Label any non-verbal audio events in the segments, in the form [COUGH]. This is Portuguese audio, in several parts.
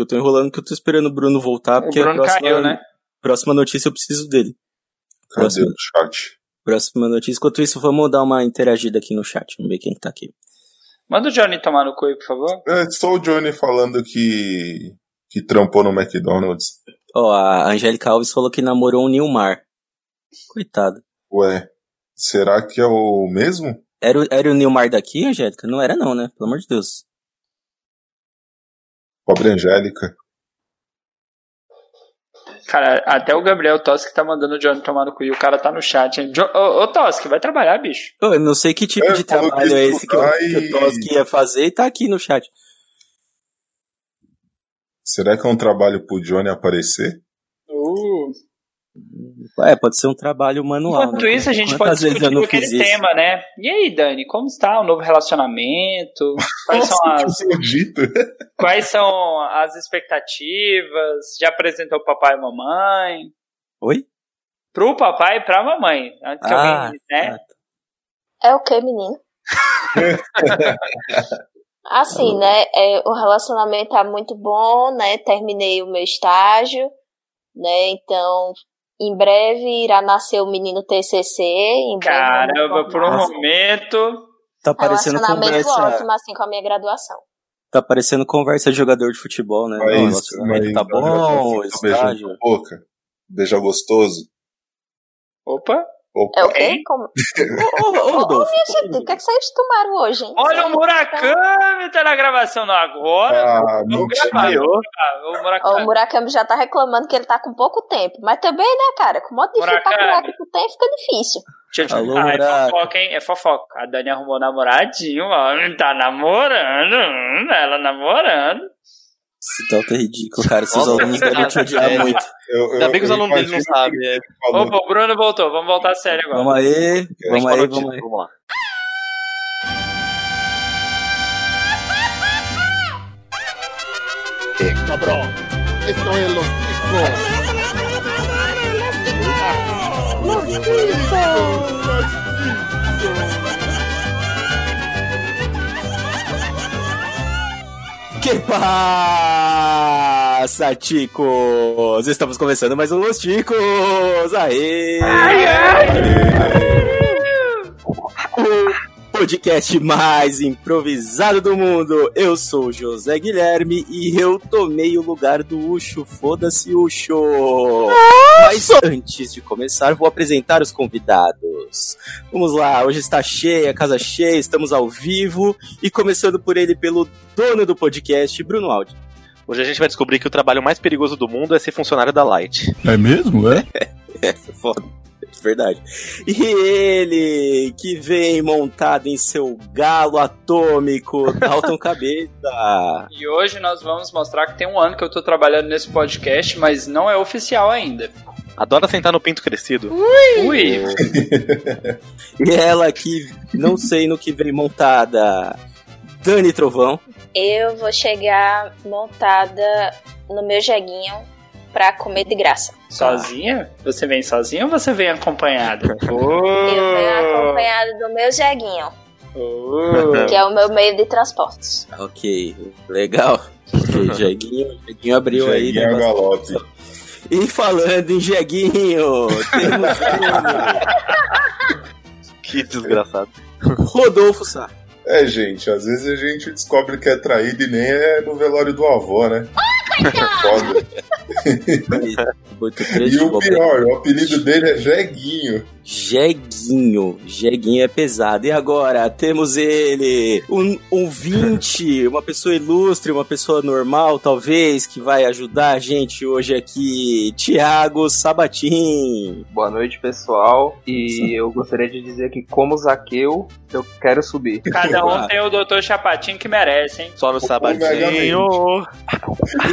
Eu tô enrolando porque eu tô esperando o Bruno voltar, porque o Bruno a próxima, caiu, né? próxima notícia eu preciso dele. Cadê Próximo. o chat? Próxima notícia. Enquanto isso, vamos dar uma interagida aqui no chat. Vamos ver quem tá aqui. Manda o Johnny tomar no cu aí, por favor. É só o Johnny falando que, que trampou no McDonald's. Ó, a Angélica Alves falou que namorou um Nilmar. Coitado. Ué, será que é o mesmo? Era, o- era o Nilmar daqui, Angélica? Não era não, né? Pelo amor de Deus. Pobre Angélica. Cara, até o Gabriel Toski tá mandando o Johnny tomar no cu e o cara tá no chat. hein? Jo- Ô, ô Toski, vai trabalhar, bicho. Eu não sei que tipo É, de trabalho é esse que, que o Toski ia fazer e tá aqui no chat. Será que é um trabalho pro Johnny aparecer? Uh. É, pode ser um trabalho manual. Enquanto né? isso, a gente Quantas pode discutir aquele tema, né? E aí, Dani, como está o novo relacionamento? Quais são Nossa, as, que maldito. [LAUGHS] quais são as expectativas? Já apresentou o papai e mamãe? Oi? Pro papai e pra mamãe. Antes que Ah, alguém, né? ah. É o que, menino? [LAUGHS] Assim, né? é, o relacionamento tá muito bom, né? Terminei o meu estágio, né? Então, em breve irá nascer o menino TCC. Em breve Caramba, vamos por um formar. momento. Tá parecendo Relacionamento conversa. ótimo, assim, com a minha graduação. Tá parecendo conversa de jogador de futebol, né? Mas, Não, o relacionamento tá bom, o fica beijando estágio. na boca. Beija gostoso. Opa! Opa. É o quê? Como... [LAUGHS] Ô, ô, ô, Ô, minha gente, o que, é que vocês tomaram hoje, hein? Olha o Murakami tá na gravação não, agora. Ah, gravar, vamos gravar. O o Murakami. Murakami já tá reclamando que ele tá com pouco tempo. Mas também, né, cara? Com o modo de ficar com Murakami. pouco tempo, fica difícil. Deixa eu te- Alô, ah, é fofoca, hein? É fofoca. A Dani arrumou namoradinho, ó. Tá namorando. hum, Ela namorando. Esse Dalton é ridículo, cara. Seus Nossa, alunos devem te odiar é. muito. Eu, Ainda bem que os alunos dele não sabem. É. Opa, o Bruno voltou. Vamos voltar a sério agora. Vamos aí, vamos aí, vamos aí. Vamos lá. cabrón. Esto es los ticos. Que passa, ticos? Estamos começando mais um Los Ticos! Aê! O podcast mais improvisado do mundo. Eu sou o José Guilherme e eu tomei o lugar do Ucho. Foda-se, Ucho! Mas antes de começar, vou apresentar os convidados. Vamos lá, hoje está cheia, casa cheia, estamos ao vivo e começando por ele, pelo dono do podcast, Bruno Aldi. Hoje a gente vai descobrir que o trabalho mais perigoso do mundo é ser funcionário da Light. É mesmo, é? [LAUGHS] É, foda. Verdade. E ele, que vem montado em seu galo atômico, Dalton [LAUGHS] Cabeça. E hoje nós vamos mostrar que tem um ano que eu tô trabalhando nesse podcast, mas não é oficial ainda. Adora sentar no pinto crescido. Ui! [LAUGHS] E ela que não sei no que vem montada, Dani Trovão. Eu vou chegar montada no meu jeguinho pra comer de graça. Sozinha? Você vem sozinha ou você vem acompanhada? [LAUGHS] Eu venho acompanhada do meu jeguinho, que é o meu meio de transportes. Ok, legal. Ok, [LAUGHS] Jeguinho, Jeguinho abriu aí. Jeguinho né, galope. E falando em Jeguinho, temos [LAUGHS] Que desgraçado. Rodolfo Sá. É, gente, às vezes a gente descobre que é traído e nem é no velório do avô, né? [LAUGHS] Foda. Muito E o pior, o apelido dele é Jeguinho. Jeguinho. Jeguinho é pesado. E agora temos ele, um ouvinte, uma pessoa ilustre, uma pessoa normal, talvez, que vai ajudar a gente hoje aqui, Tiago Sabatim. Boa noite, pessoal. E eu gostaria de dizer que, como Zaqueu, eu quero subir. Cada um tem o Dr. Chapatinho que merece, hein? Só no sabadinho.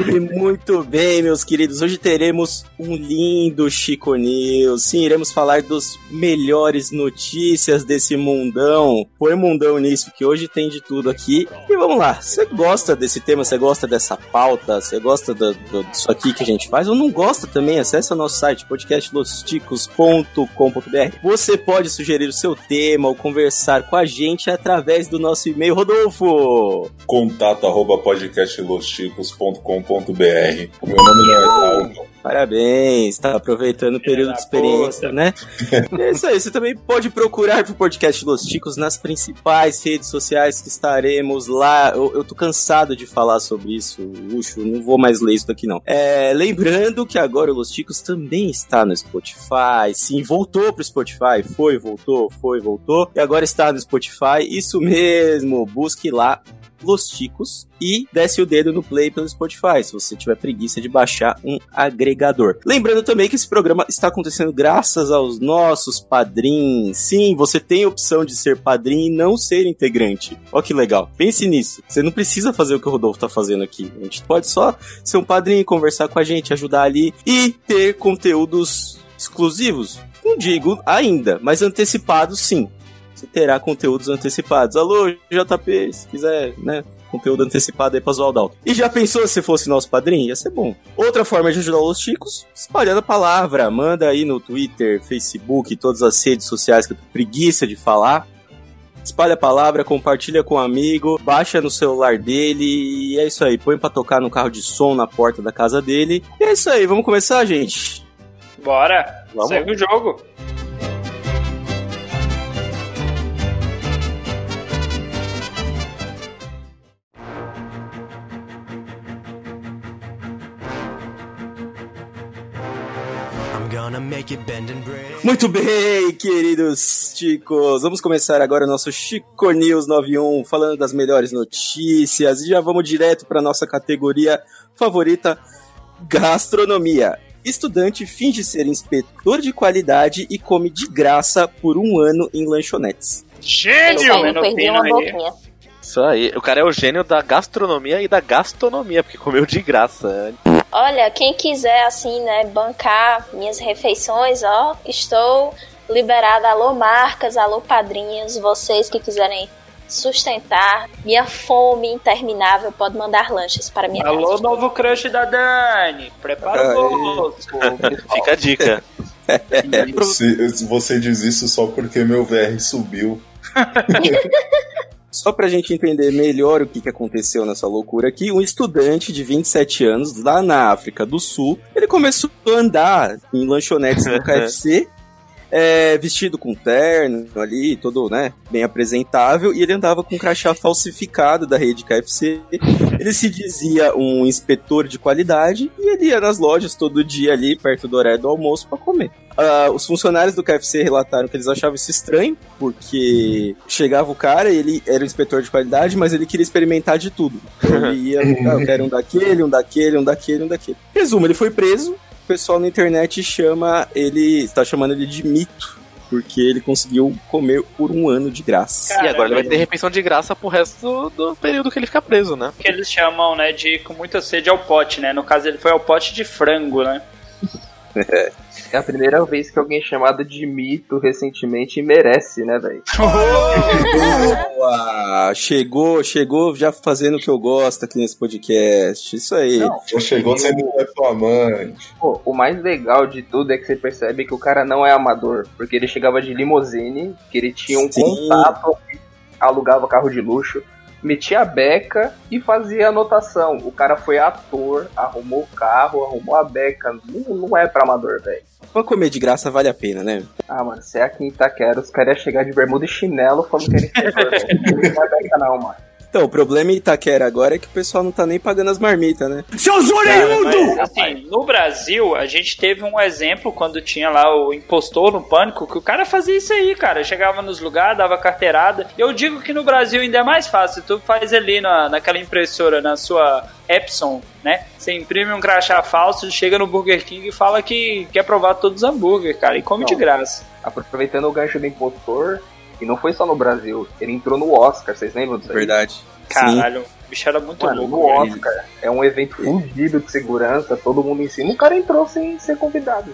E muito bem, meus queridos. Hoje teremos um lindo Chico News. Sim, iremos falar dos melhores notícias desse mundão. Põe mundão nisso, que hoje tem de tudo aqui. E vamos lá, você gosta desse tema, você gosta dessa pauta, você gosta do, do, disso aqui que a gente faz, ou não gosta também, acesse o nosso site, podcastlosticos.com.br. Você pode sugerir o seu tema ou conversar com a gente através do nosso e-mail, Rodolfo. Contato arroba podcastlosticos.com.br. Meu nome não é. Parabéns, tá aproveitando o período de experiência, né? [LAUGHS] É isso aí, você também pode procurar pro podcast Los Ticos nas principais redes sociais que estaremos lá. Eu, eu tô cansado de falar sobre isso, Luxo, não vou mais ler isso daqui não. É, lembrando que agora o Los Ticos também está no Spotify. Sim, voltou pro Spotify, foi, voltou, foi, voltou. E agora está no Spotify, isso mesmo, busque lá Los Ticos e desce o dedo no play pelo Spotify, se você tiver preguiça de baixar um agregador. Lembrando também que esse programa está acontecendo graças aos nossos padrinhos. Sim, você tem a opção de ser padrinho e não ser integrante. Ó que legal. Pense nisso. Você não precisa fazer o que o Rodolfo está fazendo aqui. A gente pode só ser um padrinho, conversar com a gente, ajudar ali e ter conteúdos exclusivos. Não digo ainda, mas antecipados sim você terá conteúdos antecipados. Alô, JP, se quiser, né? Conteúdo antecipado aí pra zoar o Dalton. E já pensou se fosse nosso padrinho? Ia ser bom. Outra forma de ajudar os chicos, espalhando a palavra. Manda aí no Twitter, Facebook, todas as redes sociais que eu tô preguiça de falar. Espalha a palavra, compartilha com um amigo, baixa no celular dele e é isso aí. Põe pra tocar no carro de som na porta da casa dele. E é isso aí, vamos começar, gente? Bora! Vamos. Segue o jogo. Muito bem, queridos chicos. Vamos começar agora o nosso Chico News 91, falando das melhores notícias. E já vamos direto para nossa categoria favorita, gastronomia. Estudante finge ser inspetor de qualidade e come de graça por um ano em lanchonetes. Gênio! uma boquinha. Isso aí. O cara é o gênio da gastronomia e da gastronomia, porque comeu de graça. Olha, quem quiser, assim, né, bancar minhas refeições, ó, estou liberada. Alô, marcas, alô, padrinhos, vocês que quiserem sustentar minha fome interminável, pode mandar lanches para minha Alô, casa. novo crush da Dani. Prepara o bolso. [LAUGHS] Fica a dica. Se- você diz isso só porque meu VR subiu. [LAUGHS] Só pra gente entender melhor o que, que aconteceu nessa loucura aqui, um estudante de 27 anos, lá na África do Sul, ele começou a andar em lanchonetes do [LAUGHS] KFC, é, vestido com terno ali, todo, né, bem apresentável, e ele andava com um crachá falsificado da rede KFC. Ele se dizia um inspetor de qualidade e ele ia nas lojas todo dia ali, perto do horário do almoço, pra comer. Ah, os funcionários do KFC relataram que eles achavam isso estranho, porque chegava o cara, ele era o inspetor de qualidade, mas ele queria experimentar de tudo. Então ele ia, [LAUGHS] ah, eu quero um daquele, um daquele, um daquele, um daquele. Resumo, ele foi preso, o pessoal na internet chama ele, está chamando ele de mito, porque ele conseguiu comer por um ano de graça. E agora ele vai ter refeição de graça pro resto do, do período que ele fica preso, né? que eles chamam, né, de com muita sede ao pote, né? No caso, ele foi ao pote de frango, né? [LAUGHS] É a primeira vez que alguém é chamado de mito recentemente merece, né, velho? [LAUGHS] Boa! Chegou, chegou já fazendo o que eu gosto aqui nesse podcast. Isso aí. Já chegou sendo reclamante. Pô, o mais legal de tudo é que você percebe que o cara não é amador, porque ele chegava de limousine, que ele tinha um Sim. contato, alugava carro de luxo, metia a beca e fazia anotação. O cara foi ator, arrumou o carro, arrumou a beca. Não, não é pra amador, velho. Pra comer de graça vale a pena, né? Ah, mano, você é aqui em Itaquera, os caras iam chegar de bermuda e chinelo falando que velho. [LAUGHS] Não é beca não, mano. Então, o problema em Itaquera agora é que o pessoal não tá nem pagando as marmitas, né? Cara, mas, assim, no Brasil, a gente teve um exemplo quando tinha lá o impostor no pânico, que o cara fazia isso aí, cara. Chegava nos lugares, dava carteirada. Eu digo que no Brasil ainda é mais fácil. Tu faz ali na, naquela impressora, na sua Epson, né? Você imprime um crachá falso, chega no Burger King e fala que quer provar todos os hambúrguer, cara, e come de Não. graça. Aproveitando o gancho do impostor, e não foi só no Brasil, ele entrou no Oscar, vocês lembram disso aí? Verdade. Sim. Caralho, o bicho era muito Mano, louco. no. Oscar é um evento fugido de segurança, todo mundo em cima. O cara entrou sem ser convidado.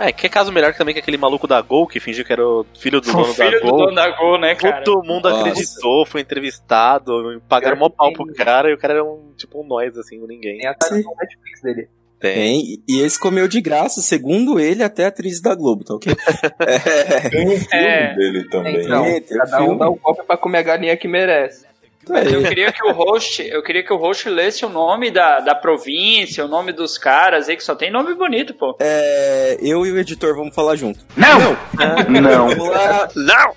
É, que caso melhor também que aquele maluco da Gol, que fingiu que era o filho do O dono filho da do Gol. dono da Gol, né, cara? Todo mundo Nossa. acreditou, foi entrevistado, pagaram mó pau pro cara e o cara era um tipo um nós, assim, um ninguém. Tem a do Netflix dele. Tem. Tem, e esse comeu de graça, segundo ele, até a atriz da Globo, tá ok? [LAUGHS] É, Tem um filme É. dele também. Então, tem cada um dá um golpe pra comer a galinha que merece. Mas eu queria que o host, eu queria que o host lesse o nome da, da província, o nome dos caras aí, que só tem nome bonito, pô. É, eu e o editor vamos falar junto. Não! Não. [LAUGHS] Vamos lá. Não!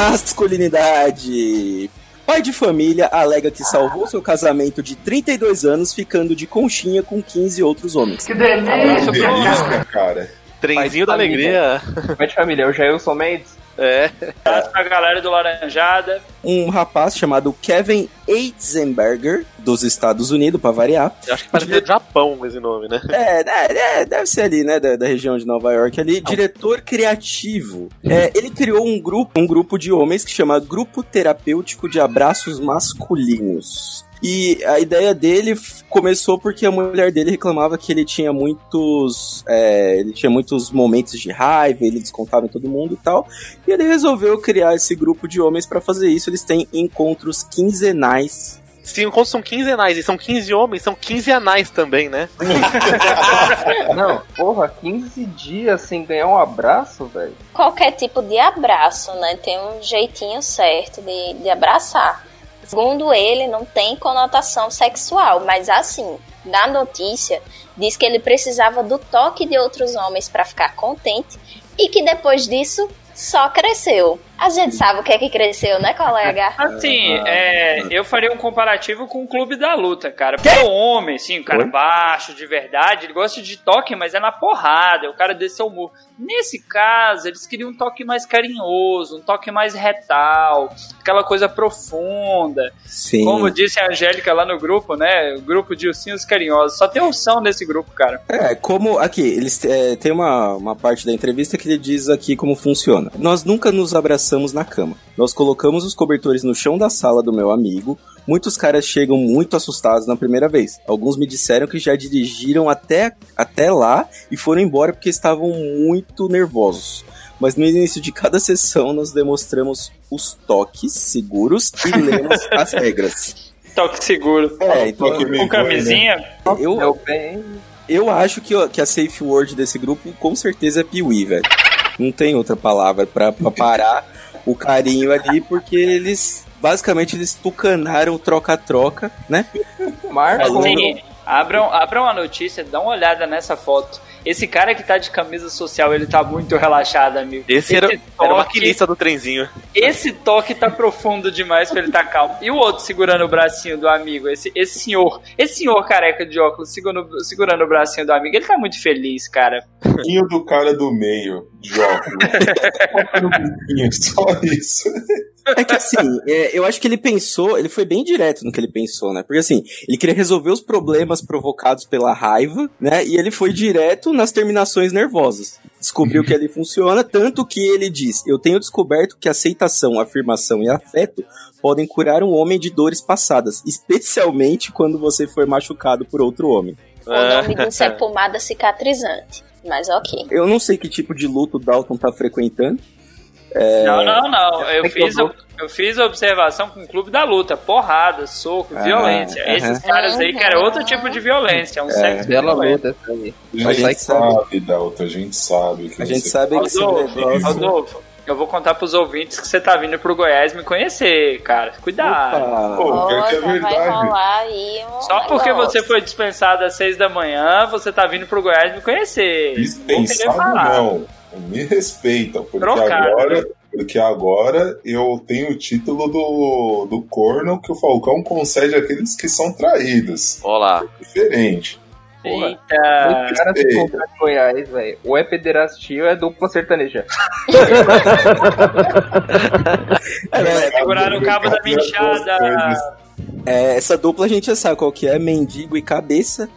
Masculinidade. Pai de família alega que salvou seu casamento de 32 anos ficando de conchinha com 15 outros homens. Que delícia, cara. Trenzinho da alegria. Pai de família, é o Jailson Mendes. É. Abraço pra galera do Laranjada. Um rapaz chamado Kevin Eitzenberger, dos Estados Unidos, pra variar. Eu acho que parece do Japão esse nome, né? É, é, é, deve ser ali, né, da, da região de Nova York ali. Diretor criativo. É, ele criou um grupo, um grupo de homens que chama Grupo Terapêutico de Abraços Masculinos. E a ideia dele começou porque a mulher dele reclamava que ele tinha muitos. é, ele tinha muitos momentos de raiva, ele descontava em todo mundo e tal. E ele resolveu criar esse grupo de homens pra fazer isso. Eles têm encontros quinzenais. Se enquanto são 15 anais e são 15 homens, são 15 anais também, né? [LAUGHS] Não, porra, 15 dias sem ganhar um abraço, velho. Qualquer tipo de abraço, né? Tem um jeitinho certo de, de abraçar. Segundo ele, não tem conotação sexual, mas assim, na notícia, diz que ele precisava do toque de outros homens pra ficar contente e que depois disso só cresceu. A gente sabe o que é que cresceu, né, colega? [LAUGHS] Assim, é, eu faria um comparativo com o Clube da Luta, cara. Porque o homem, assim, o cara baixo, de verdade, ele gosta de toque, mas é na porrada, o cara desceu o murro. Nesse caso, eles queriam um toque mais carinhoso, um toque mais retal, aquela coisa profunda. Sim. Como disse a Angélica lá no grupo, né? O grupo de ursinhos carinhosos. Só tem ursão nesse grupo, cara. É, como aqui, eles é, tem uma, uma parte da entrevista que ele diz aqui como funciona. Nós nunca nos abraçamos na cama. Nós colocamos os cobertores no chão da sala do meu amigo. Muitos caras chegam muito assustados na primeira vez. Alguns me disseram que já dirigiram até, até lá e foram embora porque estavam muito nervosos. Mas no início de cada [LAUGHS] sessão nós demonstramos os toques seguros e [LAUGHS] lemos as regras. Toque seguro. É, então Com camisinha. eu, Deu bem. Eu acho que, que a safe word desse grupo com certeza é piuí, velho. Não tem outra palavra pra parar o carinho ali, porque eles basicamente eles tucanaram o troca-troca, né? Marco. Assim, abram, abram a notícia, dá uma olhada nessa foto. Esse cara que tá de camisa social, ele tá muito relaxado, amigo. Esse era, era o toque- maquinista do trenzinho. Esse toque tá profundo demais pra ele tá calmo. E o outro segurando o bracinho do amigo, esse, esse senhor, esse senhor careca de óculos segurando, segurando o bracinho do amigo, ele tá muito feliz, cara. pouquinho do cara do meio, de óculos. [LAUGHS] Só isso. É que assim, é, eu acho que ele pensou, ele foi bem direto no que ele pensou, né? Porque assim, ele queria resolver os problemas provocados pela raiva, né? E ele foi direto nas terminações nervosas. Descobriu que ali funciona, tanto que ele diz: Eu tenho descoberto que aceitação, afirmação e afeto podem curar um homem de dores passadas, especialmente quando você for machucado por outro homem. O nome disso é pomada cicatrizante. Mas ok. Eu não sei que tipo de luto o Dalton tá frequentando. Não, não, não. Eu fiz, eu eu fiz a observação com o clube da luta. Porrada, soco, Ah, violência. Esses caras aí que era outro tipo de violência. Um sexo Bela luta essa aí. A gente sabe. Dalton, a gente sabe. Que A gente você- sabe que Rodolfo. Rodolfo, eu vou contar pros ouvintes que você tá vindo pro Goiás me conhecer, cara. Cuidado. Opa. Pô, que é verdade. rolar aí um Só porque negócio. você foi dispensado às seis da manhã, você tá vindo pro Goiás me conhecer. Dispensado falar. não. Me respeitam, porque Trocado, agora, né? porque agora eu tenho o título do, do corno que o Falcão concede àqueles que são traídos. Olá. Diferente. Porra. Eita. Os caras se em Goiás, velho. Ou é pederastia [LAUGHS] ou é dupla sertaneja. É, Seguraram o cabo da minchada. é, essa dupla a gente já sabe qual que é, mendigo e cabeça.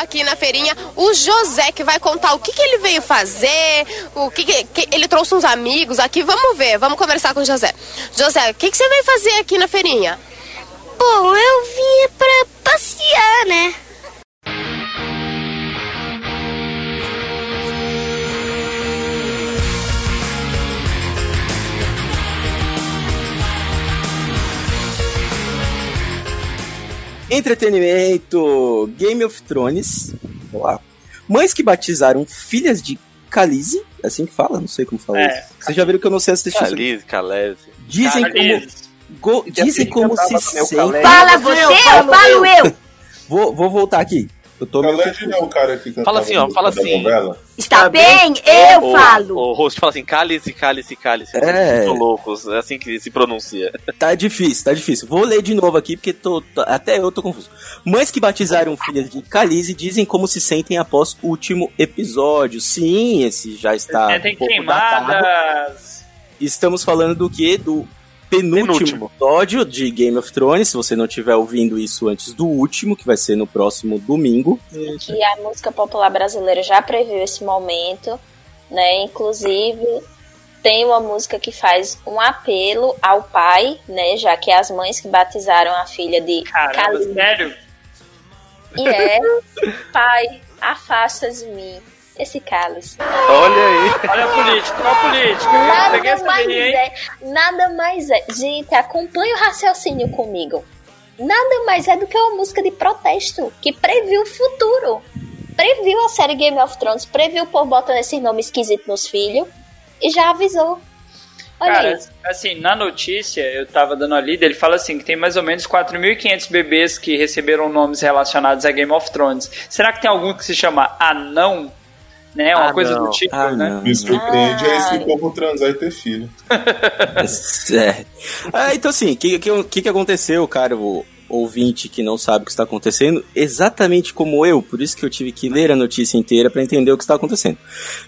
Aqui na feirinha o José, que vai contar o que, que ele veio fazer, o que, que, que- ele trouxe uns amigos aqui. Vamos ver, vamos conversar com o José. José, o que, que você veio fazer aqui na feirinha? Bom, eu vim pra passear, né? Entretenimento, Game of Thrones. Vamos lá. Mães que batizaram filhas de Khaleesi, é assim que fala? Não sei como fala É. isso. Vocês já viram que eu não sei assistir isso. Calise, Calese. Dizem como, go- dizem como se sentem. Fala você ou falo eu? Vou, vou voltar aqui. Eu tô meio é o cara que cantava Fala assim, ó, no- fala da assim. Está bem? Eu O- falo. O host fala assim, cálice, cálice, cálice. É. Muito loucos, é assim que se pronuncia. [LAUGHS] Tá difícil, tá difícil. Vou ler de novo aqui porque tô, tô- até eu tô confuso. Mães que batizaram filhas de Khaleesi dizem como se sentem após o último episódio. Sim, esse já está É, tem um pouco datado. queimadas. Estamos falando do que? Do penúltimo, Penúltimo. episódio de Game of Thrones. Se você não estiver ouvindo isso antes do último, que vai ser no próximo domingo. E a música popular brasileira já previu esse momento, né? Inclusive, tem uma música que faz um apelo ao pai, né? Já que as mães que batizaram a filha de Caramba, sério? E é, pai, afasta de mim esse cálice. Olha aí. Olha a política, olha a política. Peguei Nada essa mais hein? é, nada mais é. Gente, acompanhe o raciocínio comigo. Nada mais é do que uma música de protesto que previu o futuro. Previu a série Game of Thrones, previu por botando esse nome esquisito nos filhos e já avisou. Olha Cara, isso. assim, na notícia, eu tava dando a lida, ele fala assim, que tem mais ou menos 4.500 bebês que receberam nomes relacionados a Game of Thrones. Será que tem algum que se chama Anão? Né, uma Ah, coisa não. do tipo, Ah, né? não. Me surpreende é esse povo transar e ter filho. [LAUGHS] É. Ah, então assim, o que, que, que que aconteceu, cara? O ouvinte que não sabe o que está acontecendo, exatamente como eu, por isso que eu tive que ler a notícia inteira para entender o que está acontecendo.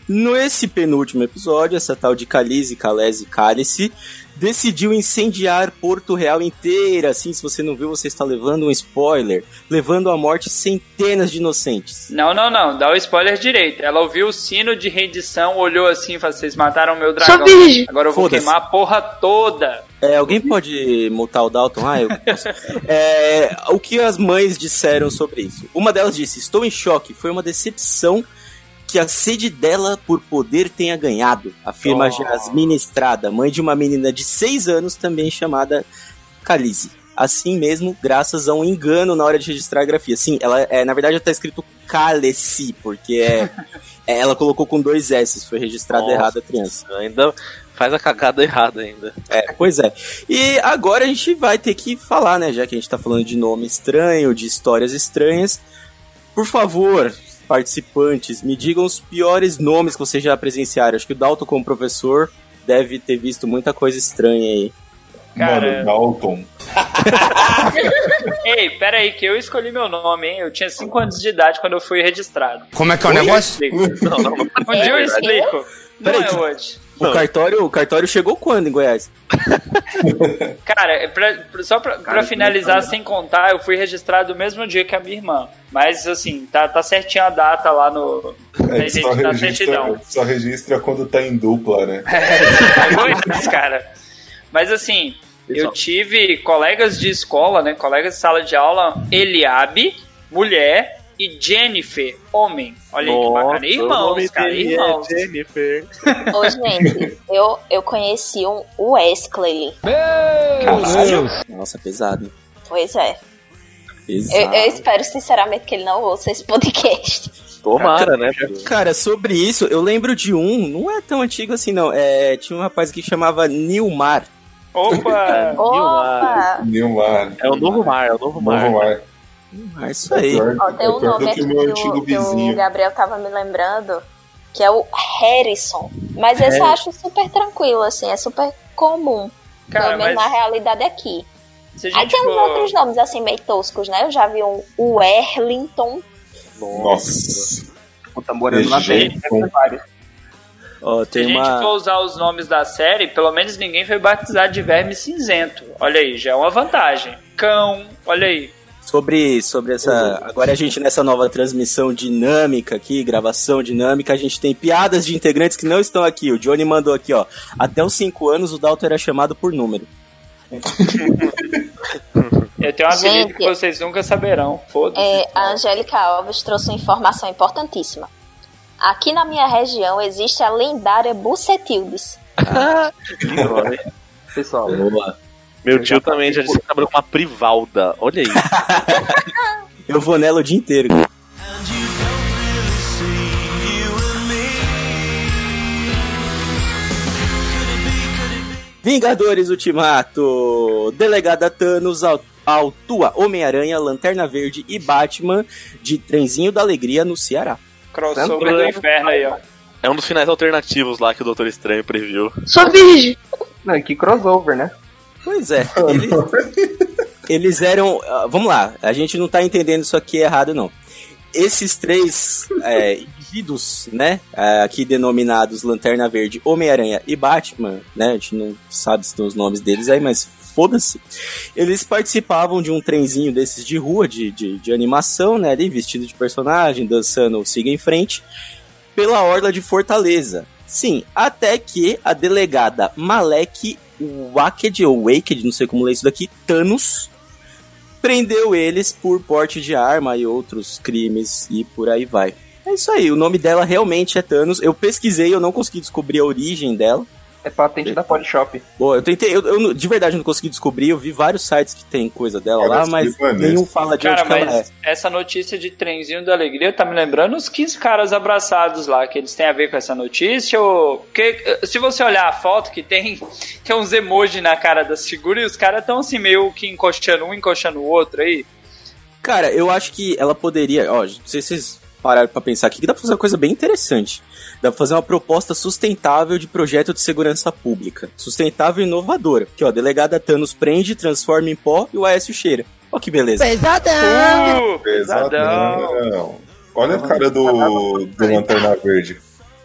Nesse penúltimo episódio, essa tal de Khaleesi, Khaleesi, Cálice decidiu incendiar Porto Real inteira. Assim, se você não viu, você está levando um spoiler, levando à morte centenas de inocentes. Não, não, não, dá o spoiler direito. Ela ouviu o sino de rendição, olhou assim e falou: vocês mataram meu dragão. Agora eu vou queimar a porra toda. É, alguém pode mutar o Dalton? Ah, eu posso. É, o que as mães disseram sobre isso? Uma delas disse: Estou em choque, foi uma decepção que a sede dela por poder tenha ganhado, afirma Oh. Jasmine Estrada, mãe de uma menina de 6 anos, também chamada Khaleesi. Assim mesmo, graças a um engano na hora de registrar a grafia. Sim, ela é, na verdade está escrito Khaleesi, porque é, [LAUGHS] ela colocou com dois S, foi registrado Nossa. errado a criança. Ainda faz a cagada errada ainda. É, pois é. E agora a gente vai ter que falar, né? Já que a gente tá falando de nome estranho, de histórias estranhas. Por favor, participantes, me digam os piores nomes que vocês já presenciaram. Acho que o Dalton, como professor, deve ter visto muita coisa estranha aí. Cara. Mano, Dalton. [LAUGHS] Ei, pera aí, que eu escolhi meu nome, hein? Eu tinha 5 anos de idade quando eu fui registrado. Como é que é o Um negócio? explico. Não, não, não. [LAUGHS] Um dia eu explico. Não é hoje. O cartório, o cartório chegou quando em Goiás? [LAUGHS] Cara, é pra- só pra, pra finalizar, sem contar, eu fui registrado no mesmo dia que a minha irmã. Mas, assim, tá, tá certinho a data lá no, na, É, só, na registra, certidão. só registra quando tá em dupla, né? [LAUGHS] É Goiás, cara. Mas, assim, eu tive colegas de escola, né, colegas de sala de aula, Eliabe, mulher, e Jennifer, homem. Olha aí que bacana. o Irmãos, nome cara, dele irmãos. É Jennifer. Ô, gente, eu, eu conheci um Wesley. Nossa, pesado. Pois é. Pesado. Eu, eu espero sinceramente que ele não ouça esse podcast. Tomara, né? Cara, sobre isso, eu lembro de um, não é tão antigo assim não. É, tinha um rapaz que chamava Nilmar. Opa! Opa! Nilmar. É o novo mar, é o novo mar. Novo mar. Ah, isso aí. Ó, tem é um nome aqui que que o o, que o. Gabriel tava me lembrando, que é o Harrison. Mas esse eu acho super tranquilo, assim, é super comum. Cara, pelo menos mas- na realidade aqui. Aí tem uns outros nomes, assim, meio toscos, né? Eu já vi um Werlington. Nossa. Puta, morando na. Ó, Se a gente uma. for usar os nomes da série, pelo menos ninguém foi batizado de verme cinzento. Olha aí, já é uma vantagem. Cão, olha aí. Sobre, sobre essa. Agora a gente nessa nova transmissão dinâmica aqui, gravação dinâmica, a gente tem piadas de integrantes que não estão aqui. O Johnny mandou aqui, ó. Até os 5 anos o Dalton era chamado por número. Eu tenho um apelido Gente. que vocês nunca saberão. Foda-se. É, a Angélica Alves trouxe uma informação importantíssima. Aqui na minha região existe a lendária Bucetildes. [LAUGHS] Pessoal, Meu tio também já disse que trabalhou com uma privalda. Olha aí. [LAUGHS] Eu vou nela o dia inteiro. Vingadores Ultimato, Delegada Thanos autua Homem-Aranha, Lanterna Verde e Batman de Trenzinho da Alegria no Ceará. Crossover do inferno aí, ó. É um dos finais alternativos lá que o Doutor Estranho previu. Sou virgem. não, que crossover, né? Pois é, eles, eles eram. ah, Vamos lá, a gente não tá entendendo isso aqui errado, não. Esses três é, indivíduos, né, ah, aqui denominados Lanterna Verde, Homem-Aranha e Batman, né, a gente não sabe se tem os nomes deles aí, mas foda-se. Eles participavam de um trenzinho desses de rua, de, de, de animação, né, ali vestido de personagem, dançando Siga em Frente, pela Orla de Fortaleza. Sim, até que a delegada Malek Waked, ou Waked, não sei como ler isso daqui, Thanos, prendeu eles por porte de arma e outros crimes e por aí vai. É isso aí, o nome dela realmente é Thanos. Eu pesquisei, eu não consegui descobrir a origem dela. É patente da Polishop. Bom, eu tentei, eu, eu de verdade não consegui descobrir, eu vi vários sites que tem coisa dela lá, Parece mas nenhum fala de Cara, onde que ela é. mas essa notícia de trenzinho da alegria tá me lembrando os 15 caras abraçados lá, que eles têm a ver com essa notícia, ou... Porque se você olhar a foto que tem, [LAUGHS] tem uns emojis na cara das figuras e os caras estão assim meio que encoxando um, encoxando o outro aí. Cara, eu acho que ela poderia. Ó, não sei se vocês pararam pra pensar aqui, que dá pra fazer uma coisa bem interessante. Dá pra fazer uma proposta sustentável de projeto de segurança pública. Sustentável e inovadora. Que, ó, a delegada Thanos prende, transforma em pó e o Aécio cheira. Ó, que beleza. Pesadão. Uh, pesadão. Pesadão. Olha a cara do, do Lanterna Verde.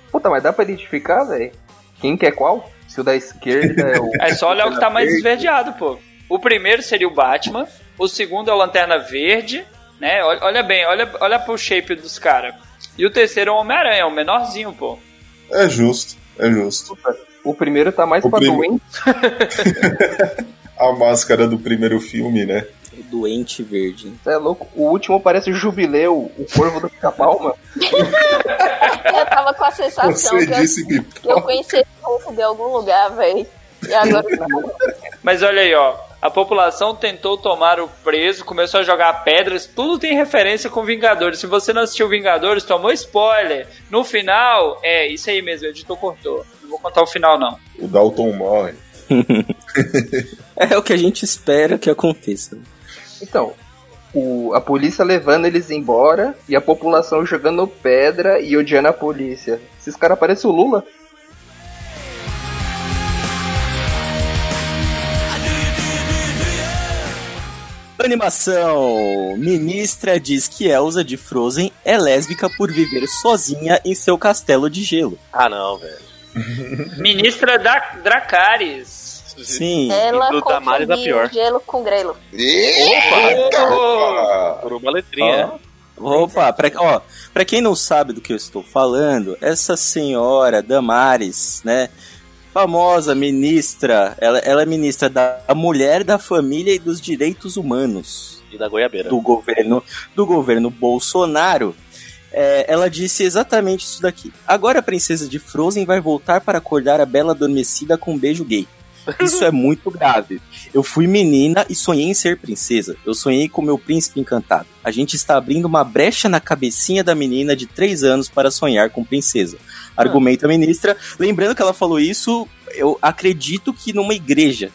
Puta, mas dá pra identificar, velho? Quem que é qual? Se o da esquerda é o. [LAUGHS] É só olhar o que tá mais esverdeado, pô. O primeiro seria o Batman, o segundo é o Lanterna Verde, né? Olha, olha bem, olha, olha pro shape dos caras. E o terceiro é o Homem-Aranha, o menorzinho, pô. É justo, é justo. O primeiro tá mais O pra prim- doente. [LAUGHS] A máscara do primeiro filme, né? O doente verde. Você é louco. O último parece o Jubileu, o corvo do pica-palma. [LAUGHS] Eu tava com a sensação Você que eu, disse que eu conheci esse corpo de algum lugar, velho. E agora [LAUGHS] não. Mas olha aí, ó. A população tentou tomar o preso, começou a jogar pedras, tudo tem referência com Vingadores. Se você não assistiu Vingadores, tomou spoiler. No final, é isso aí mesmo, o editor cortou. Não vou contar o final, não. O Dalton morre. [LAUGHS] É o que a gente espera que aconteça. Então, o- a polícia levando eles embora e a população jogando pedra e odiando a polícia. Esses caras parecem o Lula. Animação. Ministra diz que Elsa de Frozen é lésbica por viver sozinha em seu castelo de gelo. Ah, não, velho. [LAUGHS] Ministra da Dracarys. Sim. Ela do Damares é confundiu pior. gelo com grelo. Ah, Por uma letrinha. Opa, pra, ó, pra quem não sabe do que eu estou falando, essa senhora Damares, né? Famosa ministra, ela, ela é ministra da mulher, da família e dos direitos humanos E da goiabeira. do governo do governo Bolsonaro. É, ela disse exatamente isso daqui. Agora a princesa de Frozen vai voltar para acordar a bela adormecida com um beijo gay. [LAUGHS] Isso é muito grave. Eu fui menina e sonhei em ser princesa. Eu sonhei com meu príncipe encantado. A gente está abrindo uma brecha na cabecinha da menina de 3 anos para sonhar com princesa. [LAUGHS] Argumenta a ministra. Lembrando que ela falou isso, eu acredito que numa igreja.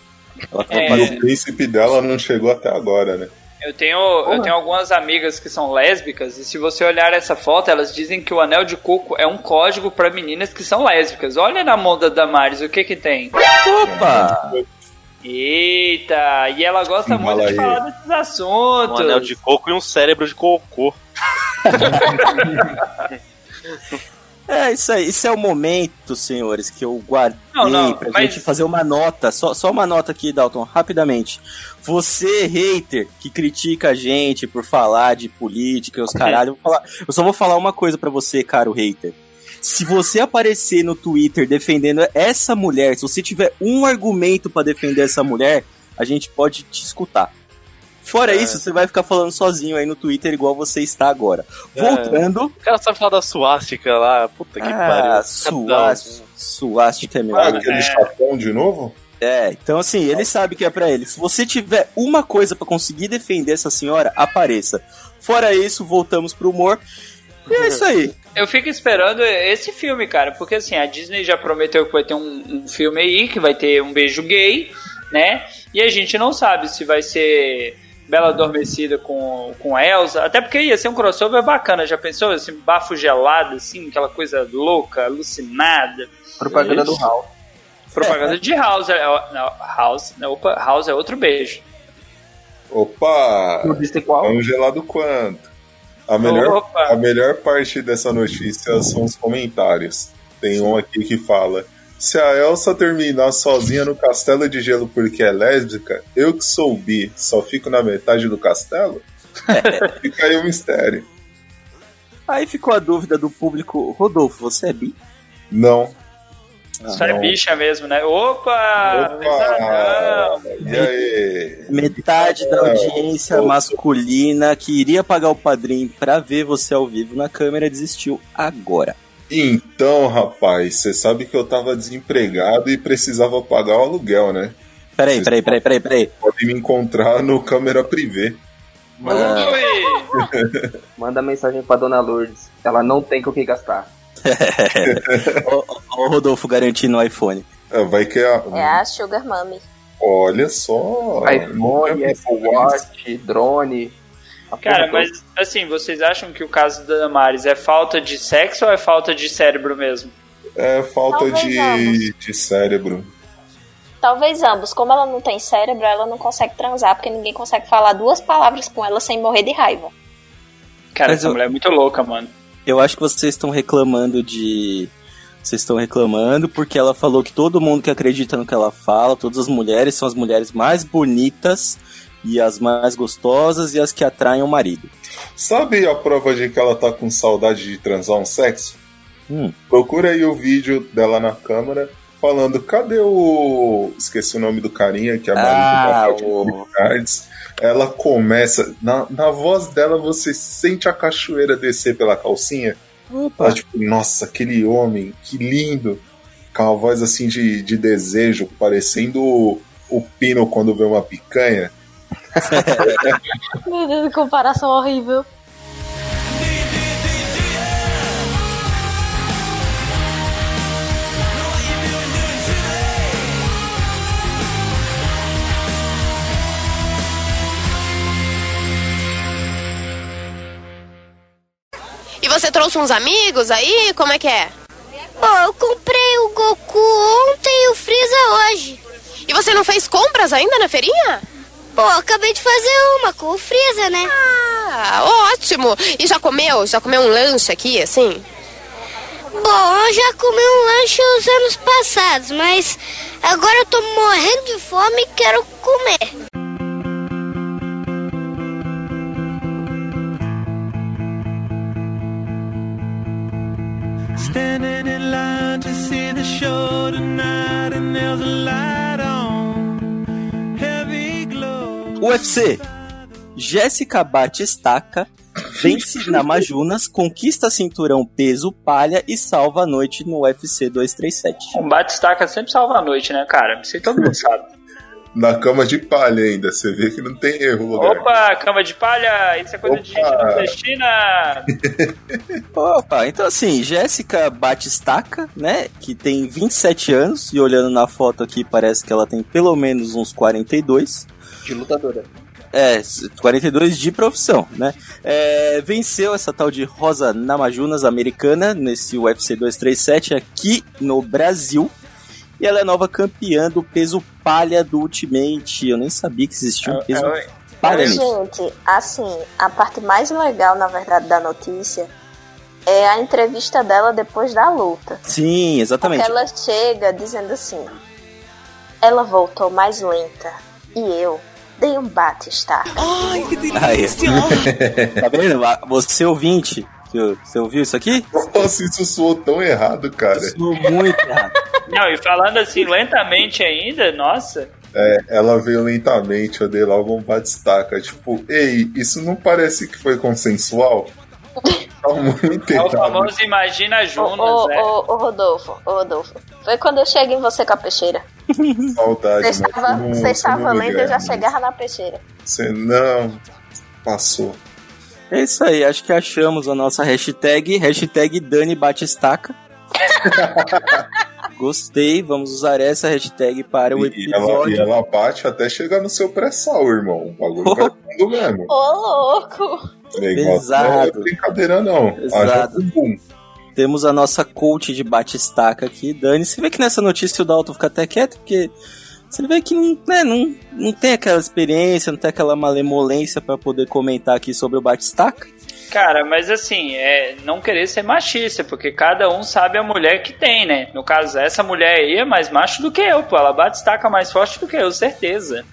Ela tava É. Fazendo- o príncipe dela não chegou até agora, né? Eu tenho, eu tenho algumas amigas que são lésbicas e se você olhar essa foto, elas dizem que o anel de coco é um código para meninas que são lésbicas. Olha na mão da Damares, o que que tem? Opa! Eita, e ela gosta muito de aí. falar desses Um assuntos. anel de coco e um cérebro de cocô. [LAUGHS] É, isso aí. Isso é o momento, senhores, que eu guardei Não, não, pra mas- gente fazer uma nota. Só, só uma nota aqui, Dalton, rapidamente. Você, hater, que critica a gente por falar de política e os caralho, eu, vou falar- eu só vou falar uma coisa pra você, caro hater. Se você aparecer no Twitter defendendo essa mulher, se você tiver um argumento pra defender essa mulher, a gente pode te escutar. Fora É. isso, você vai ficar falando sozinho aí no Twitter igual você está agora. É. Voltando, O cara sabe falar da suástica lá. Puta que ah, pariu. suástica, suástica é meu. Ah, aquele chapão de novo? É, então assim, ele sabe que é pra ele. Se você tiver uma coisa pra conseguir defender essa senhora, apareça. Fora isso, voltamos pro humor. E é isso aí. Eu fico esperando esse filme, cara, porque assim, a Disney já prometeu que vai ter um, um filme aí, que vai ter um beijo gay, né? E a gente não sabe se vai ser Bela Adormecida com, com Elsa, até porque ia ser um crossover bacana, já pensou? Assim, bafo gelado, assim, aquela coisa louca, alucinada. Propaganda Isso. do Hal. Propaganda de House, é, não, House, não, opa, House é outro beijo. Opa! Não disse qual? Tão gelado quanto? A melhor, Opa. a melhor parte dessa notícia são os comentários. Tem um aqui que fala: Se a Elsa terminar sozinha no castelo de gelo porque é lésbica, eu que sou bi, só fico na metade do castelo? [LAUGHS] Fica aí o mistério. Aí ficou a dúvida do público. Rodolfo, você é bi? Não. Só é não. bicha mesmo, né? Opa! Opa! E? Metade da Ah, audiência opa. masculina que iria pagar o padrinho pra ver você ao vivo na câmera desistiu agora. Então, rapaz, você sabe que eu tava desempregado e precisava pagar o aluguel, né? Peraí, peraí, peraí, peraí, peraí. Pode me encontrar no câmera privê. Ui! [LAUGHS] Manda mensagem pra Dona Lourdes. Ela não tem com o que gastar. [LAUGHS] Ó, o Rodolfo garantindo o iPhone. É, Vai que a... É a Sugar Mummy. Olha só. iPhone, Apple Watch, drone. Cara, mas assim, vocês acham que o caso da Damares é falta de sexo ou é falta de cérebro mesmo? É falta de, de cérebro. Talvez ambos. Como ela não tem cérebro, ela não consegue transar, porque ninguém consegue falar duas palavras com ela sem morrer de raiva. Cara, Mas essa eu- mulher é muito louca, mano. Eu acho que vocês estão reclamando de. Vocês estão reclamando porque ela falou que todo mundo que acredita no que ela fala, todas as mulheres são as mulheres mais bonitas e as mais gostosas e as que atraem o marido. Sabe a prova de que ela tá com saudade de transar um sexo? Hum. Procura aí o vídeo dela na câmera falando, cadê o. Esqueci o nome do carinha que é marido Ah, Fátima o-. Ela começa. Na, na voz dela você sente a cachoeira descer pela calcinha. Ela, tipo, nossa, aquele homem, que lindo. Com uma voz assim de, de desejo, parecendo o, o Pino quando vê uma picanha. Meu Deus, que comparação horrível. E você trouxe uns amigos aí? Como é que é? Pô, eu comprei o Goku ontem e o Freeza hoje. E você não fez compras ainda na feirinha? Pô, acabei de fazer uma com o Freeza, né? Ah, ótimo! E já comeu? Já comeu um lanche aqui, assim? Bom, eu já comi um lanche os anos passados, mas agora eu tô morrendo de fome e quero comer. Standing in line to see the show tonight, and there's a light on. UFC. Jéssica Batistaca vence na Majunas, conquista cinturão peso palha e salva a noite no UFC 237. Um bate-estaca sempre salva a noite, né, cara? Isso aí todo mundo sabe. [LAUGHS] Na cama de palha ainda, você vê que não tem erro o lugar. Opa, cama de palha, isso é coisa de gente Opa. nordestina. [LAUGHS] Opa, então assim, Jéssica Batistaca, né, que tem 27 anos e olhando na foto aqui parece que ela tem pelo menos uns 42. De lutadora. É, 42 de profissão, né? É, venceu essa tal de Rosa Namajunas americana nesse UFC 237 aqui no Brasil. E ela é nova campeã do peso palha do Ultimate. Eu nem sabia que existia um peso É, palha Mas, nisso. gente, assim, a parte mais legal, na verdade, da notícia é a entrevista dela depois da luta. Sim, exatamente. Porque ela chega dizendo assim: ela voltou mais lenta e eu dei um bate estaca. Aí. [LAUGHS] tá vendo? Você ouvinte, que você ouviu isso aqui? Nossa, isso soou tão errado, cara. Soou muito errado. Não, e falando assim lentamente ainda, nossa. É, ela veio lentamente, eu dei logo um bate-estaca. Tipo, ei, isso não parece que foi consensual? Tá muito É o errado. famoso Imagina Ô, Junas, ô, né? ô, ô, Rodolfo, ô, Rodolfo. Foi quando eu cheguei em você com a peixeira. [LAUGHS] Saudade, Você estava, não- você estava não lento, eu já chegava na peixeira. Você não. Passou. É isso aí, acho que achamos a nossa hashtag, hashtag Dani Batistaca. [LAUGHS] Gostei, vamos usar essa hashtag para o E ela, e episódio. ela bate até chegar no seu pré-sal, irmão. O bagulho vai [LAUGHS] fundo mesmo. Ô, louco! O negócio não é Pesado. brincadeira, não. Pesado. Bumbum. Temos a nossa coach de batistaca aqui, Dani. Você vê que nessa notícia o Dalton fica até quieto, porque você vê que não, né, não, não tem aquela experiência, não tem aquela malemolência para poder comentar aqui sobre o batistaca. Cara, mas assim, é não querer ser machista, porque cada um sabe a mulher que tem, né? No caso, essa mulher aí é mais macho do que eu, pô. Ela bate estaca mais forte do que eu, certeza.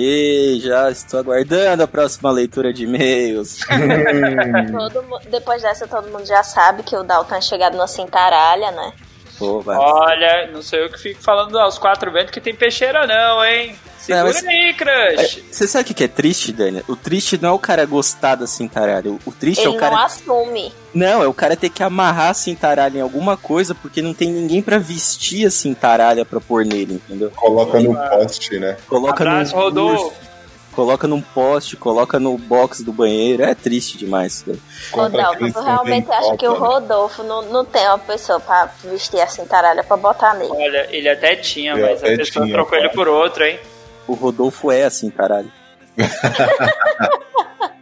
E já estou aguardando a próxima leitura de e-mails. [LAUGHS] Todo depois dessa, todo mundo já sabe que o Dalton é chegado na cintaralha, né? Pô. Olha, não sou eu que fico falando aos quatro ventos que tem peixeira, não, hein? Segura Não, mas- aí, crush. Você sabe o que é triste, Dani? O triste não é o cara gostar da cintaralha. O- triste é Ele o cara. não assume. Não, é o cara ter que amarrar a cintaralha em alguma coisa porque não tem ninguém pra vestir a cintaralha pra pôr nele, entendeu? Coloca no poste, né? Coloca Abraço, num Rodolfo. Coloca num poste, coloca no box do banheiro. É triste demais isso daí. Aqueles tu realmente acha que o né? Rodolfo não, não tem uma pessoa pra vestir a cintaralha pra botar nele? Olha, ele até tinha, Ele mas a até pessoa tinha, trocou ele cara. por outro, hein? O Rodolfo é a cintaralha. [LAUGHS]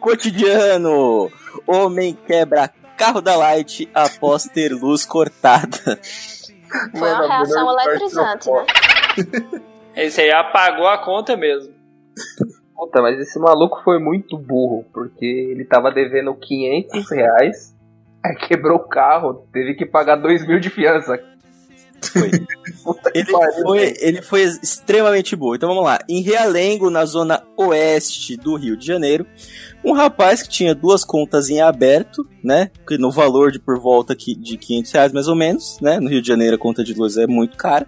Cotidiano! Homem quebra carro da Light após ter luz cortada. Foi Mano, uma a reação eletrizante, né? Esse aí apagou a conta mesmo. Puta, mas esse maluco foi muito burro, porque ele tava devendo 500 reais, aí quebrou o carro, teve que pagar 2 mil de fiança. Foi. [LAUGHS] Puta que Ele pariu, foi, velho. ele foi extremamente bom. Então vamos lá. Em Realengo, na zona oeste do Rio de Janeiro, um rapaz que tinha duas contas em aberto, né? Que no valor de por volta de 500 reais mais ou menos, né? No Rio de Janeiro a conta de luz é muito cara.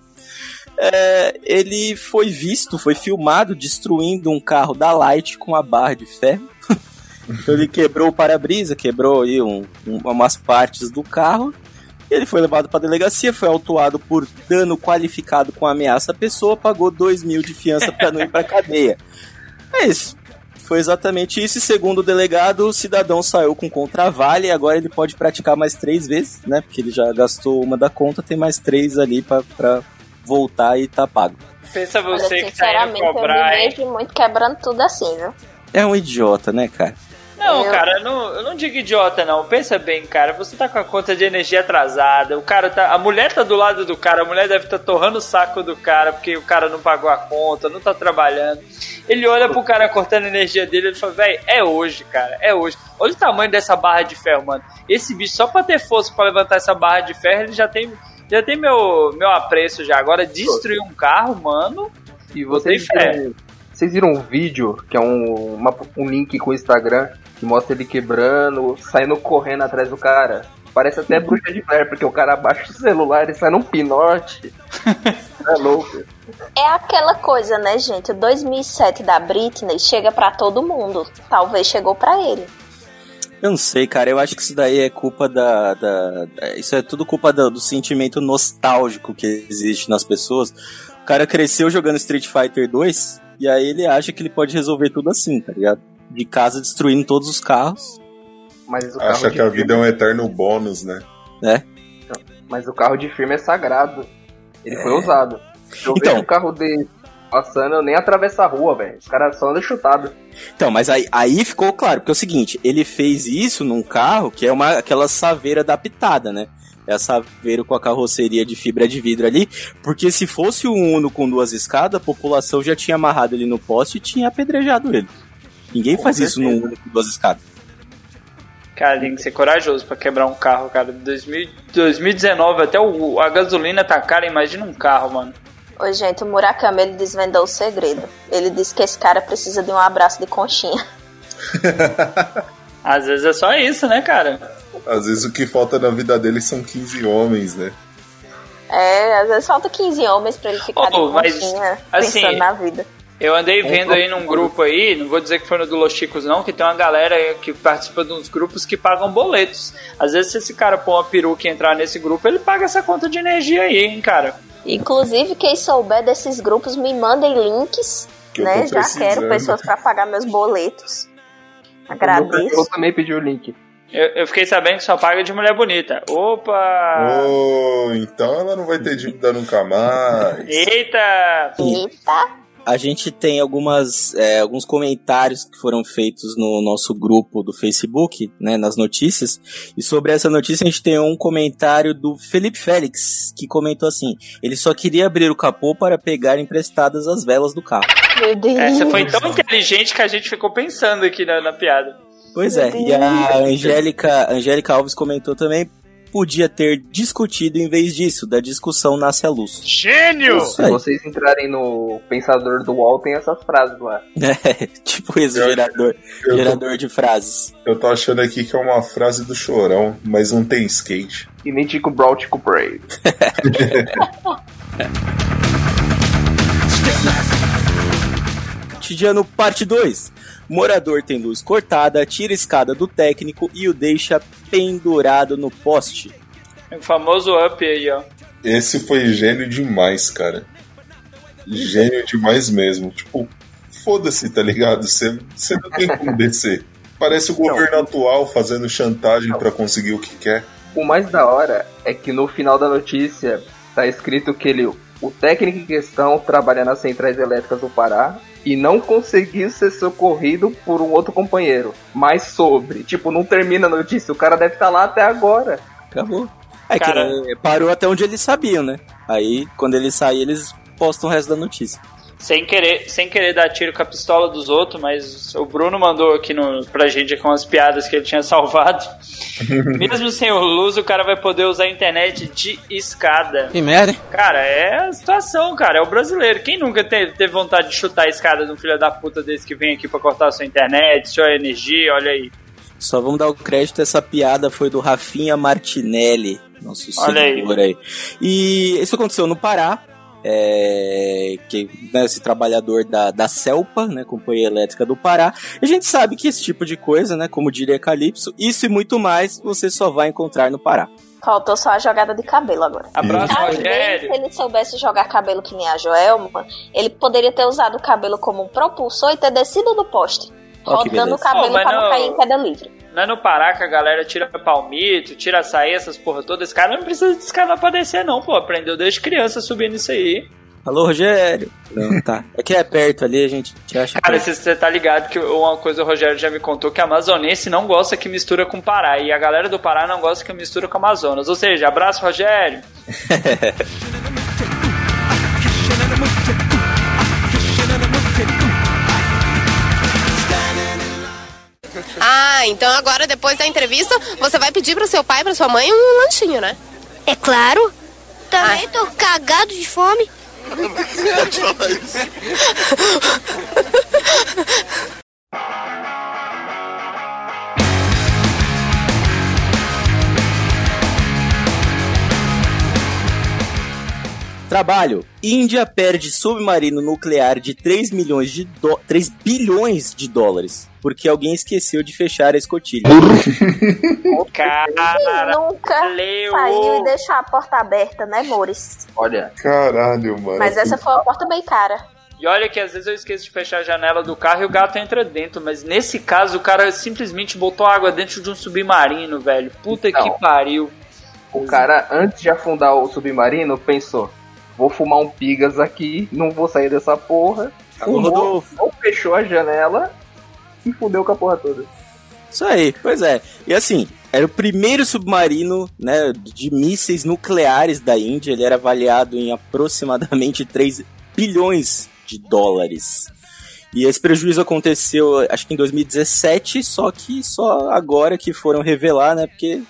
É, ele foi visto, foi filmado destruindo um carro da Light com a barra de ferro. [LAUGHS] então ele quebrou o para-brisa, quebrou aí um- um- umas partes do carro. Ele foi levado para delegacia, foi autuado por dano qualificado com ameaça à pessoa, pagou 2 mil de fiança para não ir para cadeia. [LAUGHS] É isso. Foi exatamente isso. E segundo o delegado, o cidadão saiu com contravale e agora ele pode praticar mais três vezes, né? Porque ele já gastou uma da conta, tem mais três ali para voltar e tá pago. Pensa Olha, você que tá indo sinceramente, eu me cobrar, vejo muito quebrando tudo assim, viu? É um idiota, né, cara? Não, Eu- cara, eu não, eu não digo idiota, não. Pensa bem, cara. Você tá com a conta de energia atrasada. O cara tá. A mulher tá do lado do cara. A mulher deve estar torrando o saco do cara porque o cara não pagou a conta, não tá trabalhando. Ele olha pro cara cortando a energia dele e fala, velho, é hoje, cara. É hoje. Olha o tamanho dessa barra de ferro, mano. Esse bicho, só pra ter força pra levantar essa barra de ferro, ele já tem. Já tem meu, meu apreço já. Agora, destruir um carro, mano. E vocês Tem fé. viram, vocês viram um vídeo, que é um, uma- um link com o Instagram, que mostra ele quebrando, saindo correndo atrás do cara. Parece até bruxa de Blair, porque o cara abaixa o celular e sai num pinote. [LAUGHS] é louco. É aquela coisa, né, gente? O 2007 da Britney chega pra todo mundo. Talvez chegou pra ele. Eu não sei, cara. Eu acho que isso daí é culpa da. da- isso é tudo culpa do, do sentimento nostálgico que existe nas pessoas. O cara cresceu jogando Street Fighter 2 e aí ele acha que ele pode resolver tudo assim, tá ligado? De casa destruindo todos os carros. Mas o carro Acha de que a vida é um eterno bônus, né? né? Mas o carro de firma é sagrado. Ele foi usado. Se eu Então. vejo um carro dele passando, eu nem atravesso a rua, velho. Os caras só andam chutado. Então, mas aí, aí ficou claro, porque é o seguinte, ele fez isso num carro que é uma aquela saveira adaptada, né? É a saveira com a carroceria de fibra de vidro ali, porque se fosse um Uno com duas escadas, a população já tinha amarrado ele no poste e tinha apedrejado ele. Ninguém Com faz isso num certeza. Uno com duas escadas. Cara, tem que ser corajoso pra quebrar um carro, cara. 2000, 2019 até o, a gasolina tá cara, imagina um carro, mano. Oi, gente, o Murakami ele desvendou o segredo. Ele disse que esse cara precisa de um abraço de conchinha. Às vezes é só isso, né, cara? Às vezes o que falta na vida dele são 15 homens, né? É, às vezes falta 15 homens pra ele ficar Oh, de mas, conchinha, assim, pensando na vida. Eu andei vendo aí num grupo aí, não vou dizer que foi no do Los Chicos não, que tem uma galera que participa de uns grupos que pagam boletos. Às vezes se esse cara pôr uma peruca e entrar nesse grupo, ele paga essa conta de energia aí, hein, cara. Inclusive, quem souber desses grupos, me mandem links, Que eu né? Já precisando. quero pessoas pra pagar meus boletos. Eu Agradeço. também pedi o link. Eu, eu fiquei sabendo que só paga de mulher bonita. Opa! Oh, então ela não vai ter dívida nunca mais. Eita! Eita! A gente tem algumas, é, alguns comentários que foram feitos no nosso grupo do Facebook, né, nas notícias. E sobre essa notícia a gente tem um comentário do Felipe Félix, que comentou assim: ele só queria abrir o capô para pegar emprestadas as velas do carro. Meu Deus. Essa foi tão inteligente que a gente ficou pensando aqui na, na piada. Pois é, e a Angélica, Angélica Alves comentou também. Podia ter discutido em vez disso, da discussão nasce a luz. Gênio! Isso Se vocês entrarem no pensador do UOL, tem essas frases lá. [LAUGHS] É, tipo esse Eu- gerador, eu tô- gerador de frases. Eu tô achando aqui que é uma frase do chorão, mas não tem skate. E nem Tico Brawl, Tico Brave. [LAUGHS] Cotidiano parte 2. Morador tem luz cortada, tira a escada do técnico e o deixa pendurado no poste. O famoso up aí, ó. Esse foi gênio demais, cara. Gênio demais mesmo. Tipo, foda-se, tá ligado? Você você não tem como descer. Parece o governo atual fazendo chantagem pra conseguir o que quer. O mais da hora é que no final da notícia tá escrito que ele, o técnico em questão trabalha nas centrais elétricas do Pará e não conseguiu ser socorrido por um outro companheiro. Mas sobre, tipo, não termina a notícia, o cara deve estar lá até agora. Acabou. É Cara- que parou até onde eles sabiam, né? Aí, quando ele sair, eles postam o resto da notícia. Sem querer, sem querer dar tiro com a pistola dos outros, mas o Bruno mandou aqui no, pra gente com as piadas que ele tinha [LAUGHS] salvado. Mesmo sem o luz, o cara vai poder usar a internet de escada. Que merda? Cara, é a situação, cara. É o brasileiro. Quem nunca teve, teve vontade de chutar a escada de um filho da puta desse que vem aqui pra cortar a sua internet, sua energia? Olha aí. Só vamos dar o crédito, essa piada foi do Rafinha Martinelli, nosso Olha aí. aí. E isso aconteceu no Pará, é, que né, esse trabalhador da, da CELPA, né, Companhia Elétrica do Pará. E a gente sabe que esse tipo de coisa, né, como diria Calypso, isso e muito mais você só vai encontrar no Pará. Faltou só a jogada de cabelo agora. Abraço, Talvez Rogério. se ele soubesse jogar cabelo que nem a Joelma, ele poderia ter usado o cabelo como um propulsor e ter descido do poste. Que rodando o cabelo pra não não- cair em queda livre. Não é no Pará que a galera tira palmito, tira açaí, essas porra todas. Esse cara não precisa de escada pra descer, não, pô. Aprendeu desde criança subindo isso aí. Alô, Rogério? Não, tá. É que é perto ali, a gente te acha Cara, perto. você você tá ligado que uma coisa o Rogério já me contou que a amazonense não gosta que mistura com Pará. E a galera do Pará não gosta que mistura com Amazonas. Ou seja, abraço, Rogério. [LAUGHS] [LAUGHS] Ah, então agora depois da entrevista você vai pedir pro seu pai e pra sua mãe um lanchinho, né? É claro. Também tô cagado de fome. [LAUGHS] Trabalho. Índia perde submarino nuclear de 3 milhões de dó- 3 bilhões de dólares porque alguém esqueceu de fechar a escotilha. Cara, [LAUGHS] Nunca valeu. saiu e deixou a porta aberta, né, Mores? Olha, Caralho, mano. Mas essa foi uma porta bem cara. E olha que às vezes eu esqueço de fechar a janela do carro e o gato entra dentro, mas nesse caso o cara simplesmente botou água dentro de um submarino, velho. Puta Então. que pariu. o cara, antes de afundar o submarino, pensou: vou fumar um pigas aqui, não vou sair dessa porra. Fumou, não fechou a janela e fudeu com a porra toda. Isso aí, pois é. E assim, era o primeiro submarino né, de mísseis nucleares da Índia. Ele era avaliado em aproximadamente [LAUGHS] 3 bilhões de dólares. E esse prejuízo aconteceu, acho que em 2017, só que só agora que foram revelar, né? Porque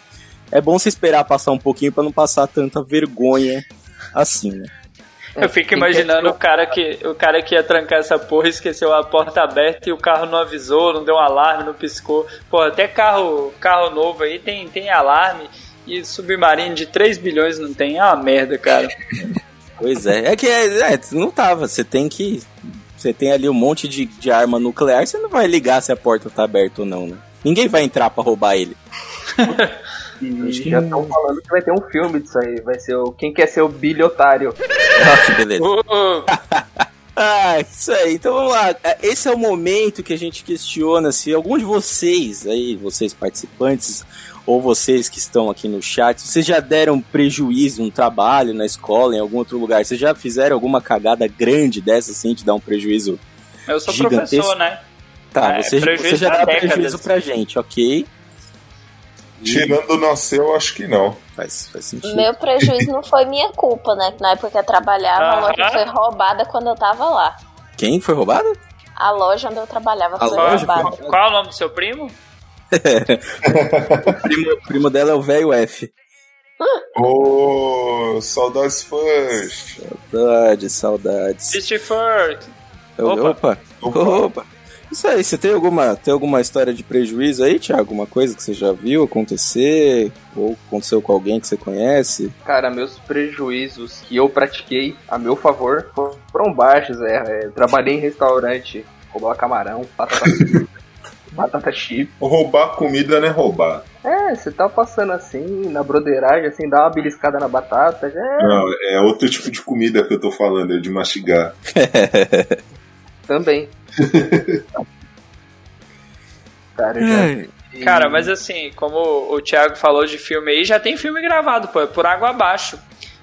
é bom se esperar passar um pouquinho pra não passar tanta vergonha assim, né? Eu fico imaginando o cara que o cara que ia trancar essa porra esqueceu a porta aberta e o carro não avisou, não deu um alarme, não piscou. Pô, até carro, carro novo aí tem, tem alarme e submarino de 3 bilhões não tem. É uma merda, cara. [LAUGHS] Pois é, é que é, é, não tava, você tem que. Você tem ali um monte de, de arma nuclear, você não vai ligar se a porta tá aberta ou não, né? Ninguém vai entrar pra roubar ele. [LAUGHS] E já estão falando que vai ter um filme disso aí. Vai ser o Quem Quer Ser o Biliotário. [LAUGHS] Ah, que beleza. [LAUGHS] Ah, isso aí. Então vamos lá. Esse é o momento que a gente questiona se algum de vocês aí, vocês participantes, ou vocês que estão aqui no chat, vocês já deram prejuízo no trabalho, na escola, em algum outro lugar? Vocês já fizeram alguma cagada grande dessa, assim, de dar um prejuízo Eu sou gigantesco? professor, né? Tá, É, você, você já dá décadas. prejuízo pra gente, ok? Tirando o nasceu, acho que não. Faz, faz sentido. Meu prejuízo não foi minha culpa, né? Na época que eu trabalhava, a Aham. loja foi roubada quando eu tava lá. Quem foi roubado? A loja onde eu trabalhava A foi loja foi roubada. Qual é o nome do seu primo? o, [LAUGHS] primo, o primo dela é o velho F. Ô, saudades fãs. Saudades, saudades. Sister First. Opa. Opa. Opa. Isso aí, você tem alguma, tem alguma história de prejuízo aí, Thiago? Alguma coisa que você já viu acontecer? Ou aconteceu com alguém que você conhece? Cara, meus prejuízos que eu pratiquei a meu favor foram baixos, é. Eu trabalhei em restaurante, roubar camarão, batata [LAUGHS] batata chip. Roubar comida não é roubar. É, você tá passando assim, na broderagem, assim, dá uma beliscada na batata, já é. Não, é outro tipo de comida que eu tô falando, é de mastigar. [LAUGHS] Também. [LAUGHS] Cara, já. Cara, mas assim, como o Thiago falou de filme aí, já tem filme gravado, pô, é por água abaixo.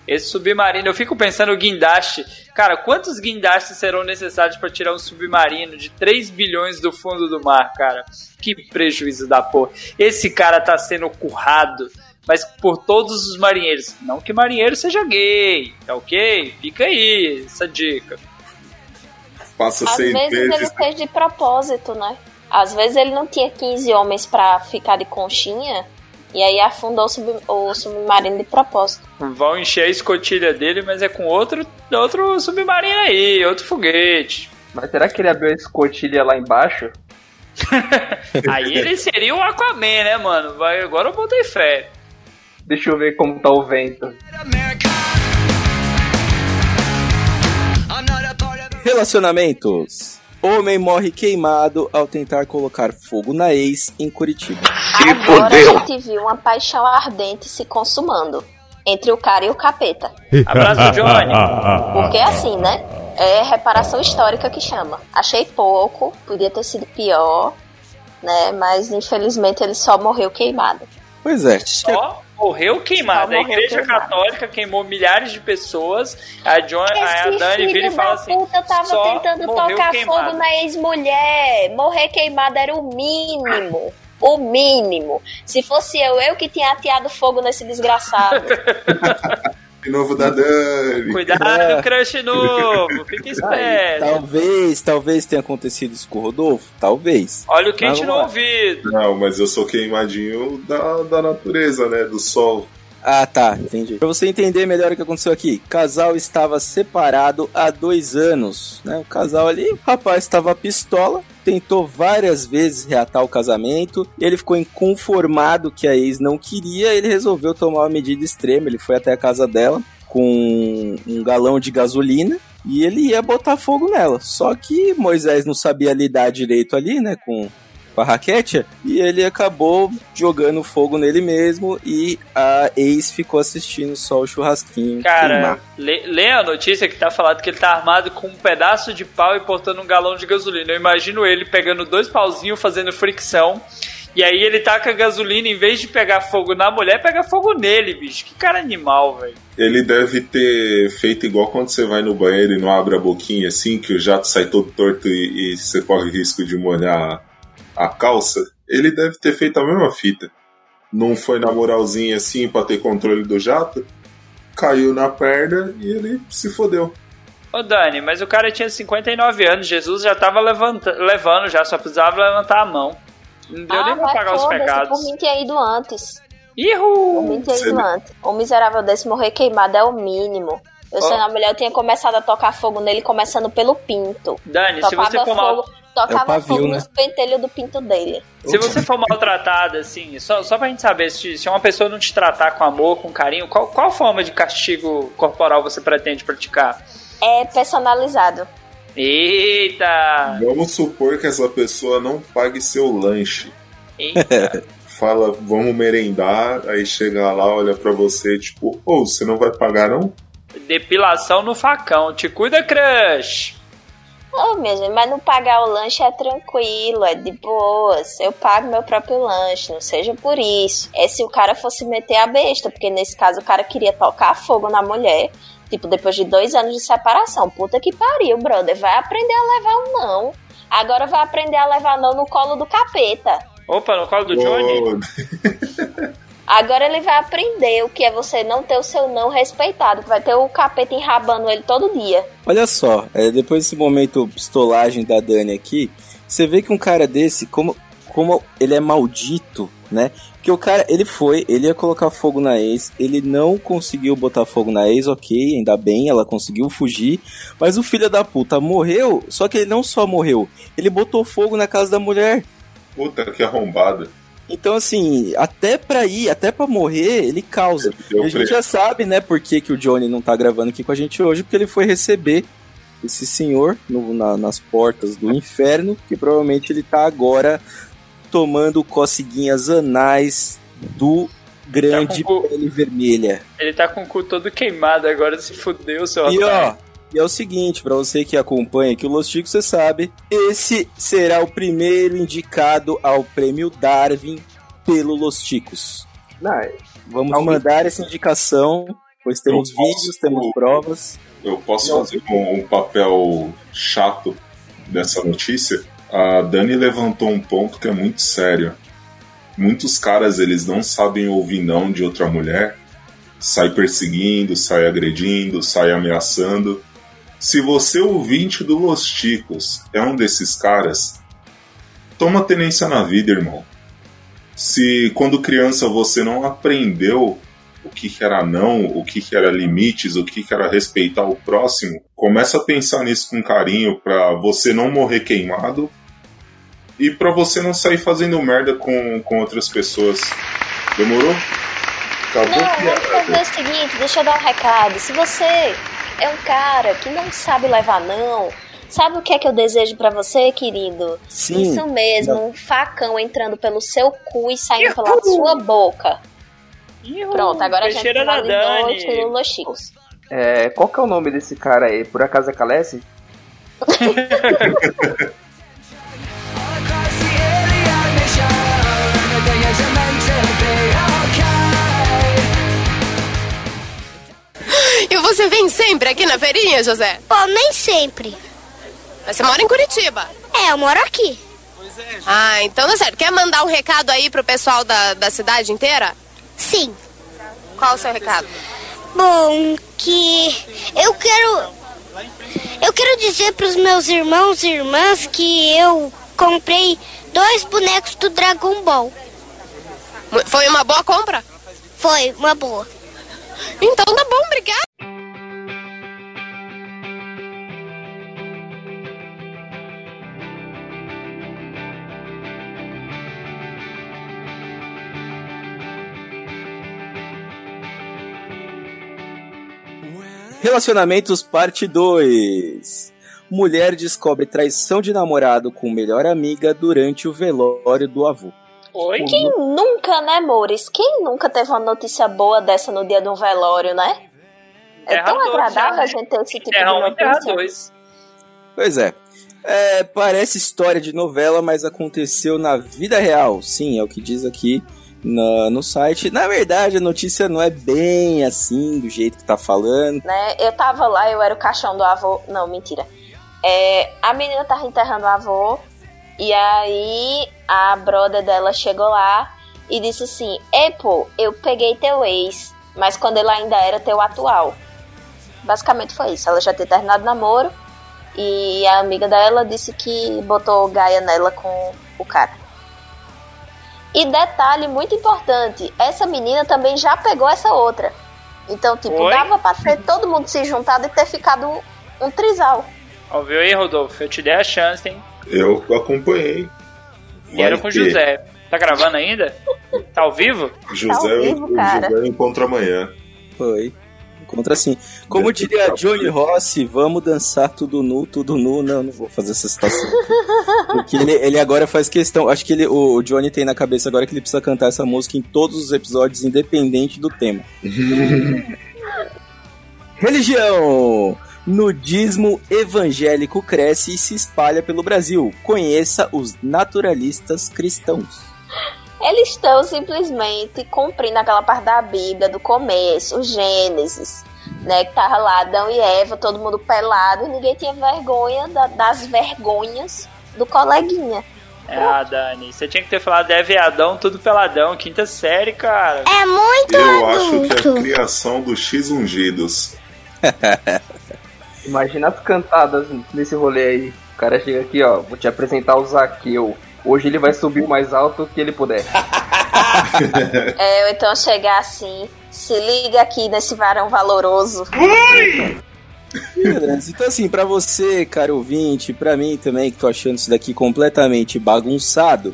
Esse submarino, eu fico pensando o guindaste. Cara, quantos guindastes serão necessários para tirar um submarino de 3 bilhões do fundo do mar, cara? Que prejuízo da porra. Esse cara tá sendo currado, mas por todos os marinheiros. Não que marinheiro seja gay, tá ok? Fica aí essa dica. Passa Às seis vezes ele meses. fez de propósito, né? Às vezes ele não tinha 15 homens pra ficar de conchinha e aí afundou o, sub- o submarino de propósito. Vão encher a escotilha dele, mas é com outro, outro submarino aí, outro foguete. Mas será que ele abriu a escotilha lá embaixo? [LAUGHS] Aí ele seria o Aquaman, né, mano? Vai, agora eu botei fé. Deixa eu ver como tá o vento. Relacionamentos. Homem morre queimado ao tentar colocar fogo na ex em Curitiba. Agora a gente viu uma paixão ardente se consumando entre o cara e o capeta. Abraço, [LAUGHS] Johnny. Porque assim, né? É reparação histórica que chama. Achei pouco, podia ter sido pior, né? Mas infelizmente ele só morreu queimado. Pois é. Só morreu queimado. Só A igreja queimado. católica queimou milhares de pessoas. A, John, a Dani vira e fala assim: puta tava só tentando tocar queimado. fogo na ex-mulher. Morrer queimado era o mínimo. O mínimo. Se fosse eu, eu que tinha ateado fogo nesse desgraçado. [LAUGHS] De novo da Dani. Cuidado, crush novo. Fica [LAUGHS] esperto. talvez, talvez tenha acontecido isso com o Rodolfo. Talvez. Olha o quente no ouvido. Não, mas eu sou queimadinho da, da natureza, né? Do sol. Ah, tá, entendi. Pra você entender melhor o que aconteceu aqui, casal estava separado há dois anos, né? O casal ali, o rapaz estava pistola, tentou várias vezes reatar o casamento, ele ficou inconformado que a ex não queria, ele resolveu tomar uma medida extrema, ele foi até a casa dela com um galão de gasolina e ele ia botar fogo nela. Só que Moisés não sabia lidar direito ali, né, com com a raquete, e ele acabou jogando fogo nele mesmo e a ex ficou assistindo só o churrasquinho Cara, lê, lê a notícia que tá falando que ele tá armado com um pedaço de pau e portando um galão de gasolina. Eu imagino ele pegando dois pauzinhos, fazendo fricção. E aí ele taca a gasolina, em vez de pegar fogo na mulher, pega fogo nele, bicho. Que cara animal, velho. Ele deve ter feito igual quando você vai no banheiro e não abre a boquinha assim, que o jato sai todo torto e, e você corre o risco de molhar a calça. Ele deve ter feito a mesma fita. Não foi na moralzinha assim pra ter controle do jato. Caiu na perna e ele se fodeu. Ô Dani, mas o cara tinha 59 anos, Jesus já tava levanta, levando, já só precisava levantar a mão. Não deu nem pra pagar os pecados. Por mim tinha ido antes. Por Ihu! mim tinha ido antes. O miserável desse morrer queimado é o mínimo. Eu sendo a mulher, eu tinha começado a tocar fogo nele, começando pelo pinto. Dani, se você for mal, fogo, tocava É pavio, fogo né? nos pentelhos do pinto dele. se você for maltratada, assim, só, só pra gente saber, se, se uma pessoa não te tratar com amor, com carinho, qual, qual forma de castigo corporal você pretende praticar? É personalizado. Eita! Vamos supor que essa pessoa não pague seu lanche. Eita! [LAUGHS] Fala, vamos merendar, aí chega lá, olha pra você, tipo, ô, você não vai pagar não? Depilação no facão. Te cuida, crush! Minha gente, mas não pagar o lanche é tranquilo, é de boas. Eu pago meu próprio lanche, não seja por isso. É se o cara fosse meter a besta, porque nesse caso o cara queria tocar fogo na mulher. Tipo, depois de dois anos de separação. Puta que pariu, brother. Vai aprender a levar um não. Agora vai aprender a levar não no colo do capeta. Opa, no colo do Johnny? [LAUGHS] Agora ele vai aprender o que é você não ter o seu não respeitado. que Vai ter o capeta enrabando ele todo dia. Olha só, é, depois desse momento pistolagem da Dani aqui, você vê que um cara desse, como, como ele é maldito, né? Que o cara, ele foi, ele ia colocar fogo na ex, ele não conseguiu botar fogo na ex, ok, ainda bem, ela conseguiu fugir, mas o filho da puta morreu, só que ele não só morreu, ele botou fogo na casa da mulher. Puta que arrombada. Então, assim, até pra ir, até pra morrer, ele causa. E a gente já sabe, né, por que, que o Johnny não tá gravando aqui com a gente hoje, porque ele foi receber esse senhor no- na- nas portas do inferno, que provavelmente ele tá agora tomando coceguinhas anais do grande Tá o- pele vermelha. Ele tá com o cu todo queimado agora, se fudeu, seu E ó. E é o seguinte, pra você que acompanha aqui o Los Chicos, você sabe, esse será o primeiro indicado ao prêmio Darwin pelo Los Chicos. Não, é- Vamos Alguém- mandar essa indicação, pois temos vídeos, temos provas. Eu posso fazer um, um papel chato dessa notícia? A Dani levantou um ponto que é muito sério. Muitos caras, eles não sabem ouvir não de outra mulher. Sai perseguindo, sai agredindo, sai ameaçando. Se você, ouvinte do Los Ticos, é um desses caras, toma tenência na vida, irmão. Se quando criança você não aprendeu o que que era não, o que que era limites, o que que era respeitar o próximo, começa a pensar nisso com carinho pra você não morrer queimado e pra você não sair fazendo merda com, com outras pessoas. Demorou? Acabou Não, vamos fazer o seguinte, deixa eu dar um recado. Se você é um cara que não sabe levar não, sabe o que é que eu desejo pra você, querido? Sim. Isso mesmo, um facão entrando pelo seu cu e saindo pela sua boca. Pronto, agora a gente Peixeira da validou Dani. o Los Chicos. é, qual que é o nome desse cara aí? Por acaso é Calesse? [LAUGHS] [LAUGHS] E você vem sempre aqui na feirinha, José? Pô, nem sempre. Mas você mora em Curitiba. É, eu moro aqui. Ah, então tá certo. Quer mandar um recado aí pro pessoal da, da cidade inteira? Sim. Qual o seu recado? Bom, que eu quero. Eu quero dizer pros meus irmãos e irmãs que eu comprei dois bonecos do Dragon Ball. Foi uma boa compra? Foi uma boa. Então tá bom, obrigada. Relacionamentos parte 2. Mulher descobre traição de namorado com melhor amiga durante o velório do avô. Oi? Quem nunca, né, Mores? Quem nunca teve uma notícia boa dessa no dia de um velório, né? É tão agradável a gente ter esse tipo Terra de 1 Terra notícia. 2. Pois é. É, parece história de novela, mas aconteceu na vida real. Sim, é o que diz aqui na- no site. Na verdade, a notícia não é bem assim, do jeito que tá falando. né? Eu tava lá, eu era o caixão do avô. Não, mentira. É, a menina tava enterrando o avô. E aí a brother dela chegou lá e disse assim: Ei, pô, eu peguei teu ex, mas quando ele ainda era teu atual. Basicamente foi isso. Ela já tinha terminado o namoro e a amiga dela disse que botou Gaia nela com o cara. E detalhe muito importante, essa menina também já pegou essa outra. Então, tipo, Oi? dava pra ter todo mundo se juntado e ter ficado um trisal. Ouviu aí, Rodolfo? Eu te dei a chance, hein? Eu acompanhei. E era Vai com o. José. Tá gravando ainda? Tá ao vivo? José, Tá ao vivo, o cara. José encontra amanhã. Foi. Encontra assim. Como diria Johnny Rossi, vamos dançar tudo nu, tudo nu. Não, não vou fazer essa citação. Porque ele, ele agora faz questão. Acho que ele, o Johnny tem na cabeça agora que ele precisa cantar essa música em todos os episódios, independente do tema. [LAUGHS] Religião! Nudismo evangélico cresce e se espalha pelo Brasil. Conheça os naturalistas cristãos. Eles estão simplesmente cumprindo aquela parte da Bíblia do começo, o Gênesis, né? Que tava lá Adão e Eva, todo mundo pelado, e ninguém tinha vergonha da- das vergonhas do coleguinha. É, ah, Dani, você tinha que ter falado é viadão, tudo peladão, quinta série, cara. É muito Eu acho que é a adulto. criação dos X-Ungidos. [LAUGHS] Imagina as cantadas nesse rolê aí. O cara chega aqui, ó, vou te apresentar o Zaqueu. Hoje ele vai subir o mais alto que ele puder. [LAUGHS] É, ou então chegar assim, se liga aqui nesse varão valoroso. Então, assim, pra você, caro ouvinte, pra mim também, que tô achando isso daqui completamente bagunçado,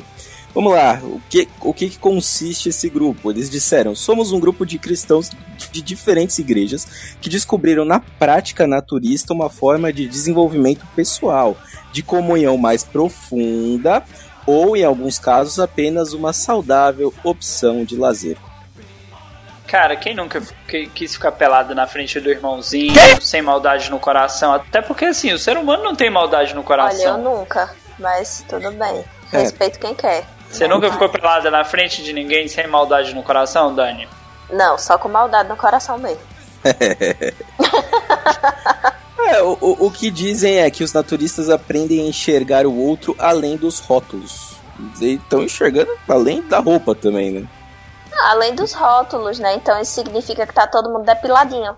vamos lá. O que, o que, que consiste esse grupo? Eles disseram: somos um grupo de cristãos de diferentes igrejas que descobriram na prática naturista uma forma de desenvolvimento pessoal, de comunhão mais profunda ou, em alguns casos, apenas uma saudável opção de lazer. Cara, quem nunca quis ficar pelado na frente do irmãozinho, sem maldade no coração? Até porque, assim, o ser humano não tem maldade no Olha, eu coração. nunca, mas tudo bem. É. Respeito quem quer. Você nunca ficou pelada na frente de ninguém sem maldade no coração, Dani? Não, só com maldade no coração mesmo. [LAUGHS] É, o, o, que dizem é que os naturistas aprendem a enxergar o outro além dos rótulos. Eles estão enxergando além da roupa também, né? Ah, Além dos rótulos, né? Então isso significa que tá todo mundo depiladinho.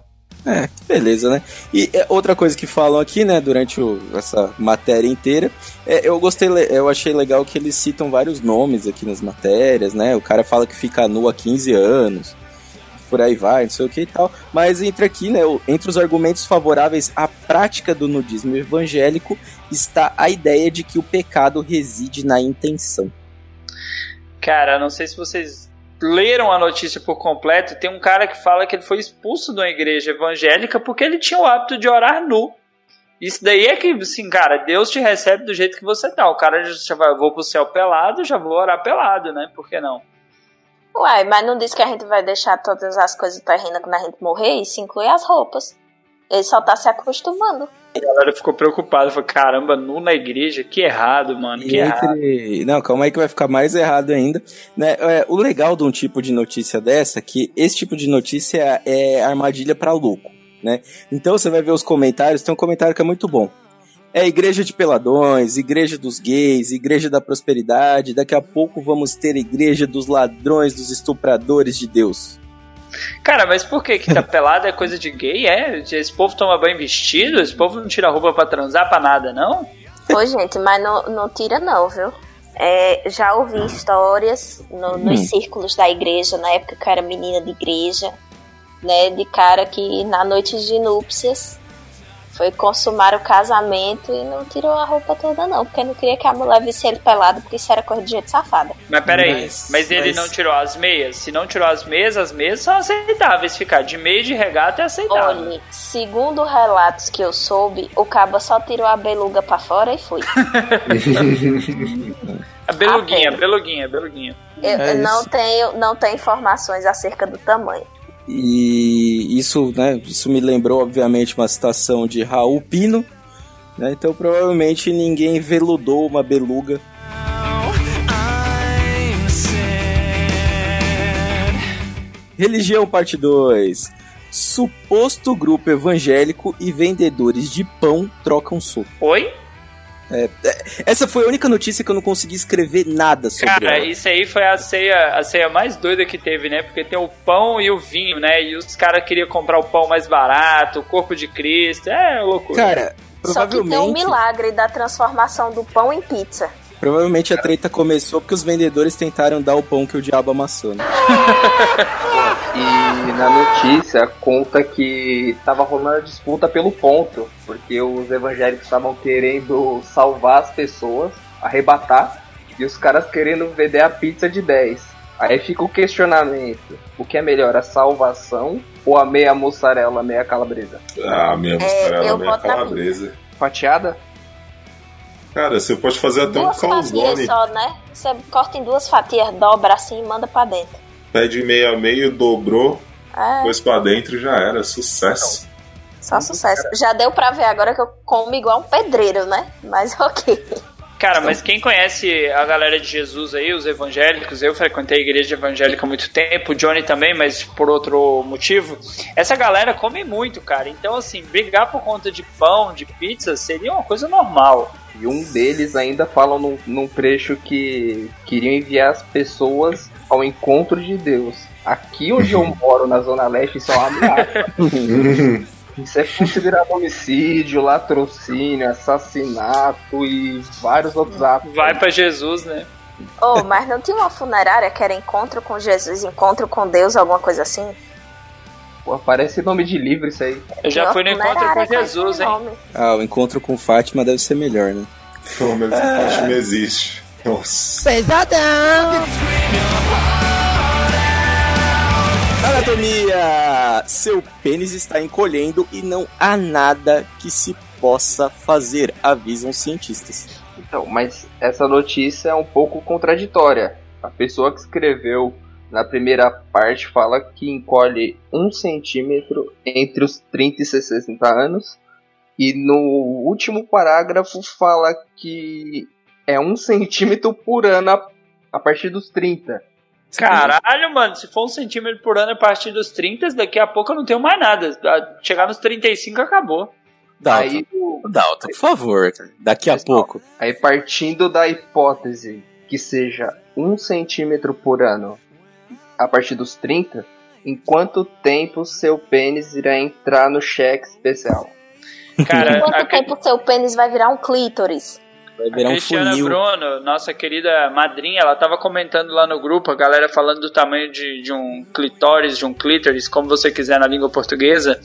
É, beleza, né? E é, outra coisa que falam aqui, né, durante o- essa matéria inteira, é, eu gostei, eu achei legal que eles citam vários nomes aqui nas matérias, né? O cara fala que fica nu há 15 anos, por aí vai, não sei o que e tal. Mas entre aqui, né, entre os argumentos favoráveis à prática do nudismo evangélico está a ideia de que o pecado reside na intenção. Cara, não sei se vocês leram a notícia por completo. Tem um cara que fala que ele foi expulso de uma igreja evangélica porque ele tinha o hábito de orar nu. Isso daí é que, assim, cara, Deus te recebe do jeito que você tá. O cara já vai, vou pro céu pelado, já vou orar pelado, né? Por que não? Uai, mas não diz que a gente vai deixar todas as coisas terrenas quando a gente morrer? Isso inclui as roupas. Ele só tá se acostumando. A galera ficou preocupada, falou, caramba, nu na igreja, que errado, mano, que E errado. entre... Não, calma aí que vai ficar mais errado ainda. Né? É, o legal de um tipo de notícia dessa é que esse tipo de notícia é armadilha pra louco, né? Então você vai ver os comentários, tem um comentário que é muito bom. É igreja de peladões, igreja dos gays, igreja da prosperidade, daqui a pouco vamos ter igreja dos ladrões, dos estupradores de Deus. Cara, mas por que que tá [LAUGHS] pelado é coisa de gay? É? Esse povo toma banho vestido? Esse povo não tira roupa pra transar pra nada, não? Ô, gente, mas não, não tira não, viu? É, já ouvi histórias no- nos Hum. círculos da igreja, na época que eu era menina de igreja, né? De cara que na noite de núpcias foi consumar o casamento e não tirou a roupa toda não, porque não queria que a mulher visse ele pelado, porque isso era coisa de gente safada. Mas peraí, Mas- mas, ele mas- não tirou as meias? Se não tirou as meias, as meias são aceitáveis. Ficar de meia e de regata é aceitável. Olha, segundo relatos que eu soube, o caba só tirou a beluga pra fora e foi. [LAUGHS] A beluguinha, Ah, beluguinha, beluguinha. Eu É não tenho, não tenho informações acerca do tamanho. E isso, né, isso me lembrou, obviamente, uma citação de Raul Pino, né? Então provavelmente ninguém veludou uma beluga. Religião parte 2. Suposto grupo evangélico e vendedores de pão trocam soco. Oi? É, é, essa foi a única notícia que eu não consegui escrever nada sobre Cara, ela. isso aí foi a ceia, a ceia mais doida que teve, né? Porque tem o pão e o vinho, né? E os caras queriam comprar o pão mais barato, o corpo de Cristo. É loucura. Cara, Só que tem um provavelmente, milagre da transformação do pão em pizza. Provavelmente a treta começou porque os vendedores tentaram dar o pão que o diabo amassou, né? [LAUGHS] E na notícia conta que tava rolando a disputa pelo ponto, porque os evangélicos estavam querendo salvar as pessoas, arrebatar, e os caras querendo vender a pizza de 10. Aí fica o questionamento: o que é melhor, a salvação ou a meia mussarela, meia calabresa? Ah, minha mussarela, eu minha boto na calabresa. Fatiada? Cara, você pode fazer até um duas fatias calzone. só, né? Você corta em duas fatias, dobra assim e manda pra dentro. Pede meio a meio, dobrou, É, pôs pra dentro e já era. Sucesso. só sucesso. Já deu pra ver agora que eu como igual um pedreiro, né? Mas [LAUGHS] ok. Cara, mas quem conhece a galera de Jesus aí, os evangélicos, eu frequentei a igreja evangélica há muito tempo, o Johnny também, mas por outro motivo. Essa galera come muito, cara. Então, assim, brigar por conta de pão, de pizza, seria uma coisa normal. E um deles ainda fala num, num trecho que queriam enviar as pessoas ao encontro de Deus. Aqui onde eu [LAUGHS] moro, na Zona Leste, isso é uma ameaça. [LAUGHS] Isso é considerado homicídio, latrocínio, assassinato e vários outros atos. Vai pra Jesus, né? Oh, mas não tinha uma funerária que era encontro com Jesus, encontro com Deus, alguma coisa assim? Pô, parece nome de livro isso aí. Eu já Tinha fui no encontro com Jesus, hein? nome. Ah, o encontro com Fátima deve ser melhor, né? Pelo menos a Fátima existe. Nossa. Pesadão! Anatomia! Seu pênis está encolhendo e não há nada que se possa fazer, avisam cientistas. Então, mas essa notícia é um pouco contraditória. A pessoa que escreveu na primeira parte fala que encolhe um centímetro entre os 30 e 60 anos. E no último parágrafo fala que é um centímetro por ano a, a partir dos 30. Caralho, mano, se for um centímetro por ano a partir dos 30, daqui a pouco eu não tenho mais nada. Ah, Chegar nos 35 acabou. Dalton, Aí, Dalton, por favor, daqui a pouco. aí partindo da hipótese que seja um centímetro por ano a partir dos 30, em quanto tempo seu pênis irá entrar no cheque especial? Cara, [LAUGHS] Quanto a, tempo seu pênis vai virar um clítoris? Vai a virar um Cristiana funil. Bruno, nossa querida madrinha, ela tava comentando lá no grupo, a galera falando do tamanho de, de um clitóris, de um clítoris, como você quiser na língua portuguesa.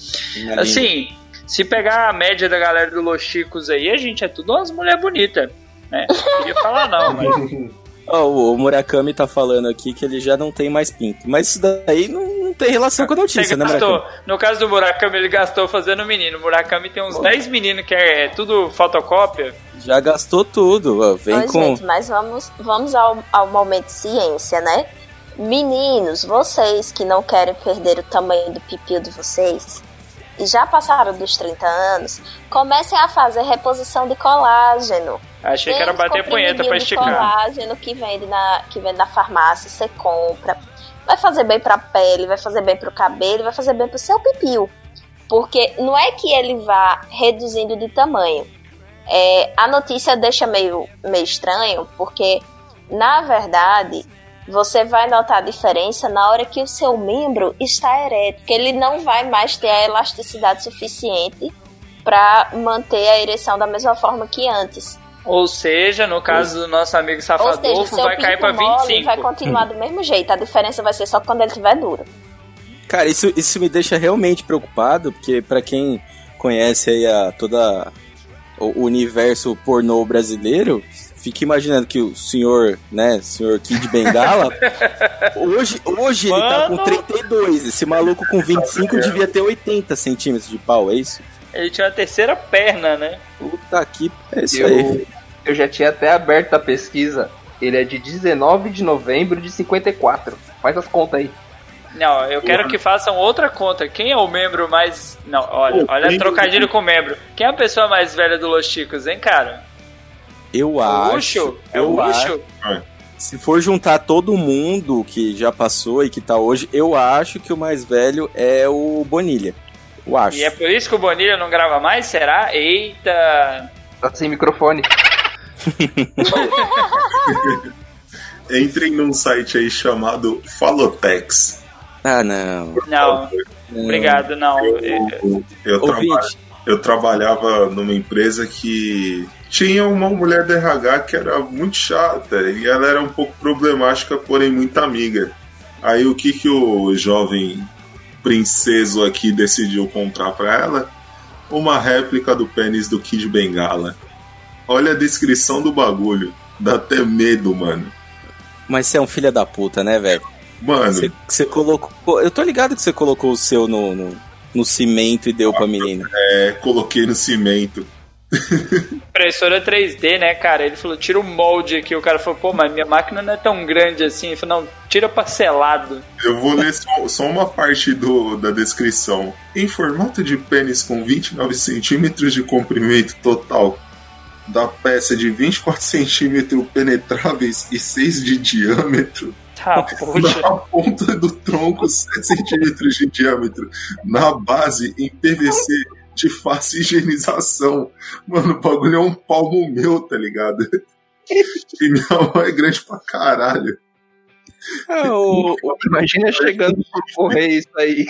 Assim, se pegar a média da galera do Los Chicos aí, a gente é tudo umas mulher bonita, né? Não queria falar não, mas... [LAUGHS] Ó, o Murakami tá falando aqui que ele já não tem mais pinto. Mas isso daí não, não tem relação com a Você notícia, né, gastou. Murakami? No caso do Murakami, ele gastou fazendo menino. O Murakami tem uns 10 meninos que é, é tudo fotocópia. Já gastou tudo. Vem Oi, com. gente, mas vamos, vamos ao, ao momento ciência, né? Meninos, vocês que não querem perder o tamanho do pipi de vocês e já passaram dos 30 anos, comecem a fazer reposição de colágeno. Achei que era bater punheta pra esticar. colágeno que vende na, que vende na farmácia, você compra. Vai fazer bem pra pele, vai fazer bem pro cabelo, vai fazer bem pro seu pipiu. Porque não é que ele vá reduzindo de tamanho. É, a notícia deixa meio, meio estranho, porque, na verdade, você vai notar a diferença na hora que o seu membro está ereto, que ele não vai mais ter a elasticidade suficiente para manter a ereção da mesma forma que antes. Ou seja, no caso do nosso amigo Ou seja, Safadolfo, seu vai cair mole 25. vai continuar do mesmo jeito. A diferença vai ser só quando ele estiver duro. Cara, isso, isso me deixa realmente preocupado, porque pra quem conhece aí a, toda o universo pornô brasileiro, fica imaginando que o senhor, né, senhor Kid Bengala, hoje, hoje ele tá com Mano. 32, esse maluco com 25 devia ter 80 centímetros de pau, é isso? Ele tinha uma terceira perna, né? Puta que... É isso aí. Eu, eu já tinha até aberto a pesquisa. Ele é de 19 de novembro de 54. Faz as contas aí. Não, eu quero que façam outra conta. Quem é o membro mais. Não, olha, olha trocadilho com membro. Quem é a pessoa mais velha do Los Chicos, hein, cara? Eu o acho... Ucho? É eu o acho- Ucho? Se for juntar todo mundo que já passou e que tá hoje, eu acho que o mais velho é o Bonilha. Eu acho. E é por isso que o Bonilha não grava mais? Será? Eita! Tá sem microfone. [LAUGHS] Entrem num site aí chamado Falotex. Ah, não. Não, obrigado, não. Eu, eu, traba- eu trabalhava numa empresa que tinha uma mulher da RH que era muito chata e ela era um pouco problemática, porém muito amiga. Aí o que que o jovem princeso aqui decidiu comprar pra ela? Uma réplica do pênis do Kid Bengala. Olha a descrição do bagulho. Dá até medo, mano. Mas você é um filho da puta, né, velho? Mano. Você, você colocou. Eu tô ligado que você colocou o seu no, no, no cimento e deu pra menina. É, coloquei no cimento. [LAUGHS] Impressora 3D, né, cara? Ele falou, tira o molde aqui. O cara falou, pô, mas minha máquina não é tão grande assim. Ele falou, não, tira parcelado. Eu vou ler só, só uma parte do, da descrição. Em formato de pênis com 29 centímetros de comprimento total, da peça de 24 centímetros penetráveis e 6 de diâmetro, poxa. na ponta do tronco 7 centímetros de diâmetro, na base em PVC de fácil higienização. Mano, o bagulho é um palmo meu, tá ligado? [LAUGHS] E minha mão é grande pra caralho. Ah, o, Imagina chegando por correio isso aí.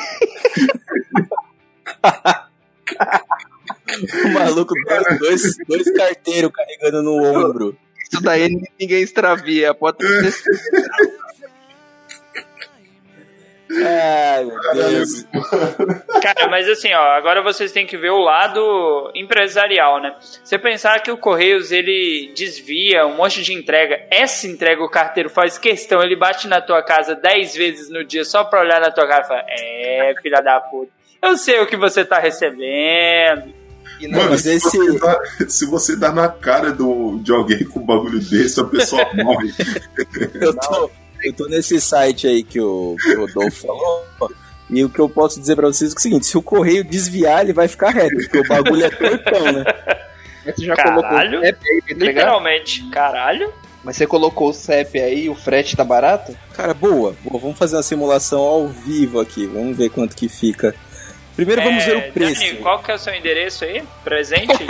o maluco, dois, dois, dois carteiros carregando no ombro. Isso daí ninguém extravia. Pode ter Ai, meu Deus. Cara, mas assim, ó, agora vocês têm que ver o lado empresarial, né? Você pensar que o Correios ele desvia um monte de entrega, essa entrega o carteiro faz questão, ele bate na tua casa 10 vezes no dia só pra olhar na tua cara e falar: É, filha da puta, eu sei o que você tá recebendo. Mano, se, você dá, se você dá na cara do, de alguém com um bagulho desse, a pessoa [LAUGHS] morre. Eu tô, eu tô nesse site aí que o, que o Rodolfo falou. E o que eu posso dizer pra vocês é o seguinte: se o correio desviar, ele vai ficar reto, porque o bagulho é tortão, né? [LAUGHS] Mas você já Caralho. colocou o CEP aí? Literalmente, caralho. Mas você colocou o CEP aí, o frete tá barato? Cara, boa. boa. Vamos fazer uma simulação ao vivo aqui. Vamos ver quanto que fica. Primeiro vamos ver É, o preço. Dani, qual que é o seu endereço aí? Presente?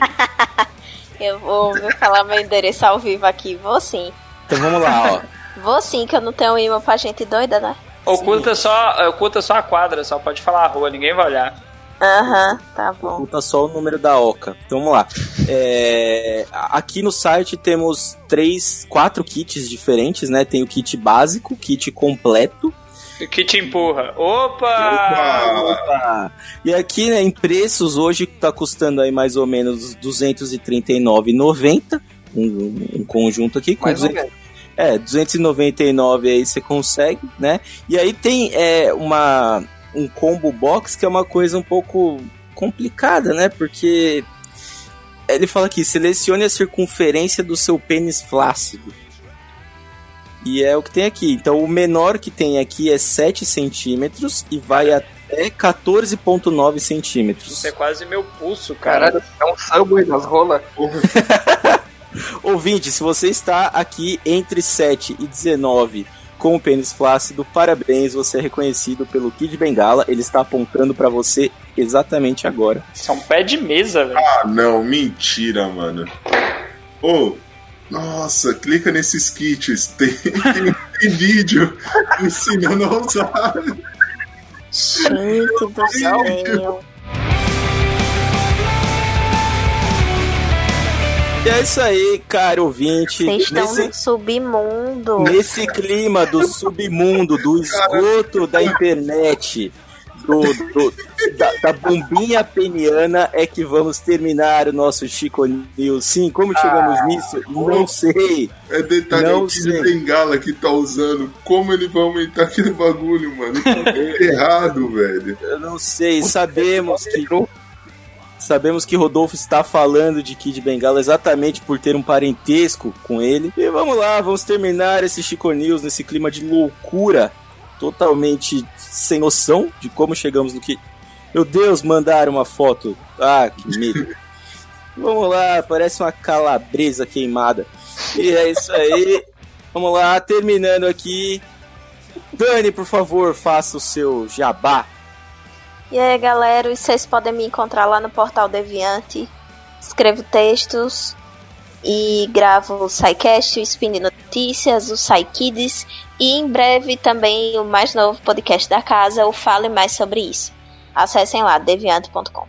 [LAUGHS] Eu vou vou falar meu endereço ao vivo aqui. Vou sim. Então vamos lá, ó. Vou sim, que eu não tenho imã pra gente doida, né? oculta, só, oculta só a quadra, só pode falar a rua, ninguém vai olhar. Aham, tá bom. Oculta só o número da OCA. Então vamos lá. É, aqui no site temos três, quatro kits diferentes, né? Tem o kit básico, kit completo. Que te empurra. Opa! Opa! E aqui, né, em preços, hoje tá custando aí mais ou menos R$ 239,90. Um, um conjunto aqui com Mais ou 200 É, 299 aí você consegue, né? E aí tem é, uma, um combo box que é uma coisa um pouco complicada, né? Porque ele fala aqui, selecione a circunferência do seu pênis flácido. E é o que tem aqui. Então o menor que tem aqui é 7 centímetros e vai até 14,9 centímetros. Isso é quase meu pulso, cara. Caralho, é um subway das rolas. [LAUGHS] [LAUGHS] Ouvinte, se você está aqui entre 7 e 19 com o pênis flácido, parabéns, você é reconhecido pelo Kid Bengala. Ele está apontando para você exatamente agora. Isso é um pé de mesa, velho. Ah, não, mentira, mano. Ô, nossa, clica nesses kits. Tem, [LAUGHS] tem, tem vídeo ensinando a usar. Gente do céu. E é isso aí, cara ouvinte. Vocês estão Nesse, no submundo. nesse clima do submundo, do esgoto da internet, do, do- da, da bombinha peniana, é que vamos terminar o nosso Chico News. Sim, como chegamos Ah, nisso? Não sei. É detalhe Não o que sei. de bengala que tá usando. Como ele vai aumentar aquele bagulho, mano? Tá errado, velho. Eu não sei. Sabemos que. Sabemos que Rodolfo está falando de Kid Bengala exatamente por ter um parentesco com ele. E vamos lá, vamos terminar esse Chico News nesse clima de loucura, totalmente sem noção de como chegamos no que. Meu Deus, mandaram uma foto. Ah, que medo. [LAUGHS] vamos lá, parece uma calabresa queimada. E é isso aí. Vamos lá, terminando aqui. Dani, por favor, faça o seu jabá. E aí, galera, vocês podem me encontrar lá no Portal Deviante. Escrevo textos. E gravo o SciCast, o Spin de Notícias, o SciKids e em breve também o mais novo podcast da casa, o Fale Mais Sobre Isso. Acessem lá, deviante.com.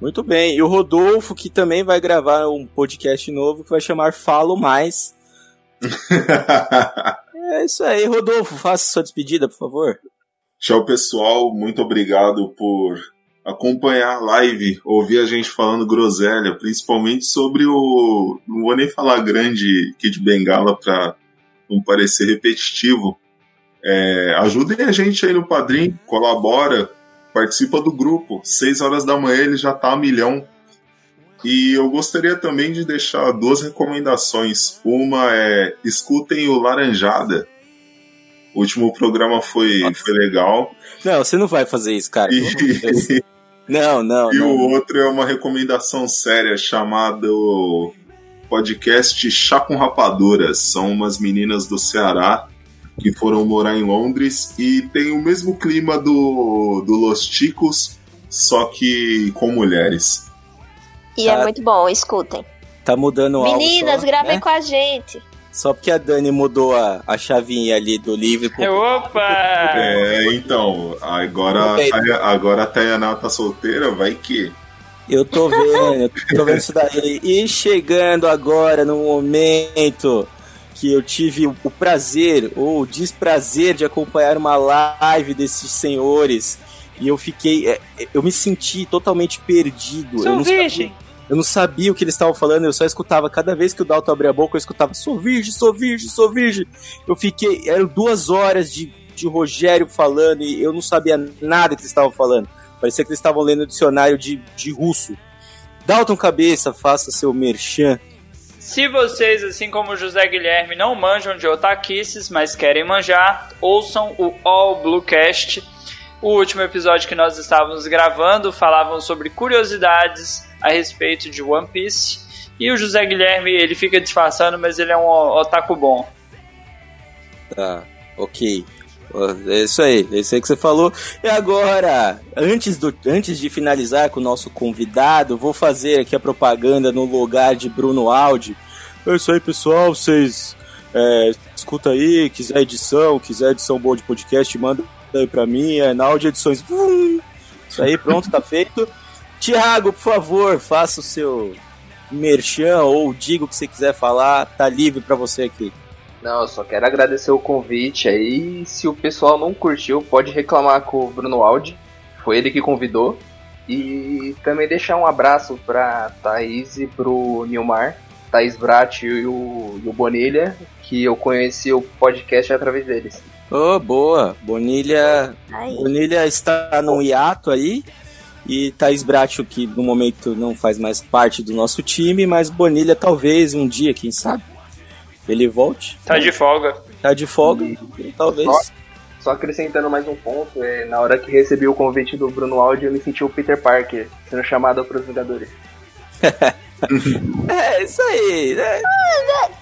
Muito bem. E o Rodolfo, que também vai gravar um podcast novo que vai chamar Falo Mais. [LAUGHS] é isso aí, Rodolfo. Faça sua despedida, por favor. Tchau, pessoal. Muito obrigado por acompanhar a live, ouvir a gente falando groselha, principalmente sobre o. Não vou nem falar grande Kid Bengala para não parecer repetitivo. É, ajudem a gente aí no Padrim, colabora, participa do grupo. Seis horas da manhã ele já tá a milhão. E eu gostaria também de deixar duas recomendações. Uma é escutem o Laranjada. O último programa foi, foi legal. Não, você não vai fazer isso, cara. E, [LAUGHS] Não, não. e não. o outro é uma recomendação séria chamado podcast Chá com Rapaduras. São umas meninas do Ceará que foram morar em Londres e tem o mesmo clima do, do Los Ticos, só que com mulheres. E é Tá. muito bom, escutem. Tá mudando Meninas, só, gravem né? com a gente. Só porque a Dani mudou a, a chavinha ali do livro. pro- Opa! É, então, agora, a- agora a Tayaná tá solteira, vai que. Eu tô vendo, eu tô vendo isso daí. E chegando agora no momento que eu tive o prazer ou o desprazer de acompanhar uma live desses senhores. E eu fiquei. é, Eu me senti totalmente perdido. eu Sou não virgem. Sabia, eu não sabia o que eles estavam falando, eu só escutava. Cada vez que o Dalton abria a boca, eu escutava: sou virgem, sou virgem, sou virgem. Eu fiquei. Eram duas horas de, de Rogério falando e eu não sabia nada que eles estavam falando. Parecia que eles estavam lendo dicionário de, de russo. Dalton Cabeça, faça seu merchan. Se vocês, assim como José Guilherme, não manjam de otaquices, mas querem manjar, ouçam o All Bluecast. O último episódio que nós estávamos gravando falavam sobre curiosidades a respeito de One Piece. E o José Guilherme, ele fica disfarçando, mas ele é um otaku bom. Tá, ok. É isso aí, é isso aí que você falou. E agora, antes, do, antes de finalizar com o nosso convidado, vou fazer aqui a propaganda no lugar de Bruno Aldi. É isso aí, pessoal. Vocês é, escuta aí, quiser edição, quiser edição boa de podcast, manda aí pra mim. É na Audi Edições. Isso aí, pronto, tá feito. Tiago, por favor, faça o seu merchan ou diga o que você quiser falar. Tá livre pra você aqui. Não, eu só quero agradecer o convite aí. Se o pessoal não curtiu, pode reclamar com o Bruno Aldi. Foi ele que convidou. E também deixar um abraço pra Thaís e pro Nilmar, Thaís Brat e o, e o Bonilha, que eu conheci o podcast através deles. Oh, boa. Bonilha. Bonilha está num hiato aí. E Thaís Bracho, que no momento não faz mais parte do nosso time, mas Bonilha talvez um dia, quem sabe, ele volte. Tá de folga. Tá de folga, talvez. Só, só acrescentando mais um ponto, é, na hora que recebi o convite do Bruno Aldi, eu me senti o Peter Parker sendo chamado para os Vingadores. [LAUGHS] [LAUGHS] É, isso aí, né?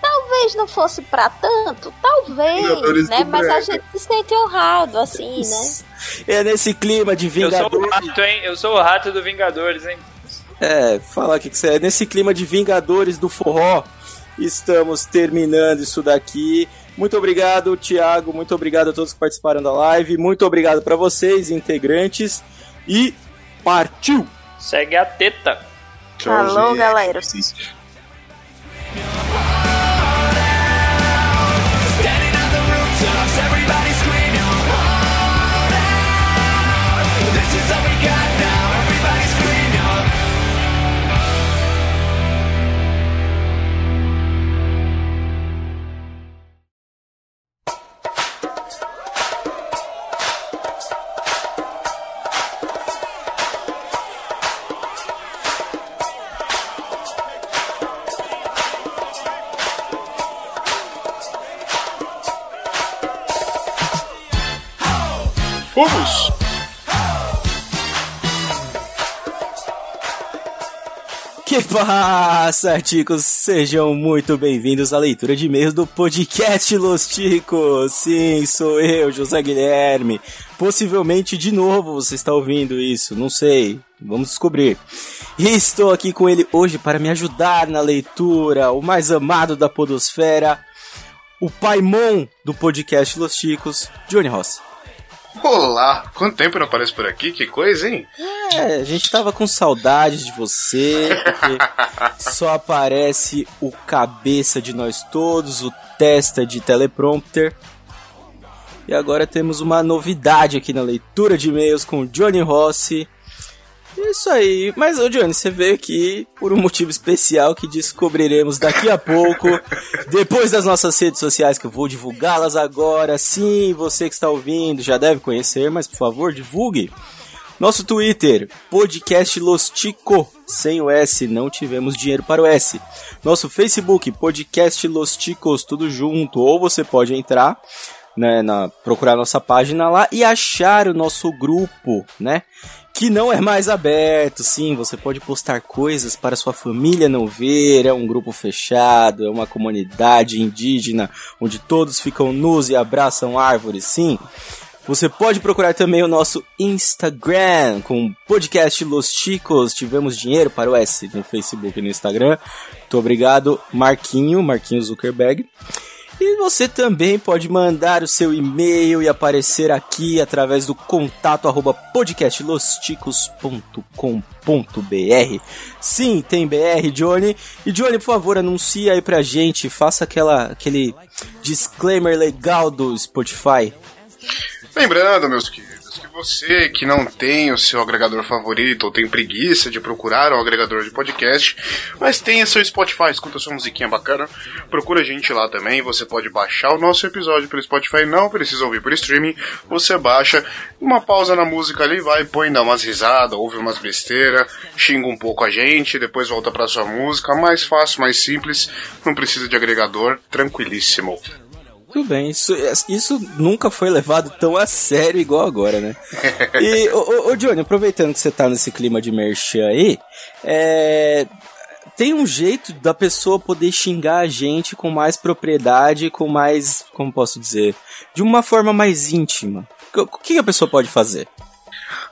Talvez não fosse pra tanto, talvez, Vingadores né? Mas a gente se sente honrado, assim, né? É nesse clima de Eu sou o Vingadores. rato, hein? Eu sou o rato do Vingadores, hein? É, falar o que que você é. Nesse clima de Vingadores do Forró, estamos terminando isso daqui. Muito obrigado, Thiago. Muito obrigado a todos que participaram da live. Muito obrigado para vocês, integrantes. E partiu! Segue a teta. Tchau, Alô, gente. galera. Que passa, ticos? Sejam muito bem-vindos à leitura de e-mails do podcast Los Ticos. Sim, sou eu, José Guilherme. Possivelmente de novo você está ouvindo isso, não sei. Vamos descobrir. E estou aqui com ele hoje para me ajudar na leitura, o mais amado da podosfera, o paimon do podcast Los Ticos, Johnny Rossi. Olá, quanto tempo não apareço por aqui? Que coisa, hein? É, a gente tava com saudades de você, porque [LAUGHS] só aparece o cabeça de nós todos, o testa de teleprompter. E agora temos uma novidade aqui na leitura de e-mails com o Johnny Rossi. Isso aí, mas ô Johnny, você veio aqui por um motivo especial que descobriremos daqui a pouco, depois das nossas redes sociais, que eu vou divulgá-las agora. Sim, você que está ouvindo já deve conhecer, mas por favor, divulgue. Nosso Twitter, podcast Lostico, sem o S, não tivemos dinheiro para o S. Nosso Facebook, podcast Los Ticos, tudo junto, ou você pode entrar né, na, procurar nossa página lá e achar o nosso grupo, né? Que não é mais aberto, sim, você pode postar coisas para sua família não ver, é um grupo fechado, é uma comunidade indígena onde todos ficam nus e abraçam árvores, sim. Você pode procurar também o nosso Instagram com podcast Los Chicos. Tivemos dinheiro para o S no Facebook e no Instagram. Muito obrigado, Marquinho, Marquinho Zuckerberg. E você também pode mandar o seu e-mail e aparecer aqui através do contato arroba podcastlosticos.com.br. Sim, tem BR, Johnny. E Johnny, por favor, anuncia aí pra gente, faça aquela, aquele disclaimer legal do Spotify. Lembrando, meus queridos, que você que não tem o seu agregador favorito ou tem preguiça de procurar um agregador de podcast, mas tem seu Spotify, escuta sua musiquinha bacana, procura a gente lá também. Você pode baixar o nosso episódio pelo Spotify, não precisa ouvir por streaming. Você baixa, uma pausa na música ali, vai, põe, dá umas risadas, ouve umas besteiras, xinga um pouco a gente, depois volta pra sua música. Mais fácil, mais simples, não precisa de agregador, tranquilíssimo. Tudo bem, isso, isso nunca foi levado tão a sério igual agora, né? E, ô, ô, Johnny, aproveitando que você tá nesse clima de merchan aí, é, tem um jeito da pessoa poder xingar a gente com mais propriedade, com mais, como posso dizer, de uma forma mais íntima. O que a pessoa pode fazer?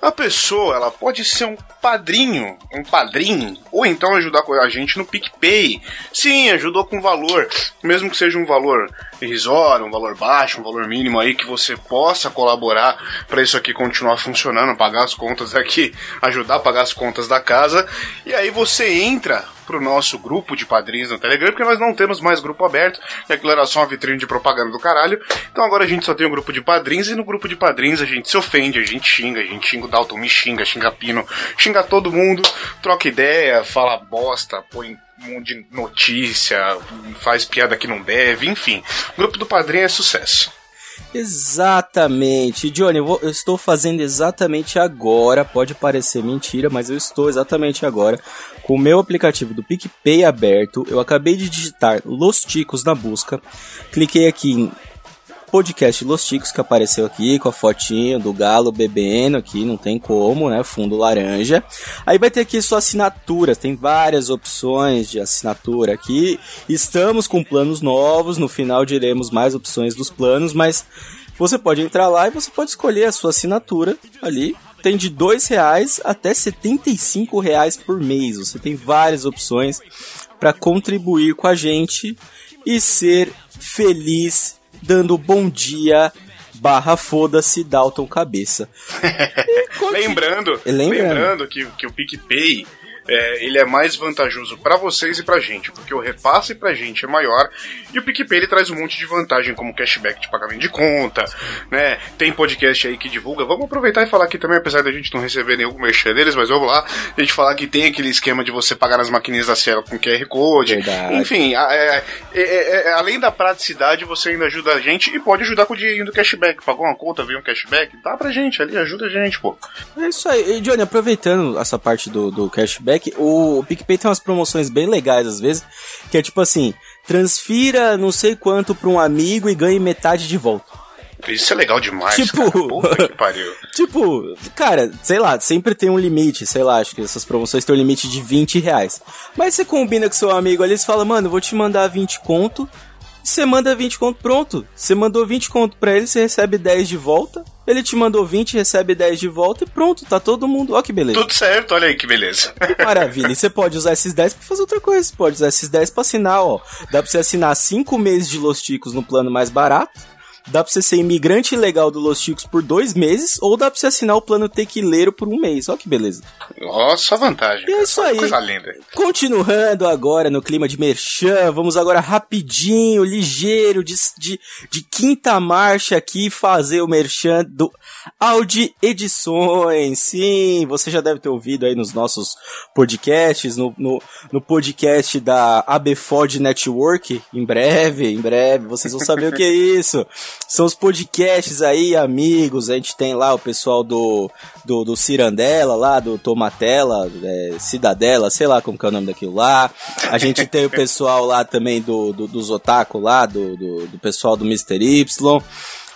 A pessoa, ela pode ser um padrinho, um padrinho, ou então ajudar a gente no PicPay. Sim, ajudou com valor, mesmo que seja um valor irrisório, um valor baixo, um valor mínimo aí que você possa colaborar para isso aqui continuar funcionando, pagar as contas aqui, ajudar a pagar as contas da casa. E aí você entra pro nosso grupo de padrinhos no Telegram, porque nós não temos mais grupo aberto, e aquilo era só uma vitrine de propaganda do caralho. Então agora a gente só tem um grupo de padrinhos, e no grupo de padrinhos a gente se ofende, a gente xinga, a gente xinga o Dalton, me xinga, xinga Pino, xinga todo mundo, troca ideia, fala bosta, põe um monte de notícia, faz piada que não deve, enfim. O grupo do padrinho é sucesso. Exatamente. Johnny, eu, vou- eu estou fazendo exatamente agora. Pode parecer mentira, mas eu estou exatamente agora com o meu aplicativo do PicPay aberto. Eu acabei de digitar Los Ticos na busca. Cliquei aqui em podcast Los Ticos que apareceu aqui com a fotinho do galo bebendo aqui, não tem como, né? Fundo laranja. Aí vai ter aqui sua assinatura, tem várias opções de assinatura aqui. Estamos com planos novos, no final diremos mais opções dos planos, mas você pode entrar lá e você pode escolher a sua assinatura ali. Tem de dois reais até 75 reais por mês. Você tem várias opções para contribuir com a gente e ser feliz dando bom dia barra foda-se Dalton Cabeça. [LAUGHS] lembrando, Lembrando. lembrando que, que o PicPay é, ele é mais vantajoso pra vocês e pra gente, porque o repasse pra gente é maior e o PicPay ele traz um monte de vantagem, como cashback de pagamento de conta, né? Tem podcast aí que divulga. Vamos aproveitar e falar aqui também, apesar da gente não receber nenhum merchan deles, mas vamos lá, a gente falar que tem aquele esquema de você pagar nas maquininhas da Cielo com QR Code. Verdade. Enfim, a- é- é- é- é- além da praticidade, você ainda ajuda a gente e pode ajudar com o dinheirinho do cashback. Pagou uma conta, veio um cashback, dá pra gente ali, ajuda a gente, pô. É isso aí. E, Johnny, aproveitando essa parte do, do cashback, o PicPay tem umas promoções bem legais às vezes, que é tipo assim, transfira não sei quanto pra um amigo e ganhe metade de volta. Isso é legal demais. Tipo- cara. Que pariu. [LAUGHS] Tipo, cara, sei lá, sempre tem um limite, sei lá, acho que essas promoções têm um limite de 20 reais. Mas você combina com seu amigo ali, você fala, mano, eu vou te mandar 20 conto, você manda 20 conto, pronto. Você mandou 20 conto pra ele, você recebe 10 de volta. Ele te mandou 20, recebe 10 de volta e pronto, tá todo mundo. Ó que beleza. Tudo certo, olha aí que beleza. Que maravilha. E você pode usar esses 10 pra fazer outra coisa. Você pode usar esses 10 pra assinar, ó. Dá pra você assinar 5 meses de Los Ticos no plano mais barato. Dá pra você ser imigrante legal do Los Ticos por dois meses. Ou dá pra você assinar o plano tequileiro por um mês. Ó que beleza. Nossa, vantagem. É isso aí. Coisa linda. Continuando agora no clima de merchan, vamos agora rapidinho, ligeiro, de, de, de quinta marcha aqui, fazer o merchan do Audi Edições. Sim, você já deve ter ouvido aí nos nossos podcasts, no, no, no podcast da ABFOD Network, em breve, em breve, vocês vão saber o que é isso. [LAUGHS] São os podcasts aí, amigos, a gente tem lá o pessoal do, do, do Cirandela, lá do Tomatela, é, Cidadela, sei lá como que é o nome daquilo lá. A gente tem o pessoal lá também do, do, dos Otaku lá, do, do, do pessoal do Mr. Y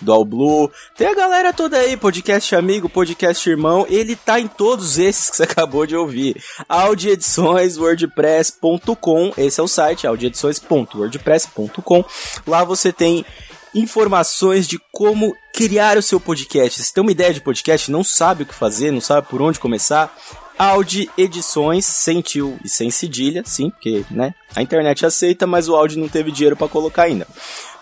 do All Blue. Tem a galera toda aí, podcast amigo, podcast irmão, ele tá em todos esses que você [LAUGHS] acabou de ouvir. audiediçõeswordpress.com, esse é o site, audiedições.wordpress.com. Lá você tem informações de como criar o seu podcast. Se tem uma ideia de podcast, não sabe o que fazer, não sabe por onde começar, Audi Edições, sem tio e sem cedilha, sim, porque, né, a internet aceita, mas o Audi não teve dinheiro para colocar ainda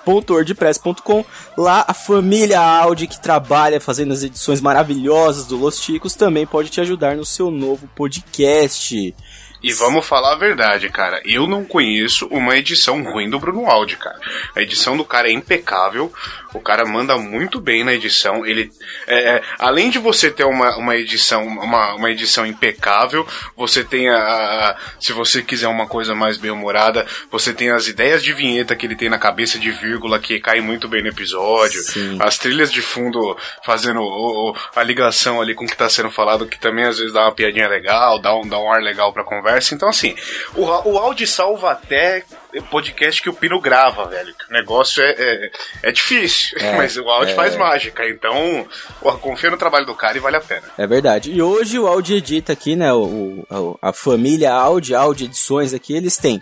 wordpress.com. Lá a família Audi que trabalha fazendo as edições maravilhosas do Los Ticos também pode te ajudar no seu novo podcast. E vamos falar a verdade, cara. Eu não conheço uma edição ruim do Bruno Aldi, cara. A edição do cara é impecável. O cara manda muito bem na edição. Ele, é, é, além de você ter uma, uma edição, uma, uma edição impecável, você tem a, a- se você quiser uma coisa mais bem humorada, você tem as ideias de vinheta que ele tem na cabeça de vírgula que cai muito bem no episódio. Sim. As trilhas de fundo fazendo o- o- a ligação ali com o que tá sendo falado, que também às vezes dá uma piadinha legal, dá um, dá um ar legal pra conversa. Então, assim, o, o áudio salva até podcast que o Pino grava, velho. O negócio é, é, é difícil, É, [LAUGHS] mas o áudio é. faz mágica. Então, porra, confia no trabalho do cara e vale a pena. É verdade. E hoje o Audi edita aqui, né? O, o- a família Audi, Audi Edições aqui, eles têm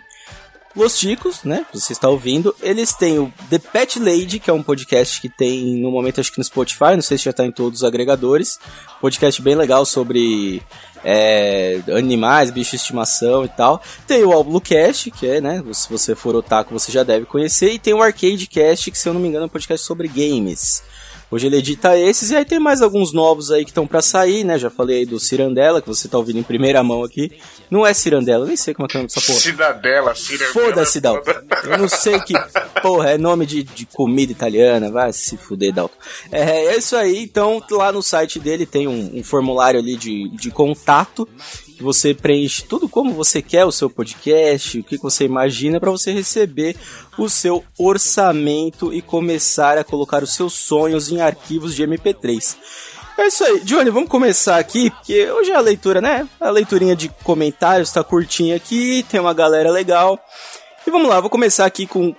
Los Ticos, né? Você está ouvindo. Eles têm o The Pet Lady, que é um podcast que tem no momento acho que no Spotify, não sei se já está em todos os agregadores. Podcast bem legal sobre é, animais, bicho de estimação e tal. Tem o All Blue Cast, que é, né? Se você for otaku, você já deve conhecer. E tem o Arcade Cast, que se eu não me engano é um podcast sobre games. Hoje ele edita esses e aí tem mais alguns novos aí que estão pra sair, né? Já falei aí do Cirandela, que você tá ouvindo em primeira mão aqui. Não é Cirandela, nem sei como é que é o nome dessa porra. Cidadela, Cidadela. Foda-se, Dalton. Eu não sei que porra é nome de, de comida italiana. Vai se fuder, Dalton. É, é isso aí. Então, lá no site dele tem um, um formulário ali de, de contato que você preenche tudo como você quer o seu podcast, o que você imagina para você receber o seu orçamento e começar a colocar os seus sonhos em arquivos de MP3. É isso aí, Johnny, vamos começar aqui, porque hoje é a leitura, né? A leiturinha de comentários tá curtinha aqui, tem uma galera legal. E vamos lá, vou começar aqui com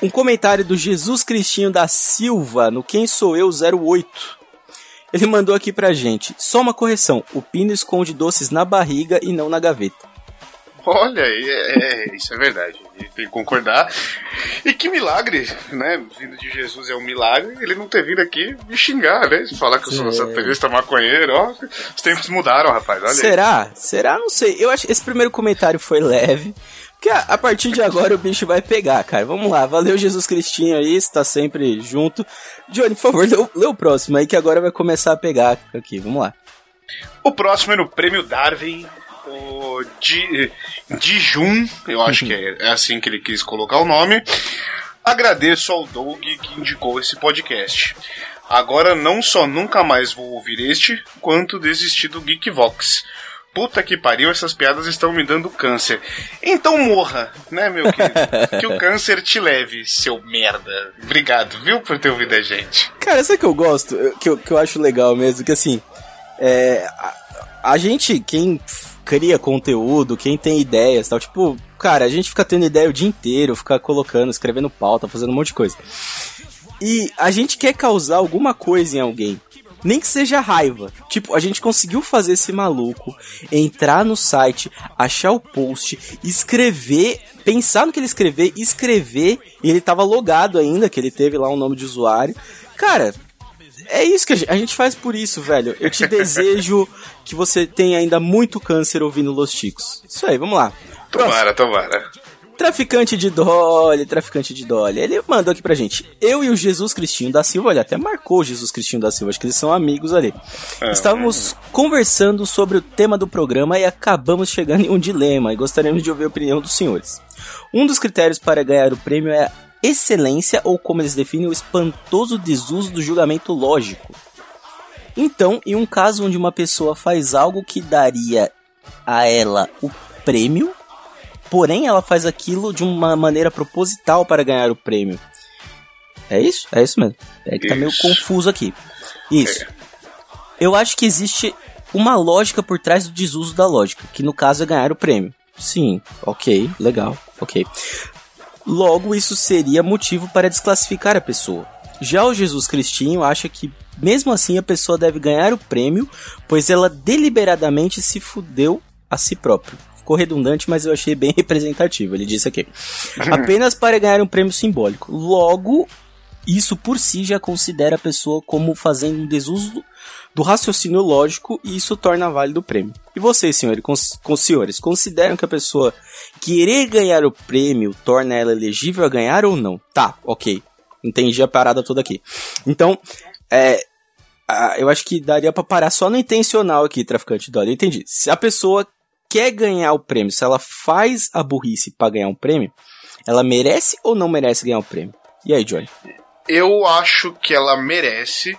um comentário do Jesus Cristinho da Silva, no Quem Sou Eu 08. Ele mandou aqui pra gente, só uma correção, o Pino esconde doces na barriga e não na gaveta. Olha, é, é, isso é verdade. Tem que concordar. E que milagre, né? Vindo de Jesus é um milagre, ele não ter vindo aqui me xingar, né? Falar que eu sou É. satanista maconheiro, ó. Os tempos mudaram, rapaz. Olha aí. Será? Será? Não sei. Eu acho que esse primeiro comentário foi leve. Porque a, a partir de agora o bicho vai pegar, cara. Vamos lá. Valeu, Jesus Cristinho aí. Está sempre junto. Johnny, por favor, lê, o- lê o próximo aí que agora vai começar a pegar aqui. Vamos lá. O próximo é no Prêmio Darwin, o Di, Dijun, eu acho que é, é assim que ele quis colocar o nome. Agradeço ao Doug que indicou esse podcast. Agora não só nunca mais vou ouvir este, quanto desistir do Geekvox. Puta que pariu, essas piadas estão me dando câncer. Então morra, né, meu querido? [LAUGHS] que o câncer te leve, seu merda. Obrigado, viu, por ter ouvido a gente. Cara, sabe que eu gosto? Que eu, que eu acho legal mesmo? Que assim, é, a, a gente, quem cria conteúdo, quem tem ideias tal, tipo, cara, a gente fica tendo ideia o dia inteiro, fica colocando, escrevendo pauta, fazendo um monte de coisa. E a gente quer causar alguma coisa em alguém. Nem que seja raiva. Tipo, a gente conseguiu fazer esse maluco entrar no site, achar o post, escrever, pensar no que ele escrever, escrever, e ele tava logado ainda, que ele teve lá um nome de usuário. Cara, é isso que a gente, a gente faz por isso, velho. Eu te desejo que você tenha ainda muito câncer ouvindo Los Chicos. Isso aí, vamos lá. Tomara, tomara. Traficante de Dolly, traficante de Dolly. Ele mandou aqui pra gente. Eu e o Jesus Cristinho da Silva, ele até marcou o Jesus Cristinho da Silva, acho que eles são amigos ali. É. Estávamos conversando sobre o tema do programa e acabamos chegando em um dilema e gostaríamos de ouvir a opinião dos senhores. Um dos critérios para ganhar o prêmio é a excelência ou como eles definem o espantoso desuso do julgamento lógico. Então, em um caso onde uma pessoa faz algo que daria a ela o prêmio, porém ela faz aquilo de uma maneira proposital para ganhar o prêmio. É isso? É isso mesmo. É que tá meio confuso aqui. Isso. Eu acho que existe uma lógica por trás do desuso da lógica, que no caso é ganhar o prêmio. Sim, ok, legal, ok. Logo, isso seria motivo para desclassificar a pessoa. Já o Jesus Cristinho acha que, mesmo assim, a pessoa deve ganhar o prêmio, pois ela deliberadamente se fudeu a si próprio. Ficou redundante, mas eu achei bem [LAUGHS] representativo. Ele disse aqui: apenas para ganhar um prêmio simbólico. Logo, isso por si já considera a pessoa como fazendo um desuso do raciocínio lógico e isso torna válido o prêmio. E vocês, senhores, cons senhores, consideram que a pessoa querer ganhar o prêmio torna ela elegível a ganhar ou não? Tá, ok. Entendi a parada toda aqui. Então, é, eu acho que daria pra parar só no intencional aqui, traficante de entendi. Se a pessoa quer ganhar o prêmio, se ela faz a burrice pra ganhar um prêmio, ela merece ou não merece ganhar o prêmio? E aí, Johnny? Eu acho que ela merece,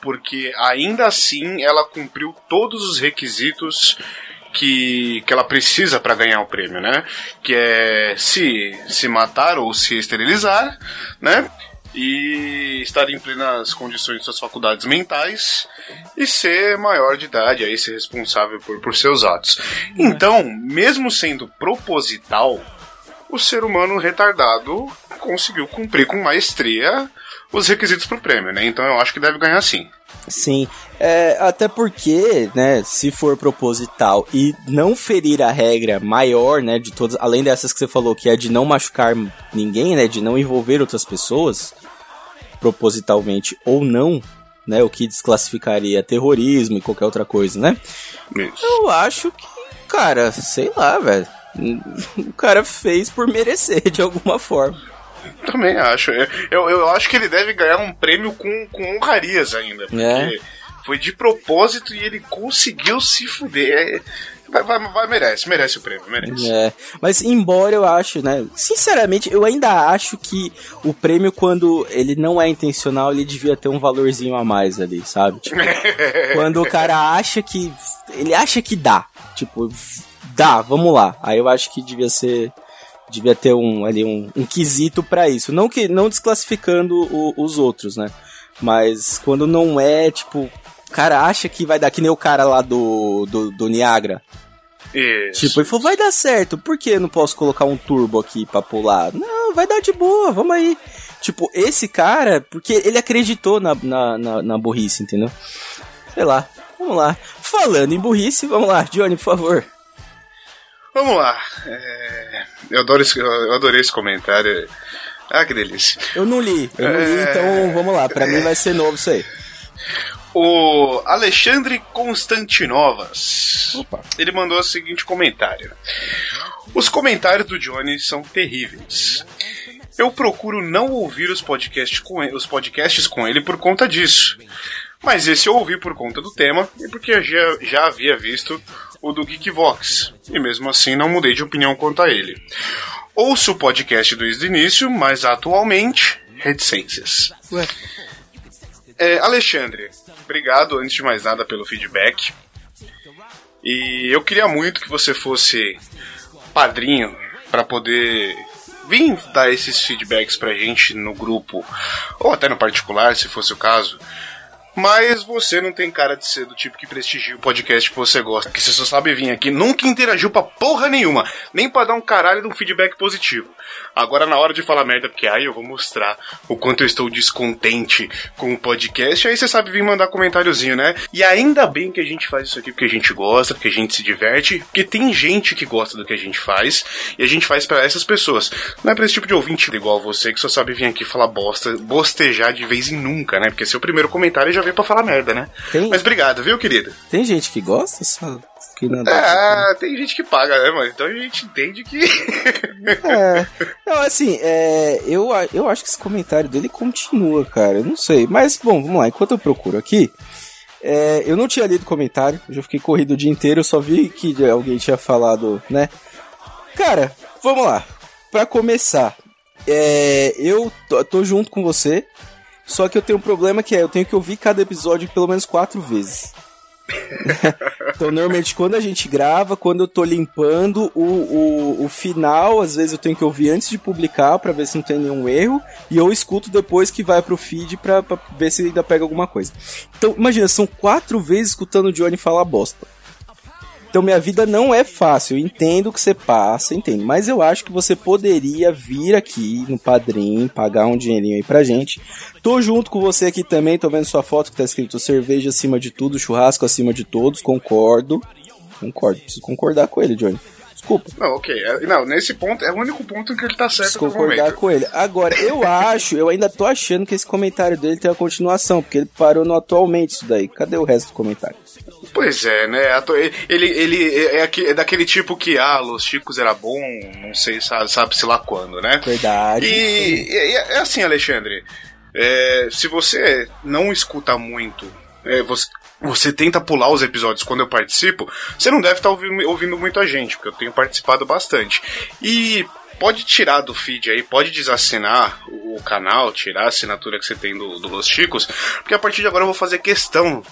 porque ainda assim ela cumpriu todos os requisitos que, que ela precisa para ganhar o prêmio, né? Que é se se matar ou se esterilizar, né? E estar em plenas condições de suas faculdades mentais e ser maior de idade, aí ser responsável por, por seus atos. Então, mesmo sendo proposital, o ser humano retardado conseguiu cumprir com maestria os requisitos pro prêmio, né? Então eu acho que deve ganhar sim. Sim, é, até porque, né, se for proposital e não ferir a regra maior, né, de todas, além dessas que você falou, que é de não machucar ninguém, né, de não envolver outras pessoas, propositalmente ou não, né, o que desclassificaria terrorismo e qualquer outra coisa, né? Eu acho que, cara, sei lá, velho, [LAUGHS] o cara fez por merecer de alguma forma. Também acho. Eu, eu, eu acho que ele deve ganhar um prêmio com, com honrarias ainda. Porque É. foi de propósito e ele conseguiu se fuder. É, Vai, vai, vai, merece, merece o prêmio, merece. É, mas embora eu acho, né? Sinceramente, eu ainda acho que o prêmio, quando ele não é intencional, ele devia ter um valorzinho a mais ali, sabe? Tipo, [LAUGHS] quando o cara acha que. Ele acha que dá. Tipo, dá, vamos lá. Aí eu acho que devia ser. Devia ter um ali um, um quesito pra isso. Não que não desclassificando o- os outros, né? Mas quando não é, tipo, o cara acha que vai dar que nem o cara lá do, do, do Niagara. Isso. Tipo, ele falou, vai dar certo, por que eu não posso colocar um turbo aqui pra pular? Não, vai dar de boa, vamos aí. Tipo, esse cara, porque ele acreditou na, na, na, na burrice, entendeu? Sei lá, vamos lá. Falando em burrice, vamos lá, Johnny, por favor. Vamos lá. É, eu, adoro esse, eu adorei esse comentário. Ah, que delícia. Eu não li, eu não li, É. então vamos lá, pra mim vai ser novo isso aí. O Alexandre Constantinovas. Ele mandou o seguinte comentário. Os comentários do Johnny são terríveis. Eu procuro não ouvir os podcasts com ele, os podcasts com ele por conta disso. Mas esse eu ouvi por conta do tema e porque eu já, já havia visto o do Geekvox. E mesmo assim não mudei de opinião quanto a ele. Ouço o podcast desde o início, mas atualmente, reticências. Ué. É, Alexandre, obrigado antes de mais nada pelo feedback. E eu queria muito que você fosse padrinho para poder vir dar esses feedbacks pra gente no grupo, ou até no particular, se fosse o caso. Mas você não tem cara de ser do tipo que prestigia o podcast que você gosta. Que você só sabe vir aqui, nunca interagiu pra porra nenhuma. Nem pra dar um caralho de um feedback positivo. Agora na hora de falar merda, porque aí eu vou mostrar o quanto eu estou descontente com o podcast, aí você sabe vir mandar comentáriozinho, né? E ainda bem que a gente faz isso aqui porque a gente gosta, porque a gente se diverte, porque tem gente que gosta do que a gente faz, e a gente faz pra essas pessoas. Não é pra esse tipo de ouvinte igual você que só sabe vir aqui falar bosta, bostejar de vez em nunca, né? Porque seu primeiro comentário já pra falar merda, né? Tem- Mas obrigado, viu, querido? Tem gente que gosta? Só que nada. É, tem gente que paga, né, mano? Então a gente entende que. [LAUGHS] É. Não, assim, é, eu, eu acho que esse comentário dele continua, cara. Eu não sei. Mas, bom, vamos lá. Enquanto eu procuro aqui, é, eu não tinha lido o comentário. Eu já fiquei corrido o dia inteiro. Eu só vi que alguém tinha falado, né? Cara, vamos lá. Pra começar, é, eu tô, tô junto com você. Só que eu tenho um problema que é, eu tenho que ouvir cada episódio pelo menos quatro vezes. [LAUGHS] Então, normalmente, quando a gente grava, quando eu tô limpando o, o, o final, às vezes eu tenho que ouvir antes de publicar pra ver se não tem nenhum erro, e eu escuto depois que vai pro feed pra, pra ver se ainda pega alguma coisa. Então, imagina, são quatro vezes escutando o Johnny falar bosta. Então, minha vida não é fácil, eu entendo o que você passa, entendo, mas eu acho que você poderia vir aqui no Padrim, pagar um dinheirinho aí pra gente. Tô junto com você aqui também, tô vendo sua foto que tá escrito cerveja acima de tudo, churrasco acima de todos, concordo. Concordo, preciso concordar com ele, Johnny. Desculpa. Não, ok. É- Não, nesse ponto é o único ponto em que ele tá certo Preciso concordar com ele. Agora, eu [LAUGHS] acho, eu ainda tô achando que esse comentário dele tem uma continuação, porque ele parou no atualmente isso daí. Cadê o resto do comentário? Pois é, né? Ele, ele é, aque- é daquele tipo que, ah, Los Chicos era bom, não sei, sabe, sabe-se lá quando, né? Verdade. E, e é assim, Alexandre. é, se você não escuta muito, é, você, você tenta pular os episódios quando eu participo, você não deve estar ouvindo, ouvindo muito a gente, porque eu tenho participado bastante. E pode tirar do feed aí, pode desassinar o, canal, tirar a assinatura que você tem do, do Los Chicos, porque a partir de agora eu vou fazer questão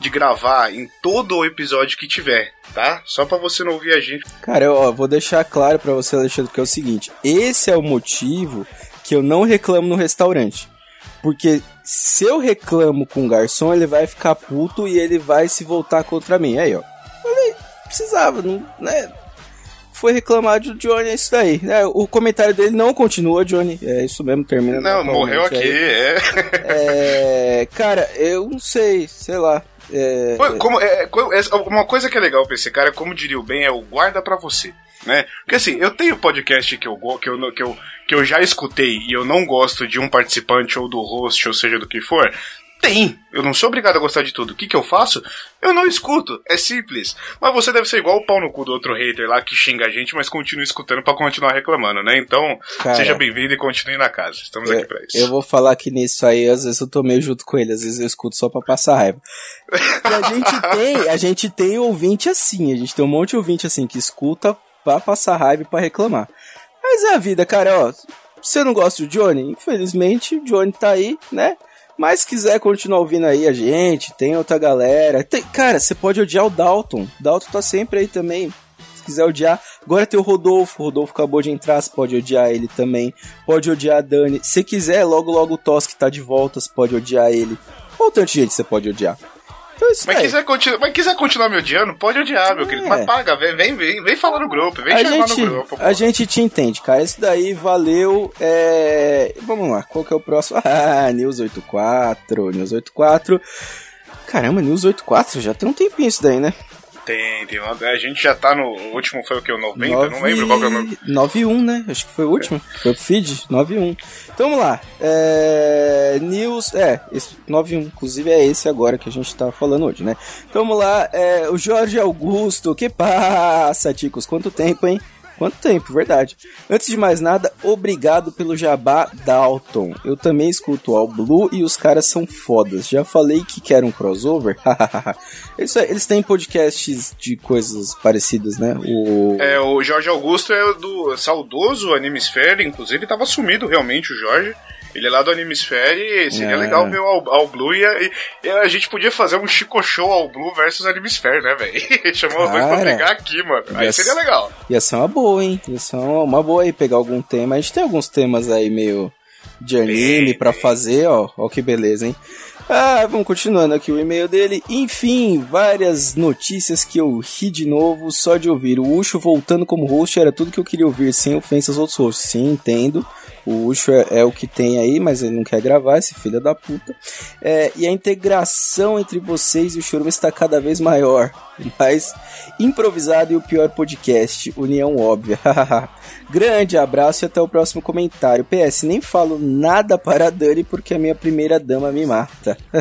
de gravar em todo o episódio que tiver, tá? Só pra você não ouvir a gente. Cara, eu ó, vou deixar claro pra você, Alexandre, que é o seguinte: esse é o motivo que eu não reclamo no restaurante. Porque se eu reclamo com o garçom, ele vai ficar puto e ele vai se voltar contra mim. Aí, ó. Falei, precisava, não, né? Foi reclamar de Johnny, é isso daí. né? o comentário dele não continua, Johnny. É isso mesmo, termina. Não, morreu naturalmente aqui, é. É, cara, eu não sei, sei lá. É, Como, é, é- uma coisa que é legal pra esse cara, como diria o bem, é o guarda pra você. Né? Porque assim, eu tenho podcast que eu, que, eu, que, eu, que eu já escutei e eu não gosto de um participante ou do host, ou seja, do que for. Tem! Eu não sou obrigado a gostar de tudo. O que, que eu faço? Eu não escuto. É simples. Mas você deve ser igual o pau no cu do outro hater lá que xinga a gente, mas continua escutando pra continuar reclamando, né? Então, Cara. seja bem-vindo e continue na casa. Estamos aqui pra isso. Eu vou falar que nisso aí, às vezes eu tô meio junto com ele, às vezes eu escuto só pra passar raiva. E a gente [LAUGHS] tem, a gente tem ouvinte assim, a gente tem um monte de ouvinte assim que escuta pra passar raiva e pra reclamar. Mas é a vida, cara, ó. Você não gosta do Johnny? Infelizmente, o Johnny tá aí, né? Mas se quiser continuar ouvindo aí a gente, tem outra galera. Tem- cara, você pode odiar o Dalton. Dalton tá sempre aí também. Se quiser odiar. Agora tem o Rodolfo. O Rodolfo acabou de entrar, você pode odiar ele também. Pode odiar a Dani. Se quiser, logo logo o Tosk tá de volta, você pode odiar ele. Ou tanta gente você pode odiar. Então isso Mas quiser, continuar, mas quiser continuar me odiando, pode odiar, meu querido. Mas paga, vem, vem, vem, vem falar no grupo, vem É. a chamar gente, no grupo. a gente te entende, cara. Isso daí valeu. É... Vamos lá, qual que é o próximo? [LAUGHS] Ah, News 84, News 84. Caramba, News 84, já tem um tempinho isso daí, né? Tem, tem. A gente já tá no. O último foi o que? O 90? Eu Não lembro qual que é o nome. 91, né? Acho que foi o último. Foi o feed, 91. Então vamos lá. É... News. É, esse 91. Inclusive é esse agora que a gente tá falando hoje, né? Então vamos lá. É... O Jorge Augusto. Que passa, Ticos? Quanto tempo, hein? Quanto tempo, verdade. Antes de mais nada, obrigado pelo jabá Dalton. Eu também escuto All Blue e os caras são fodas. Já falei que quero um crossover. [LAUGHS] Isso aí, eles têm podcasts de coisas parecidas, né? O É, o Jorge Augusto é do saudoso Animesphere, inclusive tava sumido realmente o Jorge. Ele é lá do Animesphere, seria É. legal ver o All, All Blue e a, e a gente podia fazer um Chico Show All Blue versus Animesphere, né, velho? [LAUGHS] Chamou os dois pra pegar aqui, mano. Aí ia seria ser- legal. Ia ser uma boa, hein? Ia ser uma, boa aí pegar algum tema. A gente tem alguns temas aí meio de anime pra fazer, ó. Ó que beleza, hein? Ah, vamos continuando aqui o e-mail dele. Enfim, várias notícias que eu ri de novo só de ouvir. O Ucho voltando como host era tudo que eu queria ouvir, sem ofensa aos outros hosts. Sim, entendo. O Ucho é, é o que tem aí, mas ele não quer gravar, esse filho da puta. É, e a integração entre vocês e o Chorume está cada vez maior. [LAUGHS] Mas improvisado e o pior podcast, união óbvia. [LAUGHS] Grande abraço e até o próximo comentário. PS, nem falo nada para a Dani porque a minha primeira dama me mata. [LAUGHS]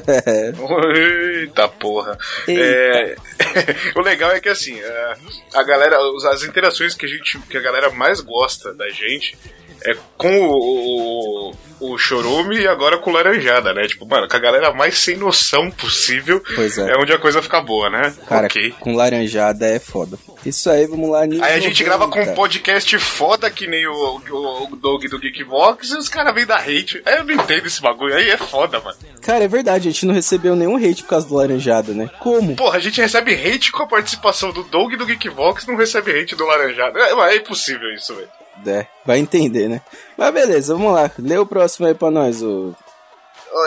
Eita porra. Eita. É, o legal é que assim, é, a galera, as interações que a gente, que a galera mais gosta da gente é com o, o, o Chorume e agora com Laranjada, né? Tipo, mano, com a galera mais sem noção possível Pois é. é onde a coisa fica boa, né? Cara, ok. com laranjada é foda. Isso aí, vamos lá. Aí a gente grava com um podcast foda que nem o, o, o Doug do Geekvox e os caras vêm da hate. Aí eu não entendo esse bagulho, aí é foda, mano. Cara, é verdade, a gente não recebeu nenhum hate por causa do laranjada, né? Como? Porra, a gente recebe hate com a participação do Doug do Geekvox, não recebe hate do Laranjado. É, é impossível isso, velho. É, vai entender, né? Mas beleza, vamos lá. Lê o próximo aí pra nós, o.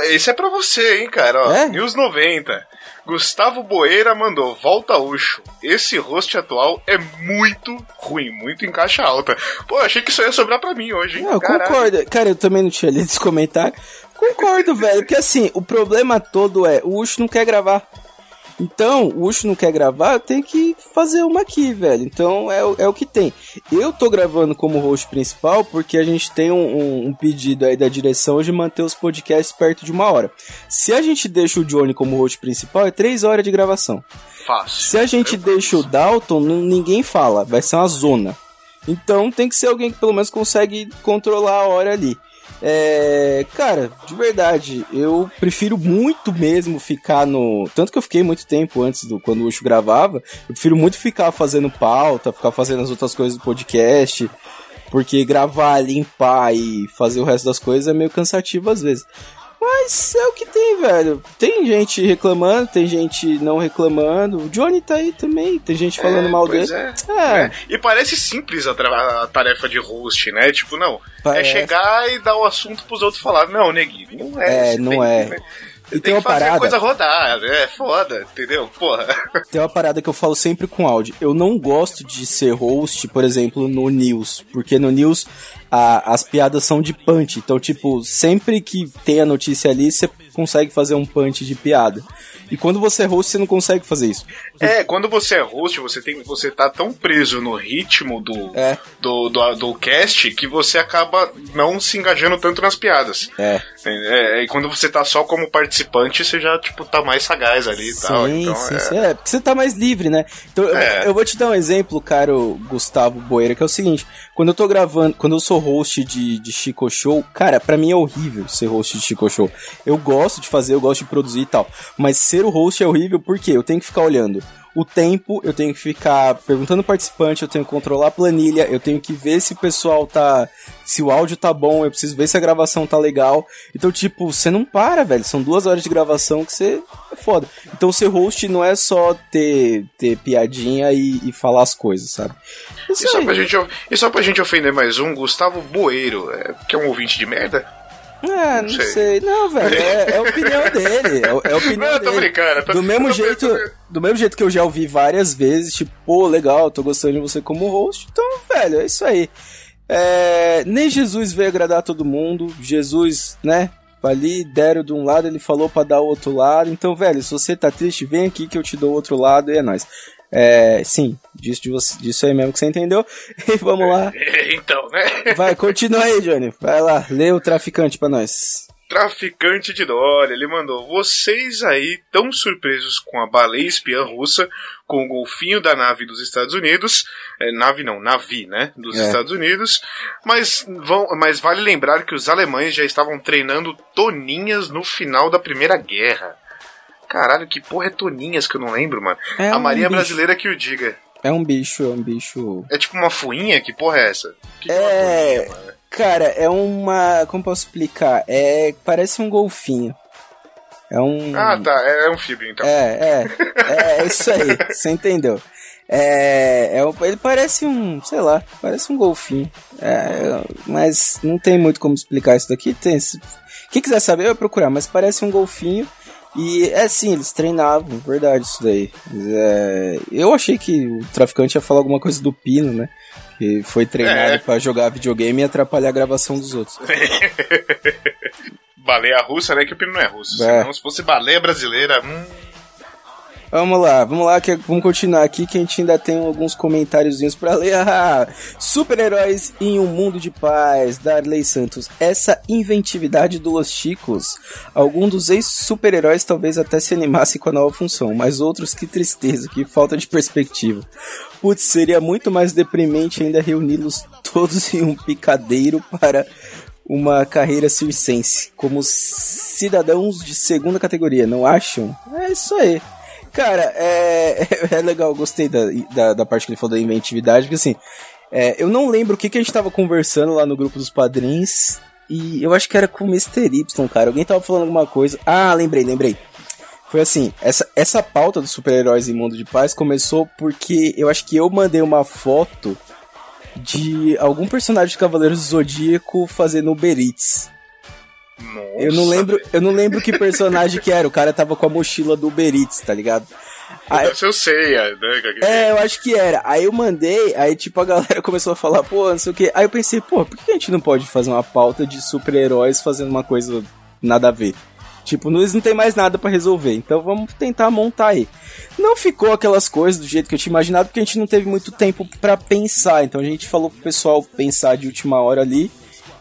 Esse é pra você, hein, cara. Ó, É? News 90. Gustavo Boeira mandou, volta Ucho. Esse host atual é muito ruim, muito em caixa alta. Pô, achei que isso ia sobrar pra mim hoje, hein? Não, eu concordo. Cara, eu também não tinha lido esse comentário. Concordo, velho. Porque assim, o problema todo é o Ucho não quer gravar. Então, o Ucho não quer gravar, tenho que fazer uma aqui, velho. Então, é, o- é o que tem. Eu tô gravando como host principal porque a gente tem um, um- um pedido aí da direção de manter os podcasts perto de uma hora. Se a gente deixa o Johnny como host principal, é três horas de gravação. Fácil. Se a gente deixa o Dalton, ninguém fala, vai ser uma zona. Então tem que ser alguém que pelo menos consegue controlar a hora ali. É, cara, de verdade, eu prefiro muito mesmo ficar no. Tanto que eu fiquei muito tempo antes do quando o Ucho gravava, eu prefiro muito ficar fazendo pauta, ficar fazendo as outras coisas do podcast. Porque gravar, limpar e fazer o resto das coisas é meio cansativo às vezes. Mas é o que tem, velho. Tem gente reclamando, tem gente não reclamando. O Johnny tá aí também, tem gente falando É, mal dele. é. É. E parece simples a, a tarefa de host, né? Tipo, não. Parece. É chegar e dar o assunto pros outros falar. Não, neguinho, não é. É, não é. E Tem tem uma que fazer a parada. coisa rodar, é foda, entendeu? Porra. Tem uma parada que eu falo sempre com áudio. Eu não gosto de ser host, por exemplo, no News. Porque no News a- as piadas são de punch. Então, tipo, sempre que tem a notícia ali, você consegue fazer um punch de piada. E quando você é host, você não consegue fazer isso. É, quando você é host, você tem, você tá tão preso no ritmo do, É. do, do, do cast que você acaba não se engajando tanto nas piadas. É. É, e quando você tá só como participante, você já, tipo, tá mais sagaz ali e tal. Sim, Então, sim, é. sim. É, porque você tá mais livre, né? Então, eu- É. eu, vou te dar um exemplo, caro Gustavo Boeira, que é o seguinte: quando eu tô gravando, quando eu sou host de, de Chico Show, cara, pra mim é horrível ser host de Chico Show. Eu gosto de fazer, eu gosto de produzir e tal. Mas ser o host é horrível porque eu tenho que ficar olhando. O tempo, eu tenho que ficar perguntando ao participante, eu tenho que controlar a planilha, eu tenho que ver se o pessoal tá. Se o áudio tá bom, eu preciso ver se a gravação tá legal. Então, tipo, você não para, velho. São duas horas de gravação que você. É foda. Então, ser host não é só ter, ter piadinha e, e falar as coisas, sabe? E só, pra gente, e só pra gente ofender mais um, Gustavo Boeiro, é, que é um ouvinte de merda? Ah, não sei. sei. Não, velho, é, é a opinião [LAUGHS] dele. É, é a opinião Não, eu tô dele. brincando, tô- do mesmo tô- jeito, tô- do mesmo jeito que eu já ouvi várias vezes, tipo, pô, legal, tô gostando de você como host. Então, velho, é isso aí. É, nem Jesus veio agradar todo mundo. Jesus, né? Ali deram de um lado, ele falou pra dar o outro lado. Então, velho, se você tá triste, vem aqui que eu te dou o outro lado e é nóis. É, sim, disso, disso aí mesmo que você entendeu. [LAUGHS] E vamos lá. [LAUGHS] Então, né? Vai, continua aí, Johnny. Vai lá, lê o traficante pra nós. Traficante de dólar, ele mandou. Vocês aí tão surpresos com a baleia espiã russa, com o golfinho da nave dos Estados Unidos. É, nave não, navi, né? Dos É. Estados Unidos. Mas, vão, mas vale lembrar que os alemães já estavam treinando toninhas no final da Primeira Guerra. Caralho, que porra é toninhas que eu não lembro, mano? É a um Marinha bicho. Brasileira que o diga. É um bicho, é um bicho. É tipo uma fuinha? Que porra é essa? Que que É. Cara, é uma. Como posso explicar? É. Parece um golfinho. É um. Ah, tá. É um anfíbio, então. É, é. É isso aí, [LAUGHS] você entendeu. É, é. Ele parece um. Sei lá, parece um golfinho. É, mas não tem muito como explicar isso daqui. Tem. se- Quem quiser saber, vai procurar, mas parece um golfinho. E é sim, eles treinavam, verdade isso daí. É, eu achei que o traficante ia falar alguma coisa do Pino, né? Que foi treinado É. pra jogar videogame e atrapalhar a gravação dos outros. [LAUGHS] Baleia russa, né? Que o Pino não é russo. É. Senão, se fosse baleia brasileira. Hum, Vamos lá, vamos lá, que vamos continuar aqui que a gente ainda tem alguns comentáriozinhos pra ler. Ah, Super-heróis em um mundo de paz, Darley Santos. Essa inventividade do Los Chicos. Algum dos ex-super-heróis talvez até se animasse com a nova função, mas outros que tristeza, que falta de perspectiva. Putz, seria muito mais deprimente ainda reuni-los todos em um picadeiro para uma carreira circense, como cidadãos de segunda categoria, não acham? É isso aí. Cara, é, [LAUGHS] é legal, gostei da, da, da parte que ele falou da inventividade, porque assim, é, eu não lembro o que, que a gente tava conversando lá no grupo dos padrinhos, e eu acho que era com o Mr. Y, cara. Alguém tava falando alguma coisa. Ah, lembrei, lembrei. Foi assim, essa, essa pauta dos super-heróis em mundo de paz começou porque eu acho que eu mandei uma foto de algum personagem de Cavaleiros do Zodíaco fazendo Uber Eats. Eu não lembro, eu não lembro que personagem que era. O cara tava com a mochila do Uber Eats, tá ligado? Aí- Deve ser o Seiya, né? é, eu acho que era. Aí eu mandei, aí tipo a galera [LAUGHS] começou a falar, pô, não sei o que. Aí eu pensei, pô, por que a gente não pode fazer uma pauta de super-heróis fazendo uma coisa nada a ver? Tipo, eles não tem mais nada pra resolver, então vamos tentar montar aí. Não ficou aquelas coisas do jeito que eu tinha imaginado, porque a gente não teve muito tempo pra pensar. Então a gente falou pro pessoal pensar de última hora ali,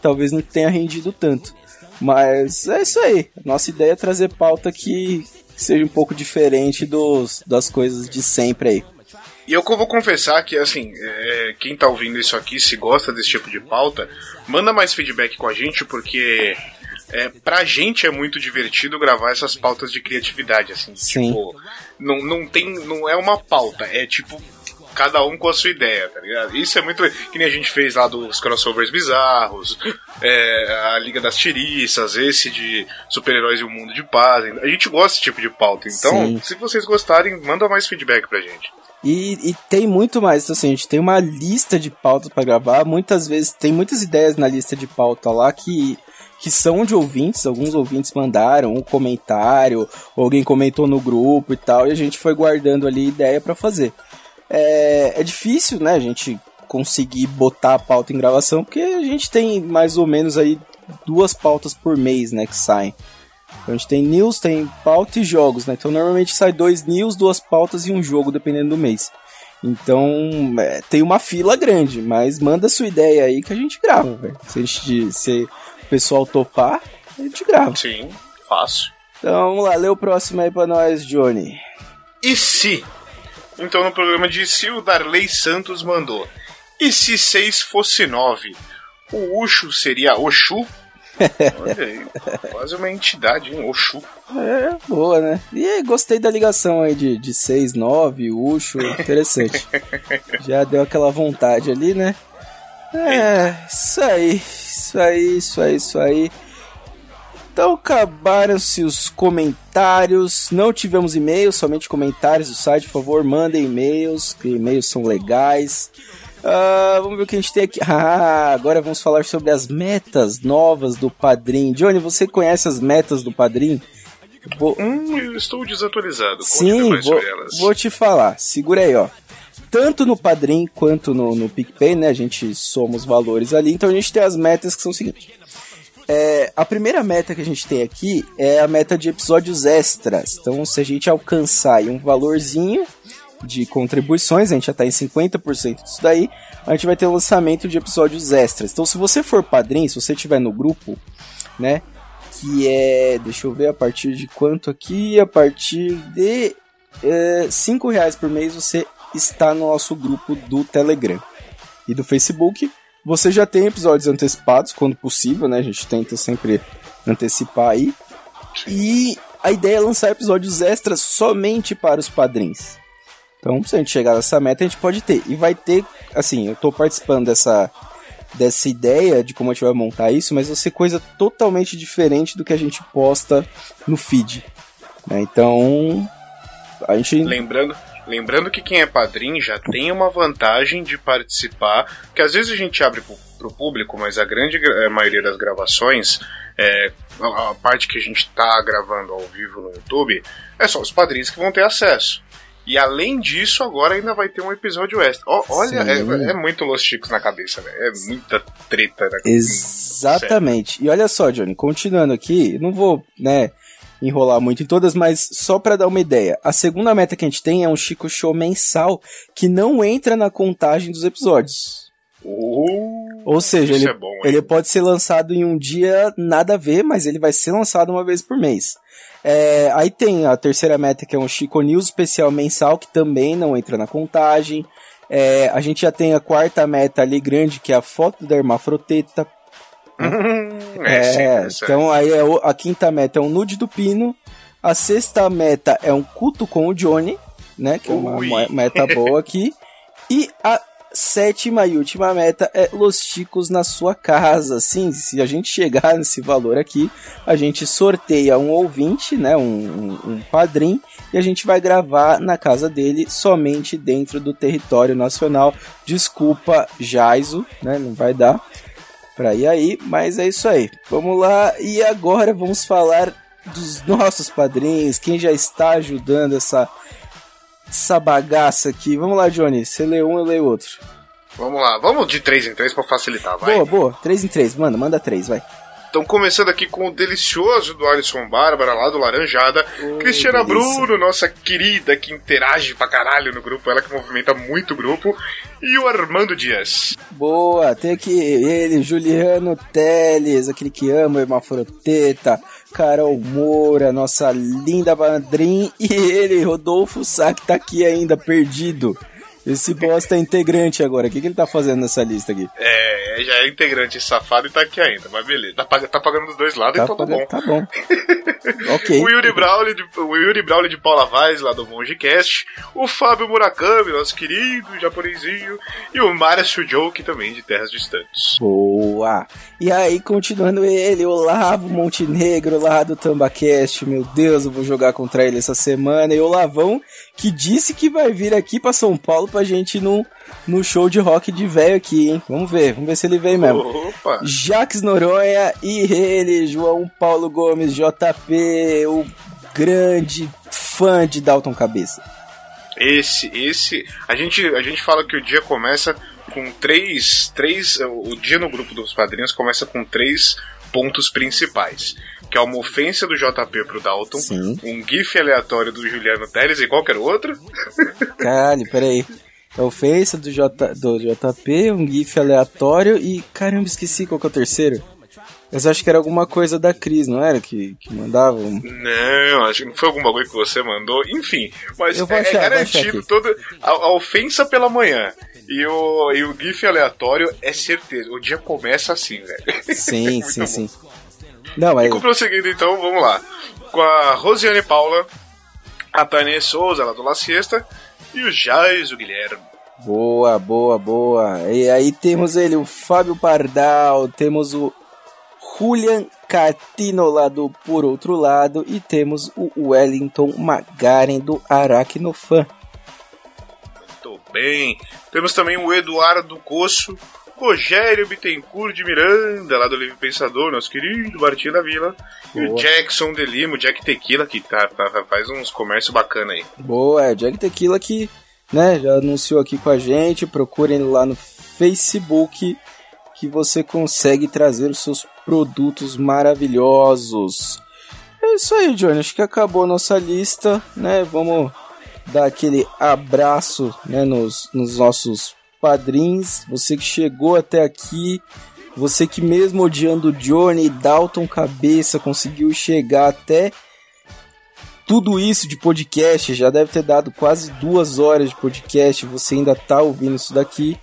talvez não tenha rendido tanto. Mas é isso aí. Nossa ideia é trazer pauta que seja um pouco diferente dos, das coisas de sempre aí. E eu vou confessar que, assim, é, quem tá ouvindo isso aqui, se gosta desse tipo de pauta, manda mais feedback com a gente, porque é, pra gente é muito divertido gravar essas pautas de criatividade, assim. Sim. Tipo, não, não tem. Não é uma pauta, é tipo. Cada um com a sua ideia, tá ligado? Isso é muito. Que nem a gente fez lá dos crossovers bizarros, é, a Liga das Tiriças, esse de super-heróis e o mundo de paz. A gente gosta desse tipo de pauta. Então, Sim. se vocês gostarem, manda mais feedback pra gente. E, e tem muito mais, então, assim, a gente tem uma lista de pautas pra gravar. Muitas vezes tem muitas ideias na lista de pauta lá que, que são de ouvintes. Alguns ouvintes mandaram um comentário, alguém comentou no grupo e tal, e a gente foi guardando ali ideia pra fazer. É, é difícil, né, a gente conseguir botar a pauta em gravação, porque a gente tem mais ou menos aí duas pautas por mês, né, que saem. Então a gente tem news, tem pauta e jogos, né? Então normalmente sai dois news, duas pautas e um jogo, dependendo do mês. Então é, tem uma fila grande, mas manda sua ideia aí que a gente grava, velho. Se, a gente- se o pessoal topar, a gente grava. Sim, fácil. Então vamos lá, lê o próximo aí pra nós, Johnny. E se? Então no programa de se o Darley Santos mandou. E se 6 fosse 9? O Ucho seria Oxu? [LAUGHS] Olha aí, quase uma entidade, hein? Oxu. É, boa, né? E gostei da ligação aí de, de 6, 9, Ucho, interessante. [LAUGHS] Já deu aquela vontade ali, né? É, isso aí, isso aí, isso aí, isso aí. Então acabaram-se os comentários. Não tivemos e-mails, somente comentários do site. Por favor, mandem e-mails, que e-mails são legais. Ah, vamos ver o que a gente tem aqui. [LAUGHS] Ah, agora vamos falar sobre as metas novas do Padrim. Johnny, você conhece as metas do Padrim? Vou- Hum, eu estou desatualizado. Sim, vou, vou te falar. Segura aí, ó. Tanto no Padrim quanto no, no PicPay, né? A gente soma os valores ali. Então a gente tem as metas que são o seguinte. É, a primeira meta que a gente tem aqui é a meta de episódios extras. Então, se a gente alcançar um valorzinho de contribuições, a gente já tá em 50% disso daí, a gente vai ter lançamento de episódios extras. Então, se você for padrinho, se você estiver no grupo, né? Que é. Deixa eu ver a partir de quanto aqui? A partir de é, 5 reais por mês você está no nosso grupo do Telegram e do Facebook. Você já tem episódios antecipados, quando possível, né? A gente tenta sempre antecipar aí. E a ideia é lançar episódios extras somente para os padrinhos. Então, se a gente chegar nessa meta, a gente pode ter. E vai ter, assim, eu tô participando dessa, dessa ideia de como a gente vai montar isso, mas vai ser coisa totalmente diferente do que a gente posta no feed. né? Então, a gente. Lembrando, lembrando que quem é padrinho já tem uma vantagem de participar, que às vezes a gente abre pro, pro público, mas a grande gra- eh, maioria das gravações é, a, a parte que a gente tá gravando ao vivo no YouTube, é só os padrinhos que vão ter acesso. E além disso, agora ainda vai ter um episódio extra. Olha, é, é muito Los Chicos na cabeça, velho. É muita treta, né? Exatamente. E olha só, Johnny, continuando aqui, não vou, né, enrolar muito em todas, mas só pra dar uma ideia. A segunda meta que a gente tem é um Chico Show mensal que não entra na contagem dos episódios. Ou seja, ele, é bom, ele pode ser lançado em um dia nada a ver, mas ele vai ser lançado uma vez por mês. É, aí tem a terceira meta que é um Chico News especial mensal que também não entra na contagem. É, a gente já tem a quarta meta ali grande que é a foto da Hermafroteta. [LAUGHS] É, sim, É, é. então aí é o- a quinta meta é um nude do Pino. A sexta meta é um culto com o Johnny, né? Que é uma, Ui. uma meta boa aqui. E a sétima e última meta é Los Chicos na sua casa. Sim, se a gente chegar nesse valor aqui, a gente sorteia um ouvinte, né? Um, um, um padrinho. E a gente vai gravar na casa dele somente dentro do território nacional. Desculpa, Jaiso, né? Não vai dar pra ir aí, mas é isso aí. Vamos lá, e agora vamos falar dos nossos padrinhos, quem já está ajudando essa, essa bagaça aqui. Vamos lá, Johnny, você lê um, eu leio outro. Vamos lá, vamos de 3 em 3 pra facilitar, vai. Boa, boa, 3 em 3, manda, manda 3, vai. Então, começando aqui com o delicioso do Alisson Bárbara, lá do Laranjada. Cristiana delícia. Bruno, nossa querida, que interage pra caralho no grupo, ela que movimenta muito o grupo. E o Armando Dias. Boa, tem aqui ele, Juliano Teles, aquele que ama Hermafroteta, Carol Moura, nossa linda madrinha, e ele, Rodolfo Sá, que tá aqui ainda, perdido. Esse bosta é integrante agora, o que, que ele tá fazendo nessa lista aqui? É, já é integrante safado e tá aqui ainda, mas beleza. Tá, pag- tá pagando dos dois lados, Tá, então tá bom. tá bom. [LAUGHS] ok. O Yuri Brawley de, o Yuri Brawley de Paula Vaz, lá do Mongecast. O Fábio Murakami, nosso querido japonesinho. E o Márcio Joke, também de Terras Distantes. Boa! E aí, continuando ele, o Lavo Montenegro lá do Tambacast. Meu Deus, eu vou jogar contra ele essa semana. E o Lavão, que disse que vai vir aqui pra São Paulo pra gente ir no, show de rock de velho aqui, hein? Vamos ver, vamos ver se ele vem mesmo. Opa! Jaques Noronha e ele, João Paulo Gomes, JP, o grande fã de Dalton Cabeça. Esse, esse. A gente, a gente fala que o dia começa com três. três o dia no grupo dos padrinhos começa com três pontos principais. Que é uma ofensa do JP pro Dalton, um GIF aleatório do Juliano Teles e qualquer outro. Caralho, peraí. É o Face do, J, do JP, um GIF aleatório e. Caramba, esqueci qual que é o terceiro. Mas acho que era alguma coisa da Cris, não era? Que, que mandava. um- Não, acho que não foi algum bagulho que você mandou. Enfim, mas Eu vou é, achar, é garantido toda a, a ofensa pela manhã. E o, e o GIF aleatório é certeza. O dia começa assim, velho. Sim, [LAUGHS] sim, sim. Não, mas. E prosseguindo então, vamos lá. Com a Rosiane Paula, a Tânia Souza, lá do La Siesta, e o Jais, o Guilherme. Boa, boa, boa. E aí temos ele, o Fábio Pardal, temos o Julian Catino lá do Por Outro Lado e temos o Wellington Magaren do Aracnofan. Muito bem. Temos também o Eduardo Coço, Rogério Bittencourt de Miranda, lá do Livre Pensador, nosso querido Martinho da Vila. E o Boa. Jackson de Lima, o Jack Tequila, que tá, tá- faz uns comércios bacana aí. Boa, é o Jack Tequila que né, já anunciou aqui com a gente. Procurem lá no Facebook que você consegue trazer os seus produtos maravilhosos. É isso aí, Johnny. Acho que acabou a nossa lista, né? Vamos dar aquele abraço né, nos, nos nossos padrinhos. Você que chegou até aqui. Você que mesmo odiando o Johnny e Dalton Cabeça conseguiu chegar até tudo isso de podcast, já deve ter dado quase duas horas de podcast, você ainda tá ouvindo isso daqui.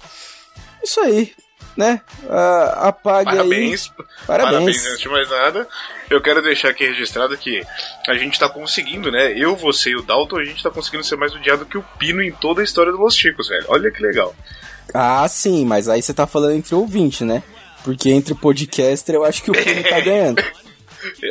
Isso aí, né? Ah, apague Parabéns. aí. Parabéns. antes de mais nada. Eu quero deixar aqui registrado que a gente tá conseguindo, né? Eu, você e o Dalton, a gente tá conseguindo ser mais odiado que o Pino em toda a história do Los Chicos, velho. Olha que legal. Ah, sim, mas aí você tá falando entre ouvinte, né? Porque entre podcaster eu acho que o Pino tá [LAUGHS] ganhando.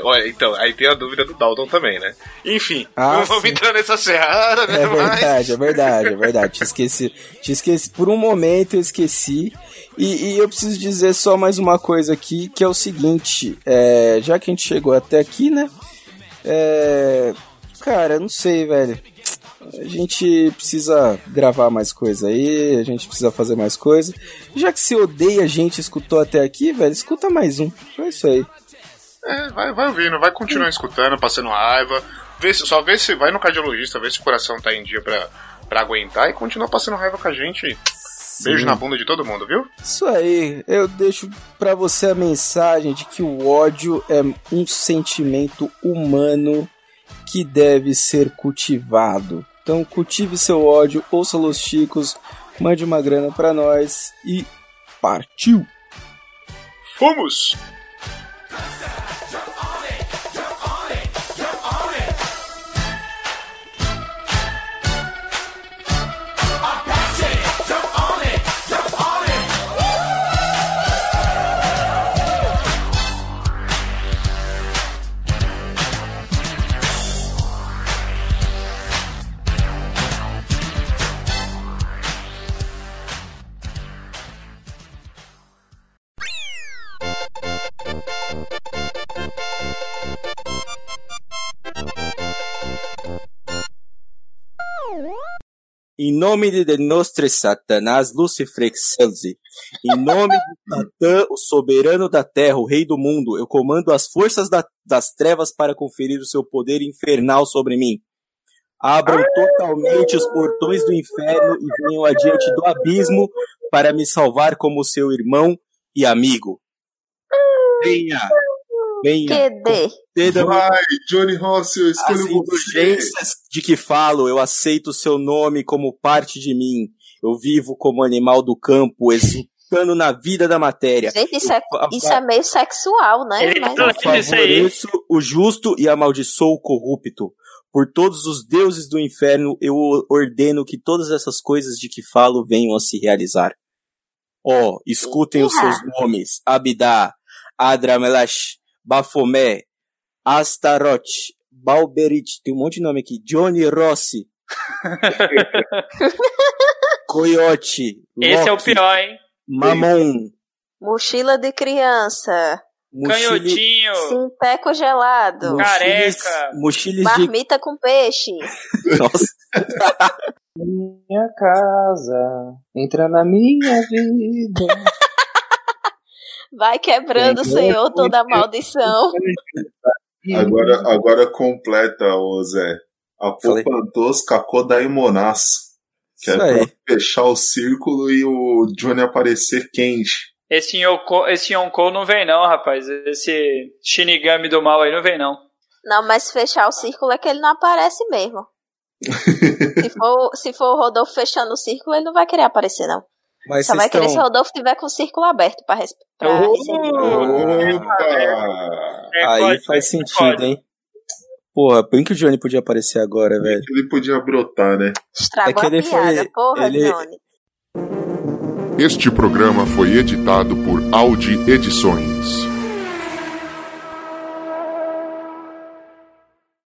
Olha, então, aí tem a dúvida do Dalton também, né? Enfim, Ah, não vamos sim. entrar nessa seara, né? É verdade, é verdade, é verdade. Te esqueci. Te esqueci. Por um momento eu esqueci. E, e eu preciso dizer só mais uma coisa aqui, que é o seguinte. é, já que a gente chegou até aqui, né? É, cara, não sei, velho. A gente precisa gravar mais coisa aí, a gente precisa fazer mais coisa. Já que você odeia a gente, escutou até aqui, velho, escuta mais um. Só isso aí. É, vai, vai ouvindo, vai continuar escutando, passando raiva. Vê se, só vê se vai no cardiologista, vê se o coração tá em dia pra, pra aguentar e continua passando raiva com a gente. Beijo na bunda de todo mundo, viu? Isso aí, eu deixo pra você a mensagem de que o ódio é um sentimento humano que deve ser cultivado. Então cultive seu ódio, ouça Los Chicos, mande uma grana pra nós e partiu! Fomos! Em nome de nostro Satanás Lucifer Excelsi, em nome de Satã, o soberano da terra, o rei do mundo, eu comando as forças da- das trevas para conferir o seu poder infernal sobre mim. Abram totalmente os portões do inferno e venham adiante do abismo para me salvar como seu irmão e amigo. Venha, venha. QD. Vai, Johnny Rossi, eu as escolho você. indulgências de que falo, eu aceito o seu nome como parte de mim. Eu vivo como animal do campo, exultando na vida da matéria. Gente, isso é, Eu isso é meio sexual, né? Ele Mas, tá- Eu Isso aí. favoreço o justo e amaldiçoo o corrupto. Por todos os deuses do inferno, eu ordeno que todas essas coisas de que falo venham a se realizar. Ó, escutem os seus nomes: Abidá, Adramelash, Bafomé, Astaroth, Balberit, tem um monte de nome aqui, Johnny Rossi, [LAUGHS] Coyote, Esse é o Loki, pior, hein? Mamon, mochila de criança. Canhotinho, Sinteco gelado. Careca. mochiles de... Marmita com peixe. [LAUGHS] Nossa, Minha casa, entra na minha vida. [LAUGHS] Vai quebrando, Senhor, toda maldição. Agora, agora completa, ô Zé. A Falei. Popantos Kakodaimonás. Que é aí. pra fechar o círculo e o Johnny aparecer quente. esse Yonko, esse não vem não, rapaz. Esse Shinigami do mal aí não vem não. Não, mas fechar o círculo é que ele não aparece mesmo. [LAUGHS] se, for, se for o Rodolfo fechando o círculo, ele não vai querer aparecer, não. Mas Só vai querer se o estão... Rodolfo tiver com o círculo aberto pra, res- pra receber. Opa! É, Aí pode, faz sentido, pode. hein? Porra, bem que o Johnny podia aparecer agora, velho. Ele podia brotar, né? Estragou É que ele a piada, foi- porra, ele- Johnny. Este programa foi editado por Audi Edições.